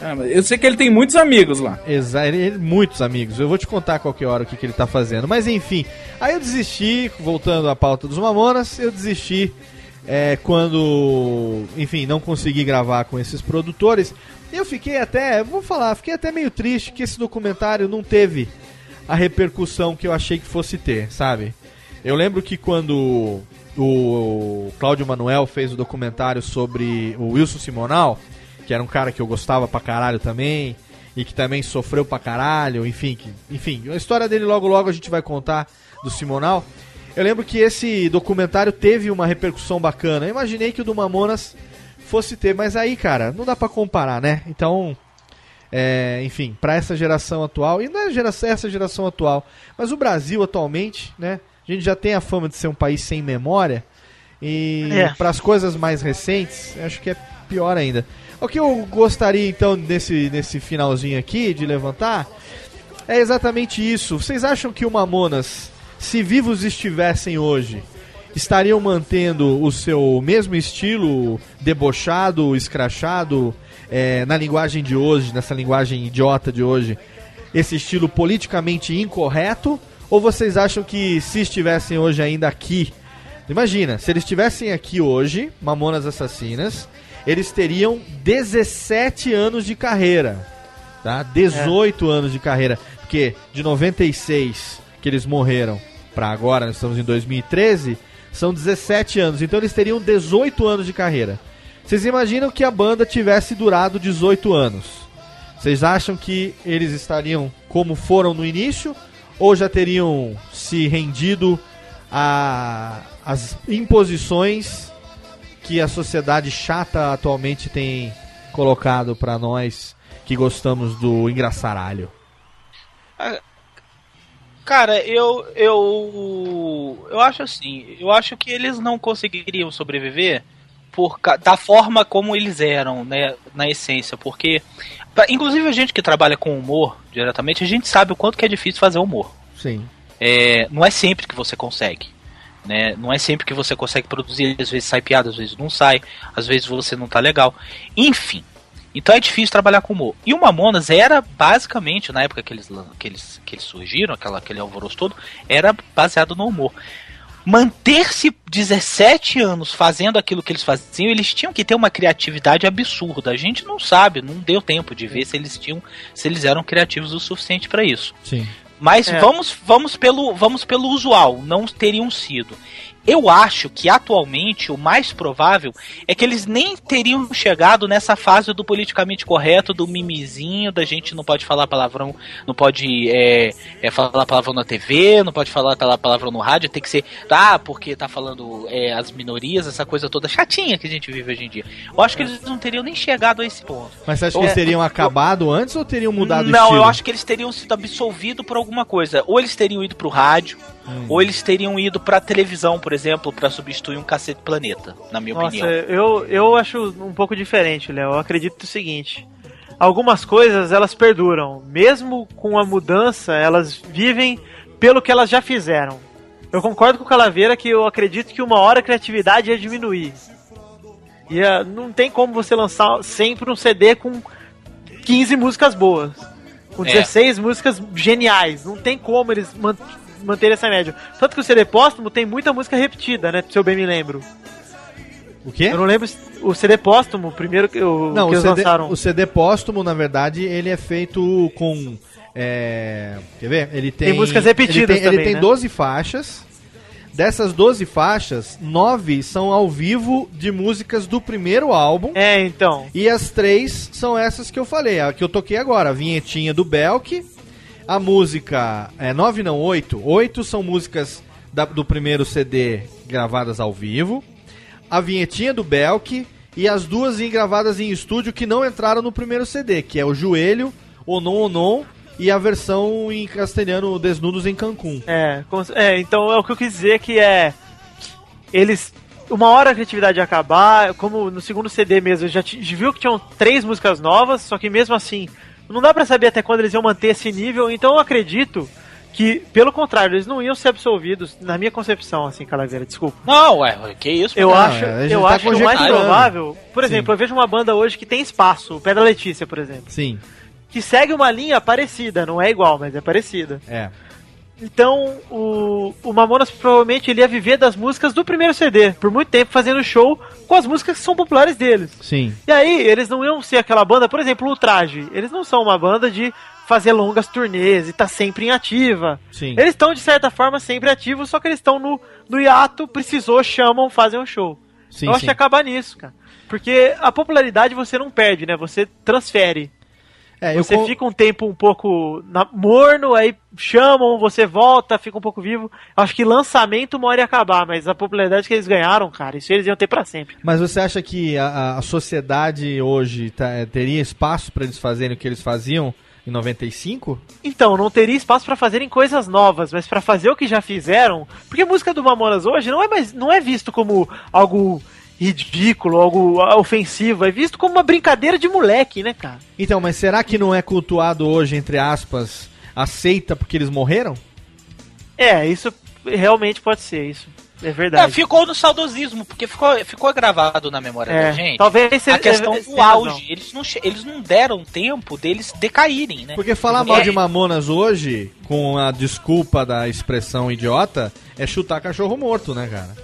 Ah, eu sei que ele tem muitos amigos lá. Exa ele, ele- muitos amigos. Eu vou te contar a qualquer hora o que, que ele tá fazendo. Mas enfim, aí eu desisti, voltando à pauta dos Mamonas, eu desisti é, quando, enfim, não consegui gravar com esses produtores. Eu fiquei até, vou falar, fiquei até meio triste que esse documentário não teve a repercussão que eu achei que fosse ter, sabe? Eu lembro que quando o Cláudio Manuel fez o documentário sobre o Wilson Simonal, que era um cara que eu gostava pra caralho também, e que também sofreu pra caralho, enfim, que, enfim, a história dele logo logo a gente vai contar do Simonal. Eu lembro que esse documentário teve uma repercussão bacana. Eu imaginei que o do Mamonas fosse ter, mas aí, cara, não dá pra comparar, né? Então, é, enfim, pra essa geração atual, e não é geração, essa geração atual, mas o Brasil atualmente, né? A gente já tem a fama de ser um país sem memória. E É. para as coisas mais recentes, acho que é pior ainda. O que eu gostaria então nesse, nesse finalzinho aqui de levantar é exatamente isso. Vocês acham que o Mamonas, se vivos estivessem hoje, estariam mantendo o seu mesmo estilo debochado, escrachado, é, na linguagem de hoje, nessa linguagem idiota de hoje, esse estilo politicamente incorreto? Ou vocês acham que se estivessem hoje ainda aqui, imagina, se eles estivessem aqui hoje, Mamonas Assassinas, eles teriam 17 anos de carreira, tá? 18 anos de carreira, porque de 96 que eles morreram pra agora, nós estamos em 2013, são 17 anos, então eles teriam 18 anos de carreira. Vocês imaginam que a banda tivesse durado 18 anos? Vocês acham que eles estariam como foram no início ou já teriam se rendido às imposições que a sociedade chata atualmente tem colocado pra nós que gostamos do engraçaralho? Cara, eu, eu. Eu acho assim. Eu acho que eles não conseguiriam sobreviver por, da forma como eles eram, né? Na essência. Porque. pra- inclusive a gente que trabalha com humor diretamente, a gente sabe o quanto que é difícil fazer humor. Sim. É, não é sempre que você consegue. Né? Não é sempre que você consegue produzir, às vezes sai piada, às vezes não sai, às vezes você não tá legal. Enfim. Então é difícil trabalhar com humor. E o Mamonas era basicamente, na época que eles, que eles, que eles surgiram, aquela, aquele alvoroço todo, era baseado no humor. Manter-se 17 anos fazendo aquilo que eles faziam, eles tinham que ter uma criatividade absurda. A gente não sabe, não deu tempo de ver se eles tinham, se eles eram criativos o suficiente para isso. Sim. Mas É. vamos, vamos, pelo, vamos pelo usual, não teriam sido. Eu acho que atualmente o mais provável é que eles nem teriam chegado nessa fase do politicamente correto, do mimizinho, da gente não pode falar palavrão, não pode é, é, falar palavrão na TV, não pode falar pala- palavrão no rádio, tem que ser, ah, porque tá falando é, as minorias, essa coisa toda chatinha que a gente vive hoje em dia. Eu acho que eles não teriam nem chegado a esse ponto. Mas você acha que É. eles teriam acabado antes ou teriam mudado o Não, eu acho que eles teriam sido absolvidos por alguma coisa. Ou eles teriam ido pro rádio, Hum. ou eles teriam ido pra televisão, por exemplo, pra substituir um Cacete Planeta, na minha Nossa, opinião. eu, eu acho um pouco diferente, Léo. Eu acredito o seguinte: algumas coisas elas perduram, mesmo com a mudança, elas vivem pelo que elas já fizeram. Eu concordo com o Calaveira que eu acredito que uma hora a criatividade ia diminuir. Ia, não tem como você lançar sempre um CD com 15 músicas boas, com É. 16 músicas geniais. Não tem como eles man manterem essa média. Tanto que o CD póstumo tem muita música repetida, né? Se eu bem me lembro. O quê? Eu não lembro o CD póstumo, primeiro que, o, Não, que o eles CD, lançaram. o CD póstumo, na verdade, ele é feito com. é, quer ver? Ele tem. Tem músicas repetidas ele tem, ele também, tem né? 12 faixas. Dessas 12 faixas, 9 são ao vivo de músicas do primeiro álbum. É, então. E as três são essas que eu falei, a que eu toquei agora, a vinhetinha do Belk, a música é 9 não, 8. 8 são músicas da- do primeiro CD gravadas ao vivo, a vinhetinha do Belk e as duas gravadas em estúdio que não entraram no primeiro CD, que é o Joelho, Onon Onon e a versão em castelhano Desnudos em Cancún. É, é, então é o que eu quis dizer que é. Eles. Uma hora a criatividade ia acabar, como no segundo CD mesmo, já viu que tinham três músicas novas, só que mesmo assim, não dá pra saber até quando eles iam manter esse nível, então eu acredito que, pelo contrário, eles não iam ser absolvidos, na minha concepção, assim, Calaveira, desculpa. Não, ué, que isso? Eu Não, acho, gente eu tá acho que o mais provável, por Sim. exemplo, eu vejo uma banda hoje que tem espaço, o Pedra Letícia, por exemplo, Sim, que segue uma linha parecida, não é igual, mas é parecida. é. Então, o, o Mamonas provavelmente ele ia viver das músicas do primeiro CD, por muito tempo fazendo show com as músicas que são populares deles. Sim. E aí, eles não iam ser aquela banda, por exemplo, o Traje. Eles não são uma banda de fazer longas turnês e tá sempre em ativa. Sim. Eles estão, de certa forma, sempre ativos, só que eles estão no, no hiato, precisou, chamam, fazem um show. Sim, eu acho sim. que acaba nisso, cara. Porque a popularidade você não perde, né? Você transfere. É, eu Você con- fica um tempo um pouco na- morno, aí chamam, você volta, fica um pouco vivo. Acho que lançamento uma hora ia acabar, mas a popularidade que eles ganharam, cara, isso eles iam ter pra sempre. Mas você acha que a, a- sociedade hoje tá- é, teria espaço para eles fazerem o que eles faziam em 95? Então, não teria espaço pra fazerem coisas novas, mas pra fazer o que já fizeram, porque a música do Mamonas hoje não é mais não é visto como algo ridículo, algo ah, ofensivo, é visto como uma brincadeira de moleque, né, cara? Então, mas será que não é cultuado hoje, entre aspas, aceita porque eles morreram? É, isso realmente pode ser isso. É É, verdade. ficou no saudosismo, porque ficou, ficou gravado na memória É, da gente. talvez se- a questão é, do auge. Eles não, eles não deram tempo deles decaírem, né? Porque falar É. mal de Mamonas hoje, com a desculpa da expressão idiota, é chutar cachorro morto, né, cara?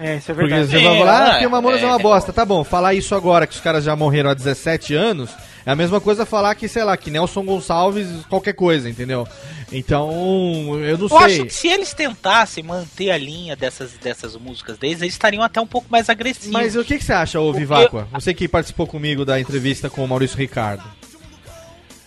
É, isso é Porque verdade. você vai falar, ah, é, porque Mamonas é, é. uma bosta. Tá bom, falar isso agora, que os caras já morreram há 17 anos, é a mesma coisa falar que, sei lá, que Nelson Gonçalves, qualquer coisa, entendeu? Então, eu não Eu sei. acho que se eles tentassem manter a linha dessas, dessas músicas deles, eles estariam até um pouco mais agressivos. Mas o que, que você acha, ô Viváqua? Você que participou comigo da entrevista com o Maurício Ricardo.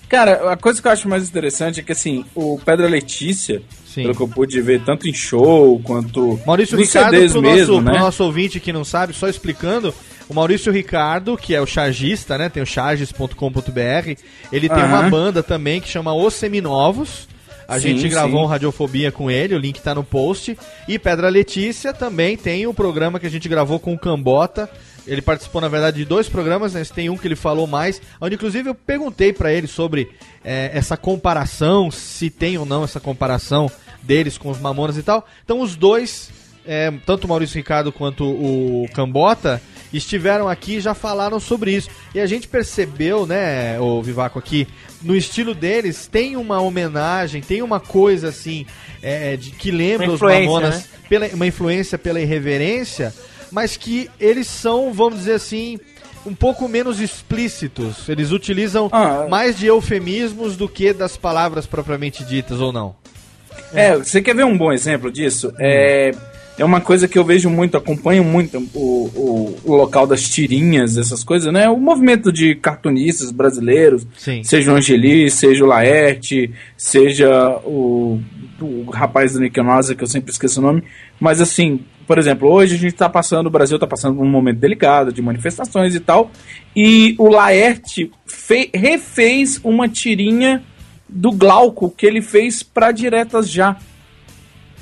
Cara, a coisa que eu acho mais interessante é que, assim, o Pedra Letícia, Sim. pelo que eu pude ver, tanto em show quanto Maurício Ricardo, CDs pro, mesmo, nosso, né? pro nosso ouvinte que não sabe, só explicando, o Maurício Ricardo, que é o chargista, né? Tem o charges.com.br, ele tem Aham. uma banda também que chama Os Seminovos. A Sim, gente gravou sim. um Radiofobia com ele, o link tá no post. E Pedra Letícia também tem o programa que a gente gravou com o Cambota. Ele participou, na verdade, de dois programas, né? Tem um que ele falou mais, onde inclusive eu perguntei pra ele sobre é, essa comparação, se tem ou não essa comparação deles com os Mamonas e tal. Então os dois, é, tanto o Maurício Ricardo quanto o Cambota, estiveram aqui e já falaram sobre isso. E a gente percebeu, né, o Vivaco aqui, no estilo deles tem uma homenagem, tem uma coisa assim, é, de, que lembra os Mamonas, né? pela, uma influência pela irreverência, mas que eles são, vamos dizer assim, um pouco menos explícitos. Eles utilizam Ah, mais de eufemismos do que das palavras propriamente ditas, ou não? É, você quer ver um bom exemplo disso? É, é uma coisa que eu vejo muito, acompanho muito o, o, o local das tirinhas, essas coisas, né? O movimento de cartunistas brasileiros, Sim. seja o Angeli, seja o Laerte, seja o, o rapaz do Nick Nosa, que eu sempre esqueço o nome, mas assim, por exemplo, hoje a gente tá passando, o Brasil tá passando por um momento delicado de manifestações e tal, e o Laerte fe- refez uma tirinha do Glauco que ele fez pra Diretas Já.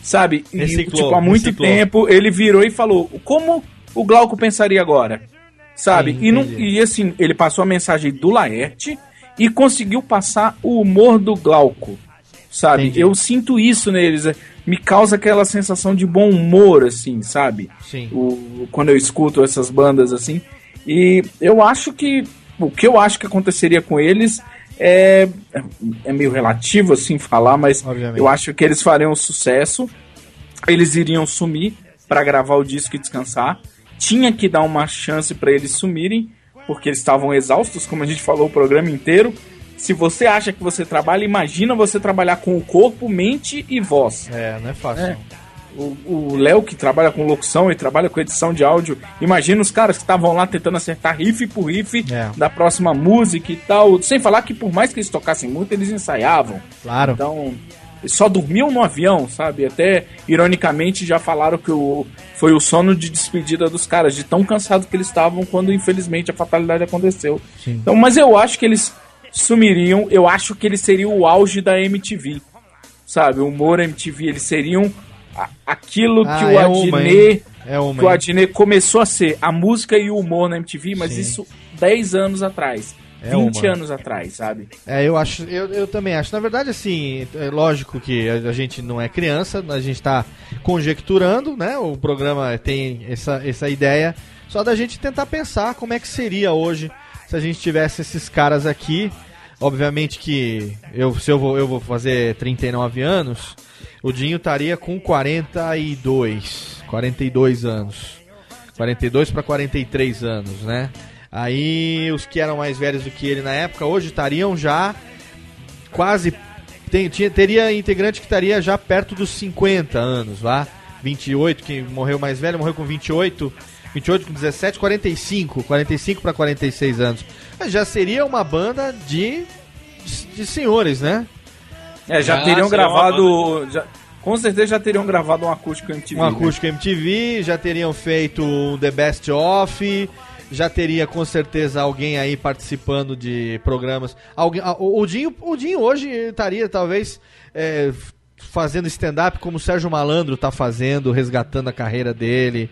Sabe? E, Reciclou, tipo, há muito reciclou. tempo ele virou e falou: como o Glauco pensaria agora? Sabe? Sim, e, não- e assim, ele passou a mensagem do Laerte e conseguiu passar o humor do Glauco. Sabe? Entendi. Eu sinto isso neles. Me causa aquela sensação de bom humor, assim, sabe? Sim. o, quando eu escuto essas bandas assim. E eu acho que o que eu acho que aconteceria com eles é, é meio relativo assim falar, mas Obviamente. eu acho que eles fariam sucesso. Eles iriam sumir para gravar o disco e descansar. Tinha que dar uma chance para eles sumirem, porque eles estavam exaustos, como a gente falou o programa inteiro. Se você acha que você trabalha, imagina você trabalhar com o corpo, mente e voz. É, não é fácil. É. O Léo, que trabalha com locução e trabalha com edição de áudio, imagina os caras que estavam lá tentando acertar riff por riff É. da próxima música e tal. Sem falar que por mais que eles tocassem muito, eles ensaiavam. Claro. Então, só dormiam no avião, sabe? Até, ironicamente, já falaram que o, foi o sono de despedida dos caras, de tão cansados que eles estavam quando, infelizmente, a fatalidade aconteceu. Então, mas eu acho que eles sumiriam, eu acho que eles seriam o auge da MTV, sabe? O humor MTV, eles seriam aquilo Ah, que o é Adnet... É uma, que o? Adnet começou a ser a música e o humor na MTV, mas Sim. isso 10 anos atrás, É 20 uma. anos atrás, sabe? É, eu acho, eu, eu também acho. Na verdade, assim, é lógico que a, gente não é criança, a gente tá conjecturando, né? O programa tem essa, essa ideia, só da gente tentar pensar como é que seria hoje se a gente tivesse esses caras aqui. Obviamente que eu, se eu vou, eu vou fazer 39 anos, o Dinho estaria com 42, 42 anos. 42 para 43 anos, né? Aí os que eram mais velhos do que ele na época hoje estariam já quase tem, tinha, teria integrante que estaria já perto dos 50 anos, lá. 28, que morreu mais velho, morreu com 28, 28 com 17, 45, 45 para 46 anos. Mas já seria uma banda de de, de senhores, né? É, já Ah, teriam seria uma gravado. já- com certeza já teriam gravado um acústico MTV. Um né? acústico MTV, já teriam feito um The Best Of, já teria com certeza alguém aí participando de programas. Alguém, o, Dinho, o Dinho hoje estaria talvez é, fazendo stand-up como o Sérgio Malandro tá fazendo, resgatando a carreira dele.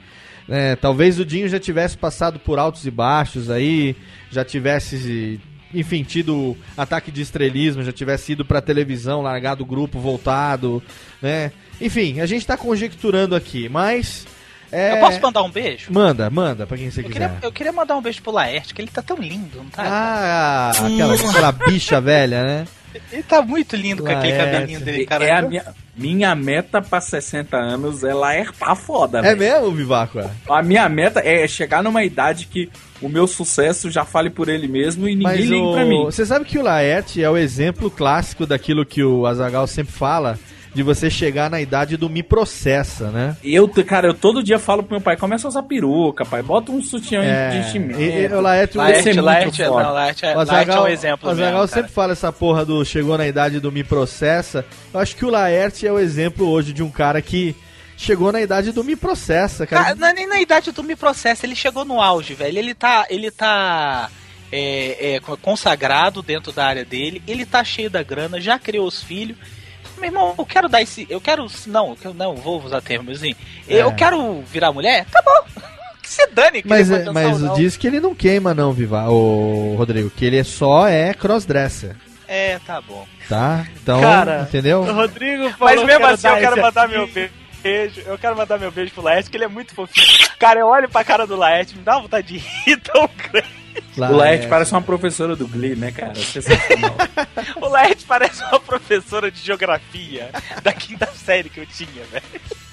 Né? talvez o Dinho já tivesse passado por altos e baixos aí, já tivesse, enfim, tido ataque de estrelismo, já tivesse ido pra televisão, largado o grupo, voltado, né? Enfim, a gente tá conjecturando aqui, mas. é, Eu posso mandar um beijo? Manda, manda, pra quem você Eu quiser. queria, eu queria mandar um beijo pro Laerte, que ele tá tão lindo, não tá? Ah, aquela, aquela bicha velha, né? Ele tá muito lindo com aquele Laerte. cabelinho dele, cara. É a minha, minha meta pra 60 anos é laertar foda, É mesmo, Vivaco? é? A minha meta é chegar numa idade que o meu sucesso já fale por ele mesmo e ninguém ligue o... pra mim. você sabe que o Laerte é o exemplo clássico daquilo que o Azagal sempre fala, de você chegar na idade do me processa, né? Eu, cara, eu todo dia falo pro meu pai, começa a usar peruca, pai, bota um sutiã É, de enchimento. e- o Laerte- Vai ser Laerte, muito Laerte, não, Laerte, é, O Laerte é um exemplo o Azaghal mesmo, sempre fala essa porra do chegou na idade do me processa. Eu acho que o Laerte é o exemplo hoje de um cara que chegou na idade do me processa, cara. Cara, não é nem na idade do Me Processo, ele chegou no auge, velho. Ele tá. Ele tá. é, é, consagrado dentro da área dele, ele tá cheio da grana, já criou os filhos. Meu irmão, eu quero dar esse. Eu quero. Não, eu não vou usar termos assim. Eu É. quero virar mulher? Tá bom. Que se dane, que Mas, é, mas diz que ele não queima não, Viva, o Rodrigo, que ele é só é crossdresser, É, tá bom. tá? Então, Cara, entendeu? Rodrigo falou Mas mesmo assim, eu quero esse mandar meu beijo. Eu quero mandar meu beijo pro Laerte, que ele é muito fofinho. Cara, eu olho pra cara do Laerte, me dá uma vontade de rir tão grande. O Laerte é. parece uma professora do Glee, né, cara? Sensacional. O Laerte parece uma professora de geografia da quinta série que eu tinha, velho.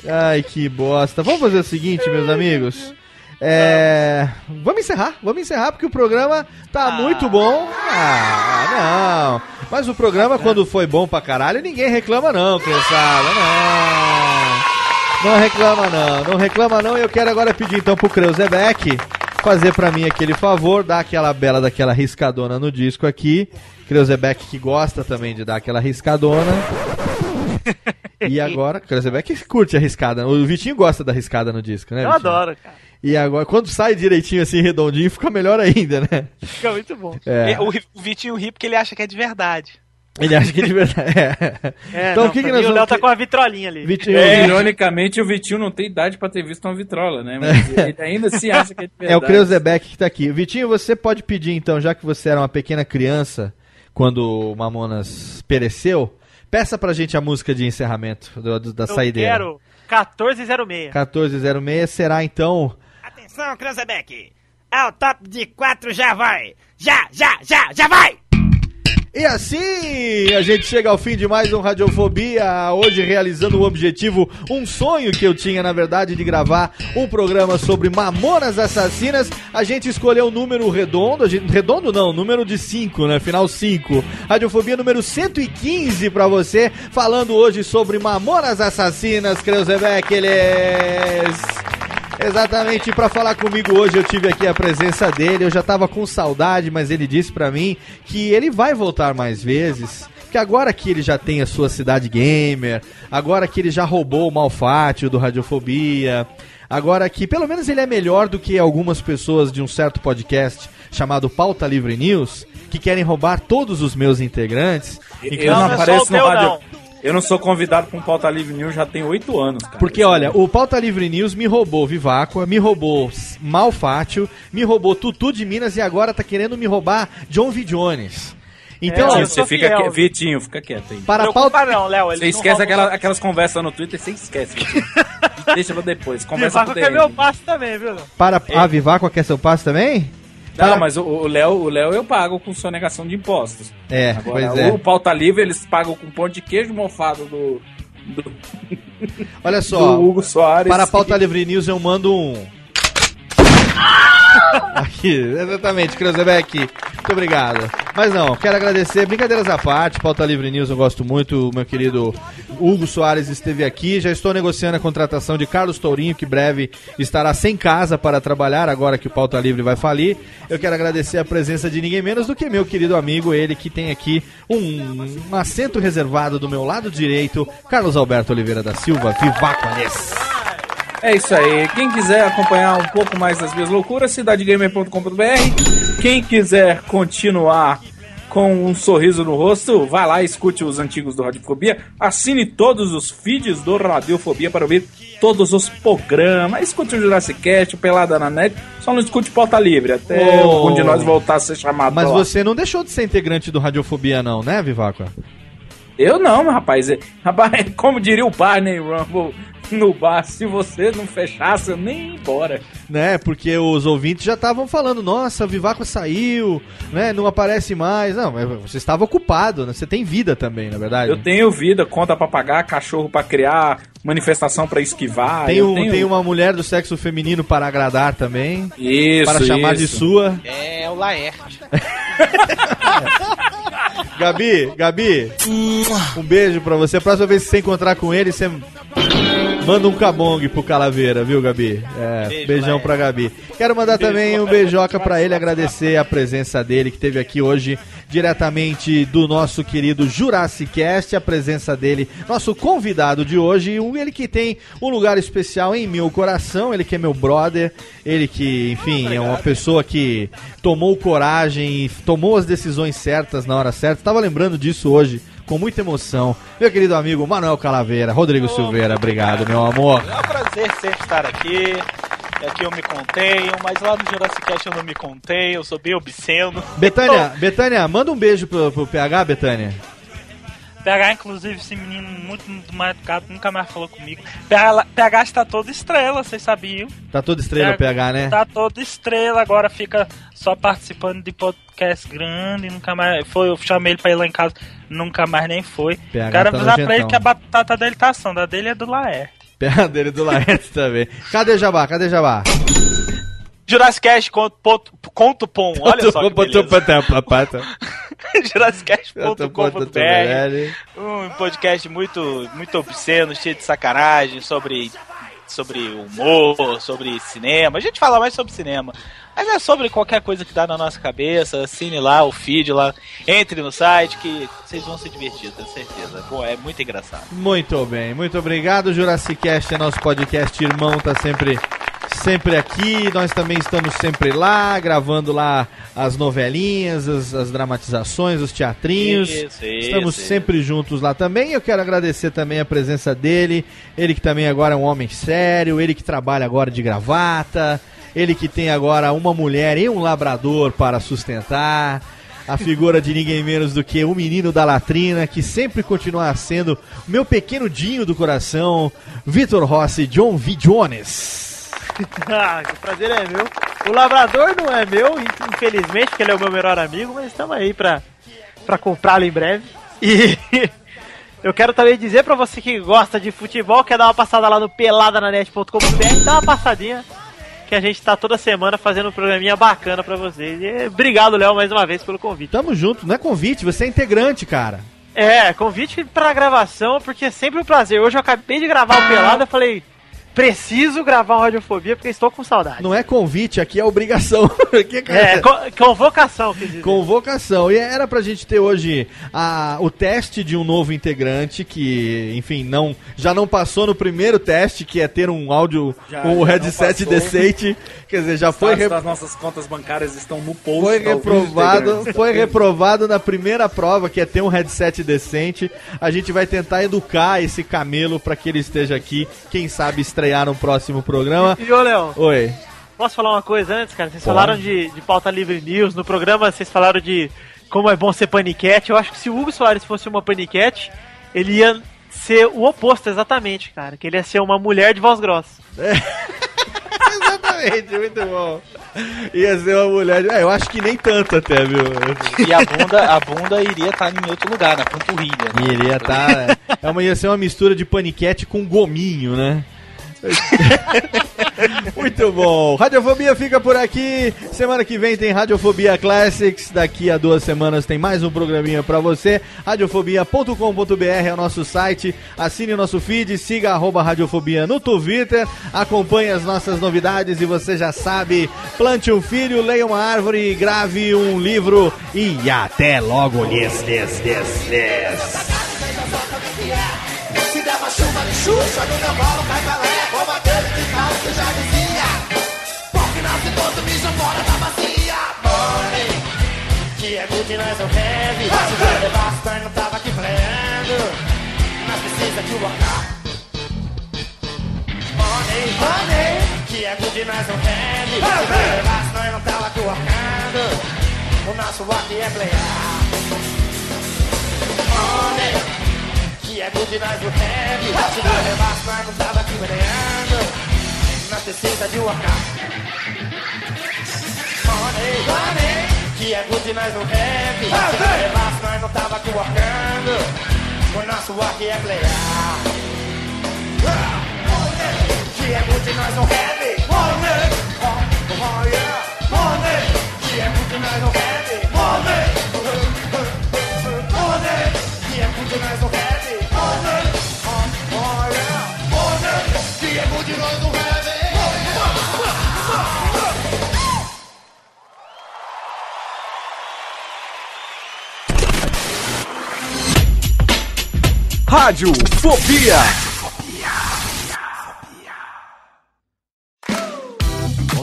Ai, que bosta. Vamos fazer o seguinte, meus amigos. É... Vamos encerrar, vamos encerrar porque o programa tá muito bom. Ah, não. Mas o programa, quando foi bom pra caralho, ninguém reclama, não, criançada. Não. Não reclama, não. Não reclama, não. E eu quero agora pedir então pro Creuzebeck fazer pra mim aquele favor, dar aquela bela daquela riscadona no disco aqui. Creuzebeck que gosta também de dar aquela riscadona. E agora, Creuzebeck curte a riscada. O Vitinho gosta da riscada no disco, né? Eu Vitinho? adoro, cara. E agora, quando sai direitinho assim, redondinho, fica melhor ainda, né? Fica muito bom. É. O, o Vitinho ri porque ele acha que é de verdade. Ele acha que é de verdade. É. É, Então, não, o que, que nós mim, o vamos Léo tá com a vitrolinha ali. Vitinho, É, ironicamente, o Vitinho não tem idade pra ter visto uma vitrola, né? Mas ele ainda se acha que é de verdade. É o Creuzebeck que tá aqui. Vitinho, você pode pedir então, já que você era uma pequena criança quando o Mamonas pereceu, peça pra gente a música de encerramento do- do- da Eu saideira. quero 1406. 1406 será então. Atenção, Cranzebeck. Ao top de quatro já vai. Já, já, já, já vai. E assim a gente chega ao fim de mais um Radiofobia, hoje realizando o objetivo, um sonho que eu tinha na verdade de gravar um programa sobre mamonas assassinas. A gente escolheu o número redondo, gente, redondo não, número de 5, né? Final 5. Radiofobia número 115 pra você, falando hoje sobre mamonas assassinas, Creuzebeck, eles... Exatamente, para falar comigo hoje eu tive aqui a presença dele. Eu já tava com saudade, mas ele disse pra mim que ele vai voltar mais vezes. Que agora que ele já tem a sua cidade gamer, agora que ele já roubou o Malfátio do Radiofobia, agora que pelo menos ele é melhor do que algumas pessoas de um certo podcast chamado Pauta Livre News, que querem roubar todos os meus integrantes. Eu não, Não, é apareço no rádio. não. Eu não sou convidado pra um pauta livre news já tem oito anos, cara. Porque, olha, o Pauta Livre News me roubou Viváqua, me roubou Malfátio, me roubou Tutu de Minas e agora tá querendo me roubar John V. Jones. Então, É, Vitinho, você fica fiel, aqui, Vitinho, fica quieto aí. para pauta... não, Léo. Você não esquece aquela- aquelas conversas no Twitter, você esquece. Deixa pra depois. Conversa Vivaco com o quer meu DM. passe também, viu? Para a Viváqua quer seu passe também? Não, mas o- o Léo, o Léo eu pago com sonegação de impostos. É, Agora, pois é. o pauta livre eles pagam com pão de queijo mofado do, do, Olha só, do Hugo Soares. para a Pauta Livre News eu mando um... Aqui, exatamente, Cruzebeck. Muito obrigado. Mas não, quero agradecer, brincadeiras à parte, Pauta Livre News eu gosto muito, meu querido Hugo Soares esteve aqui, já estou negociando a contratação de Carlos Tourinho, que breve estará sem casa para trabalhar, agora que o Pauta Livre vai falir. Eu quero agradecer a presença de ninguém menos do que meu querido amigo, ele que tem aqui um, um assento reservado do meu lado direito, Carlos Alberto Oliveira da Silva, Vivacones. É isso aí. Quem quiser acompanhar um pouco mais das minhas loucuras, cidadegamer.com.br. Quem quiser continuar com um sorriso no rosto, vai lá escute os antigos do Radiofobia. Assine todos os feeds do Radiofobia para ouvir todos os programas. Escute o Jurassic Cast, o Pelada na Net. Só não escute Pauta Livre, até Oh. algum de nós voltar a ser chamado Mas você não deixou de ser integrante do Radiofobia não, né, Vivaco? Eu não, meu rapaz. Rapaz, como diria o Barney Rumble no bar, se você não fechasse, eu nem ia embora. Né, porque os ouvintes já estavam falando, nossa, a Vivaco saiu, né, não aparece mais. Não, mas você estava ocupado, né? Você tem vida também, na verdade. Eu tenho vida, conta pra pagar, cachorro pra criar, manifestação pra esquivar. Tem, um, tenho... tem uma mulher do sexo feminino para agradar também. Isso, para chamar de isso. sua. É o Laerte. Gabi, Gabi, um beijo pra você. A próxima vez que você encontrar com ele, você manda um cabong pro Calaveira, viu, Gabi? É, Beijo, beijão pra Gabi. Quero mandar também um beijoca pra ele, agradecer a presença dele, que teve aqui hoje, diretamente do nosso querido Jurassic Cast, a presença dele, nosso convidado de hoje, ele que tem um lugar especial em meu coração, ele que é meu brother, ele que, enfim, é uma pessoa que tomou coragem tomou as decisões certas na hora certa. Tava lembrando disso hoje com muita emoção. Meu querido amigo Manuel Calaveira, Rodrigo Silveira, obrigado, meu amor. É um prazer sempre estar aqui. Aqui eu me contenho, mas lá no Jurassic Cast eu não me contenho, eu sou bem obsceno. Betânia, Betânia, manda um beijo pro, pro PH, Betânia. PH, inclusive, esse menino muito mais educado, nunca mais falou comigo. PH, PH está todo estrela, vocês sabiam? Tá toda estrela o PH, né? Tá todo estrela, agora fica só participando de podcast grande, nunca mais. Foi, eu chamei ele pra ir lá em casa, nunca mais nem foi. PH Quero tá avisar pra ele que a batata dele tá assando, a dele é do Laerte. PH dele do Laerte também. Cadê Jabá? Cadê Jabá? Jurassic Cast conto, ponto, conto pom, olha só que beleza. jurassicast.com.br Um podcast muito, muito obsceno, cheio de sacanagem, sobre, sobre humor, sobre cinema. A gente fala mais sobre cinema. Mas é sobre qualquer coisa que dá na nossa cabeça. Assine lá o feed lá. Entre no site que vocês vão se divertir, tenho certeza. Pô, é muito engraçado. Muito bem, muito obrigado. Jurassic Cast é nosso podcast irmão, tá sempre sempre aqui. Nós também estamos sempre lá, gravando lá as novelinhas, as, as dramatizações, os teatrinhos. Isso, estamos isso, sempre juntos lá também. Eu quero agradecer também a presença dele. Ele que também agora é um homem sério, ele que trabalha agora de gravata, ele que tem agora uma mulher e um labrador para sustentar. A figura de ninguém menos do que o menino da latrina, que sempre continua sendo meu pequeno Dinho do coração, Vitor Rossi, John V. Jones. ah, que prazer é meu. O labrador não é meu, infelizmente, porque ele é o meu melhor amigo, mas estamos aí pra comprá-lo em breve. E eu quero também dizer pra você que gosta de futebol, quer dar uma passada lá no peladananet.com.br, dá uma passadinha. Que a gente tá toda semana fazendo um programinha bacana pra vocês. E obrigado, Léo, mais uma vez pelo convite. Tamo junto, não é convite, você é integrante, cara. É, convite pra gravação, porque é sempre um prazer. Hoje eu acabei de gravar o Pelada, falei, preciso gravar uma Radiofobia porque estou com saudade. Não é convite, aqui é obrigação. Aqui, cara, É, co- convocação. Convocação. E era pra gente ter hoje a, o teste de um novo integrante que, enfim, não já não passou no primeiro teste, que é ter um áudio Já- com o headset decente. Quer dizer, já foi, Foi re- as nossas contas bancárias estão no post. foi reprovado, foi reprovado na primeira prova, que é ter um headset decente. A gente vai tentar educar esse camelo pra que ele esteja aqui, quem sabe estrear no próximo programa. E ô, Léo, Oi. posso falar uma coisa antes, cara? Vocês Pode. falaram de, de pauta livre news. No programa vocês falaram de como é bom ser paniquete. Eu acho que se o Hugo Soares fosse uma paniquete, ele ia ser o oposto exatamente, cara. Que ele ia ser uma mulher de voz grossa. Exatamente, muito bom. Ia ser uma mulher. É, eu acho que nem tanto até, viu? E a bunda, a bunda iria estar em outro lugar, na panturrilha. Né? Iria tá. É uma, ia ser uma mistura de paniquete com gominho, né? Muito bom. Radiofobia fica por aqui. Semana que vem tem Radiofobia Classics. Daqui a duas semanas tem mais um programinha pra você. Radiofobia.com.br é o nosso site. Assine o nosso feed, siga arroba Radiofobia no Twitter. Acompanhe as nossas novidades e você já sabe. Plante um filho, leia uma árvore, grave um livro e até logo. Yes, yes, yes, yes. Se chuva de Xuxa no meu colo cai balé Como aquele de tal que já dizia. Porque nasce todo mijo fora da bacia. Money Que é good, nós é o heavy. Se vai levar pernas, não tava aqui freando Nós precisa de workar Money, money Que é good, nós é o heavy. Se vai levar pernas, não tava aqui workando O nosso aqui é playar Money que é good nós do heavy Se não levasse nós não tava aqui ganhando Nós precisa de workar Money, money Que é good nós no heavy Se não levasse nós não tava aqui workando O nosso work é playar Que é good nós no heavy Money Oh, oh yeah Money Que é good nós no heavy Money Rádio Fobia.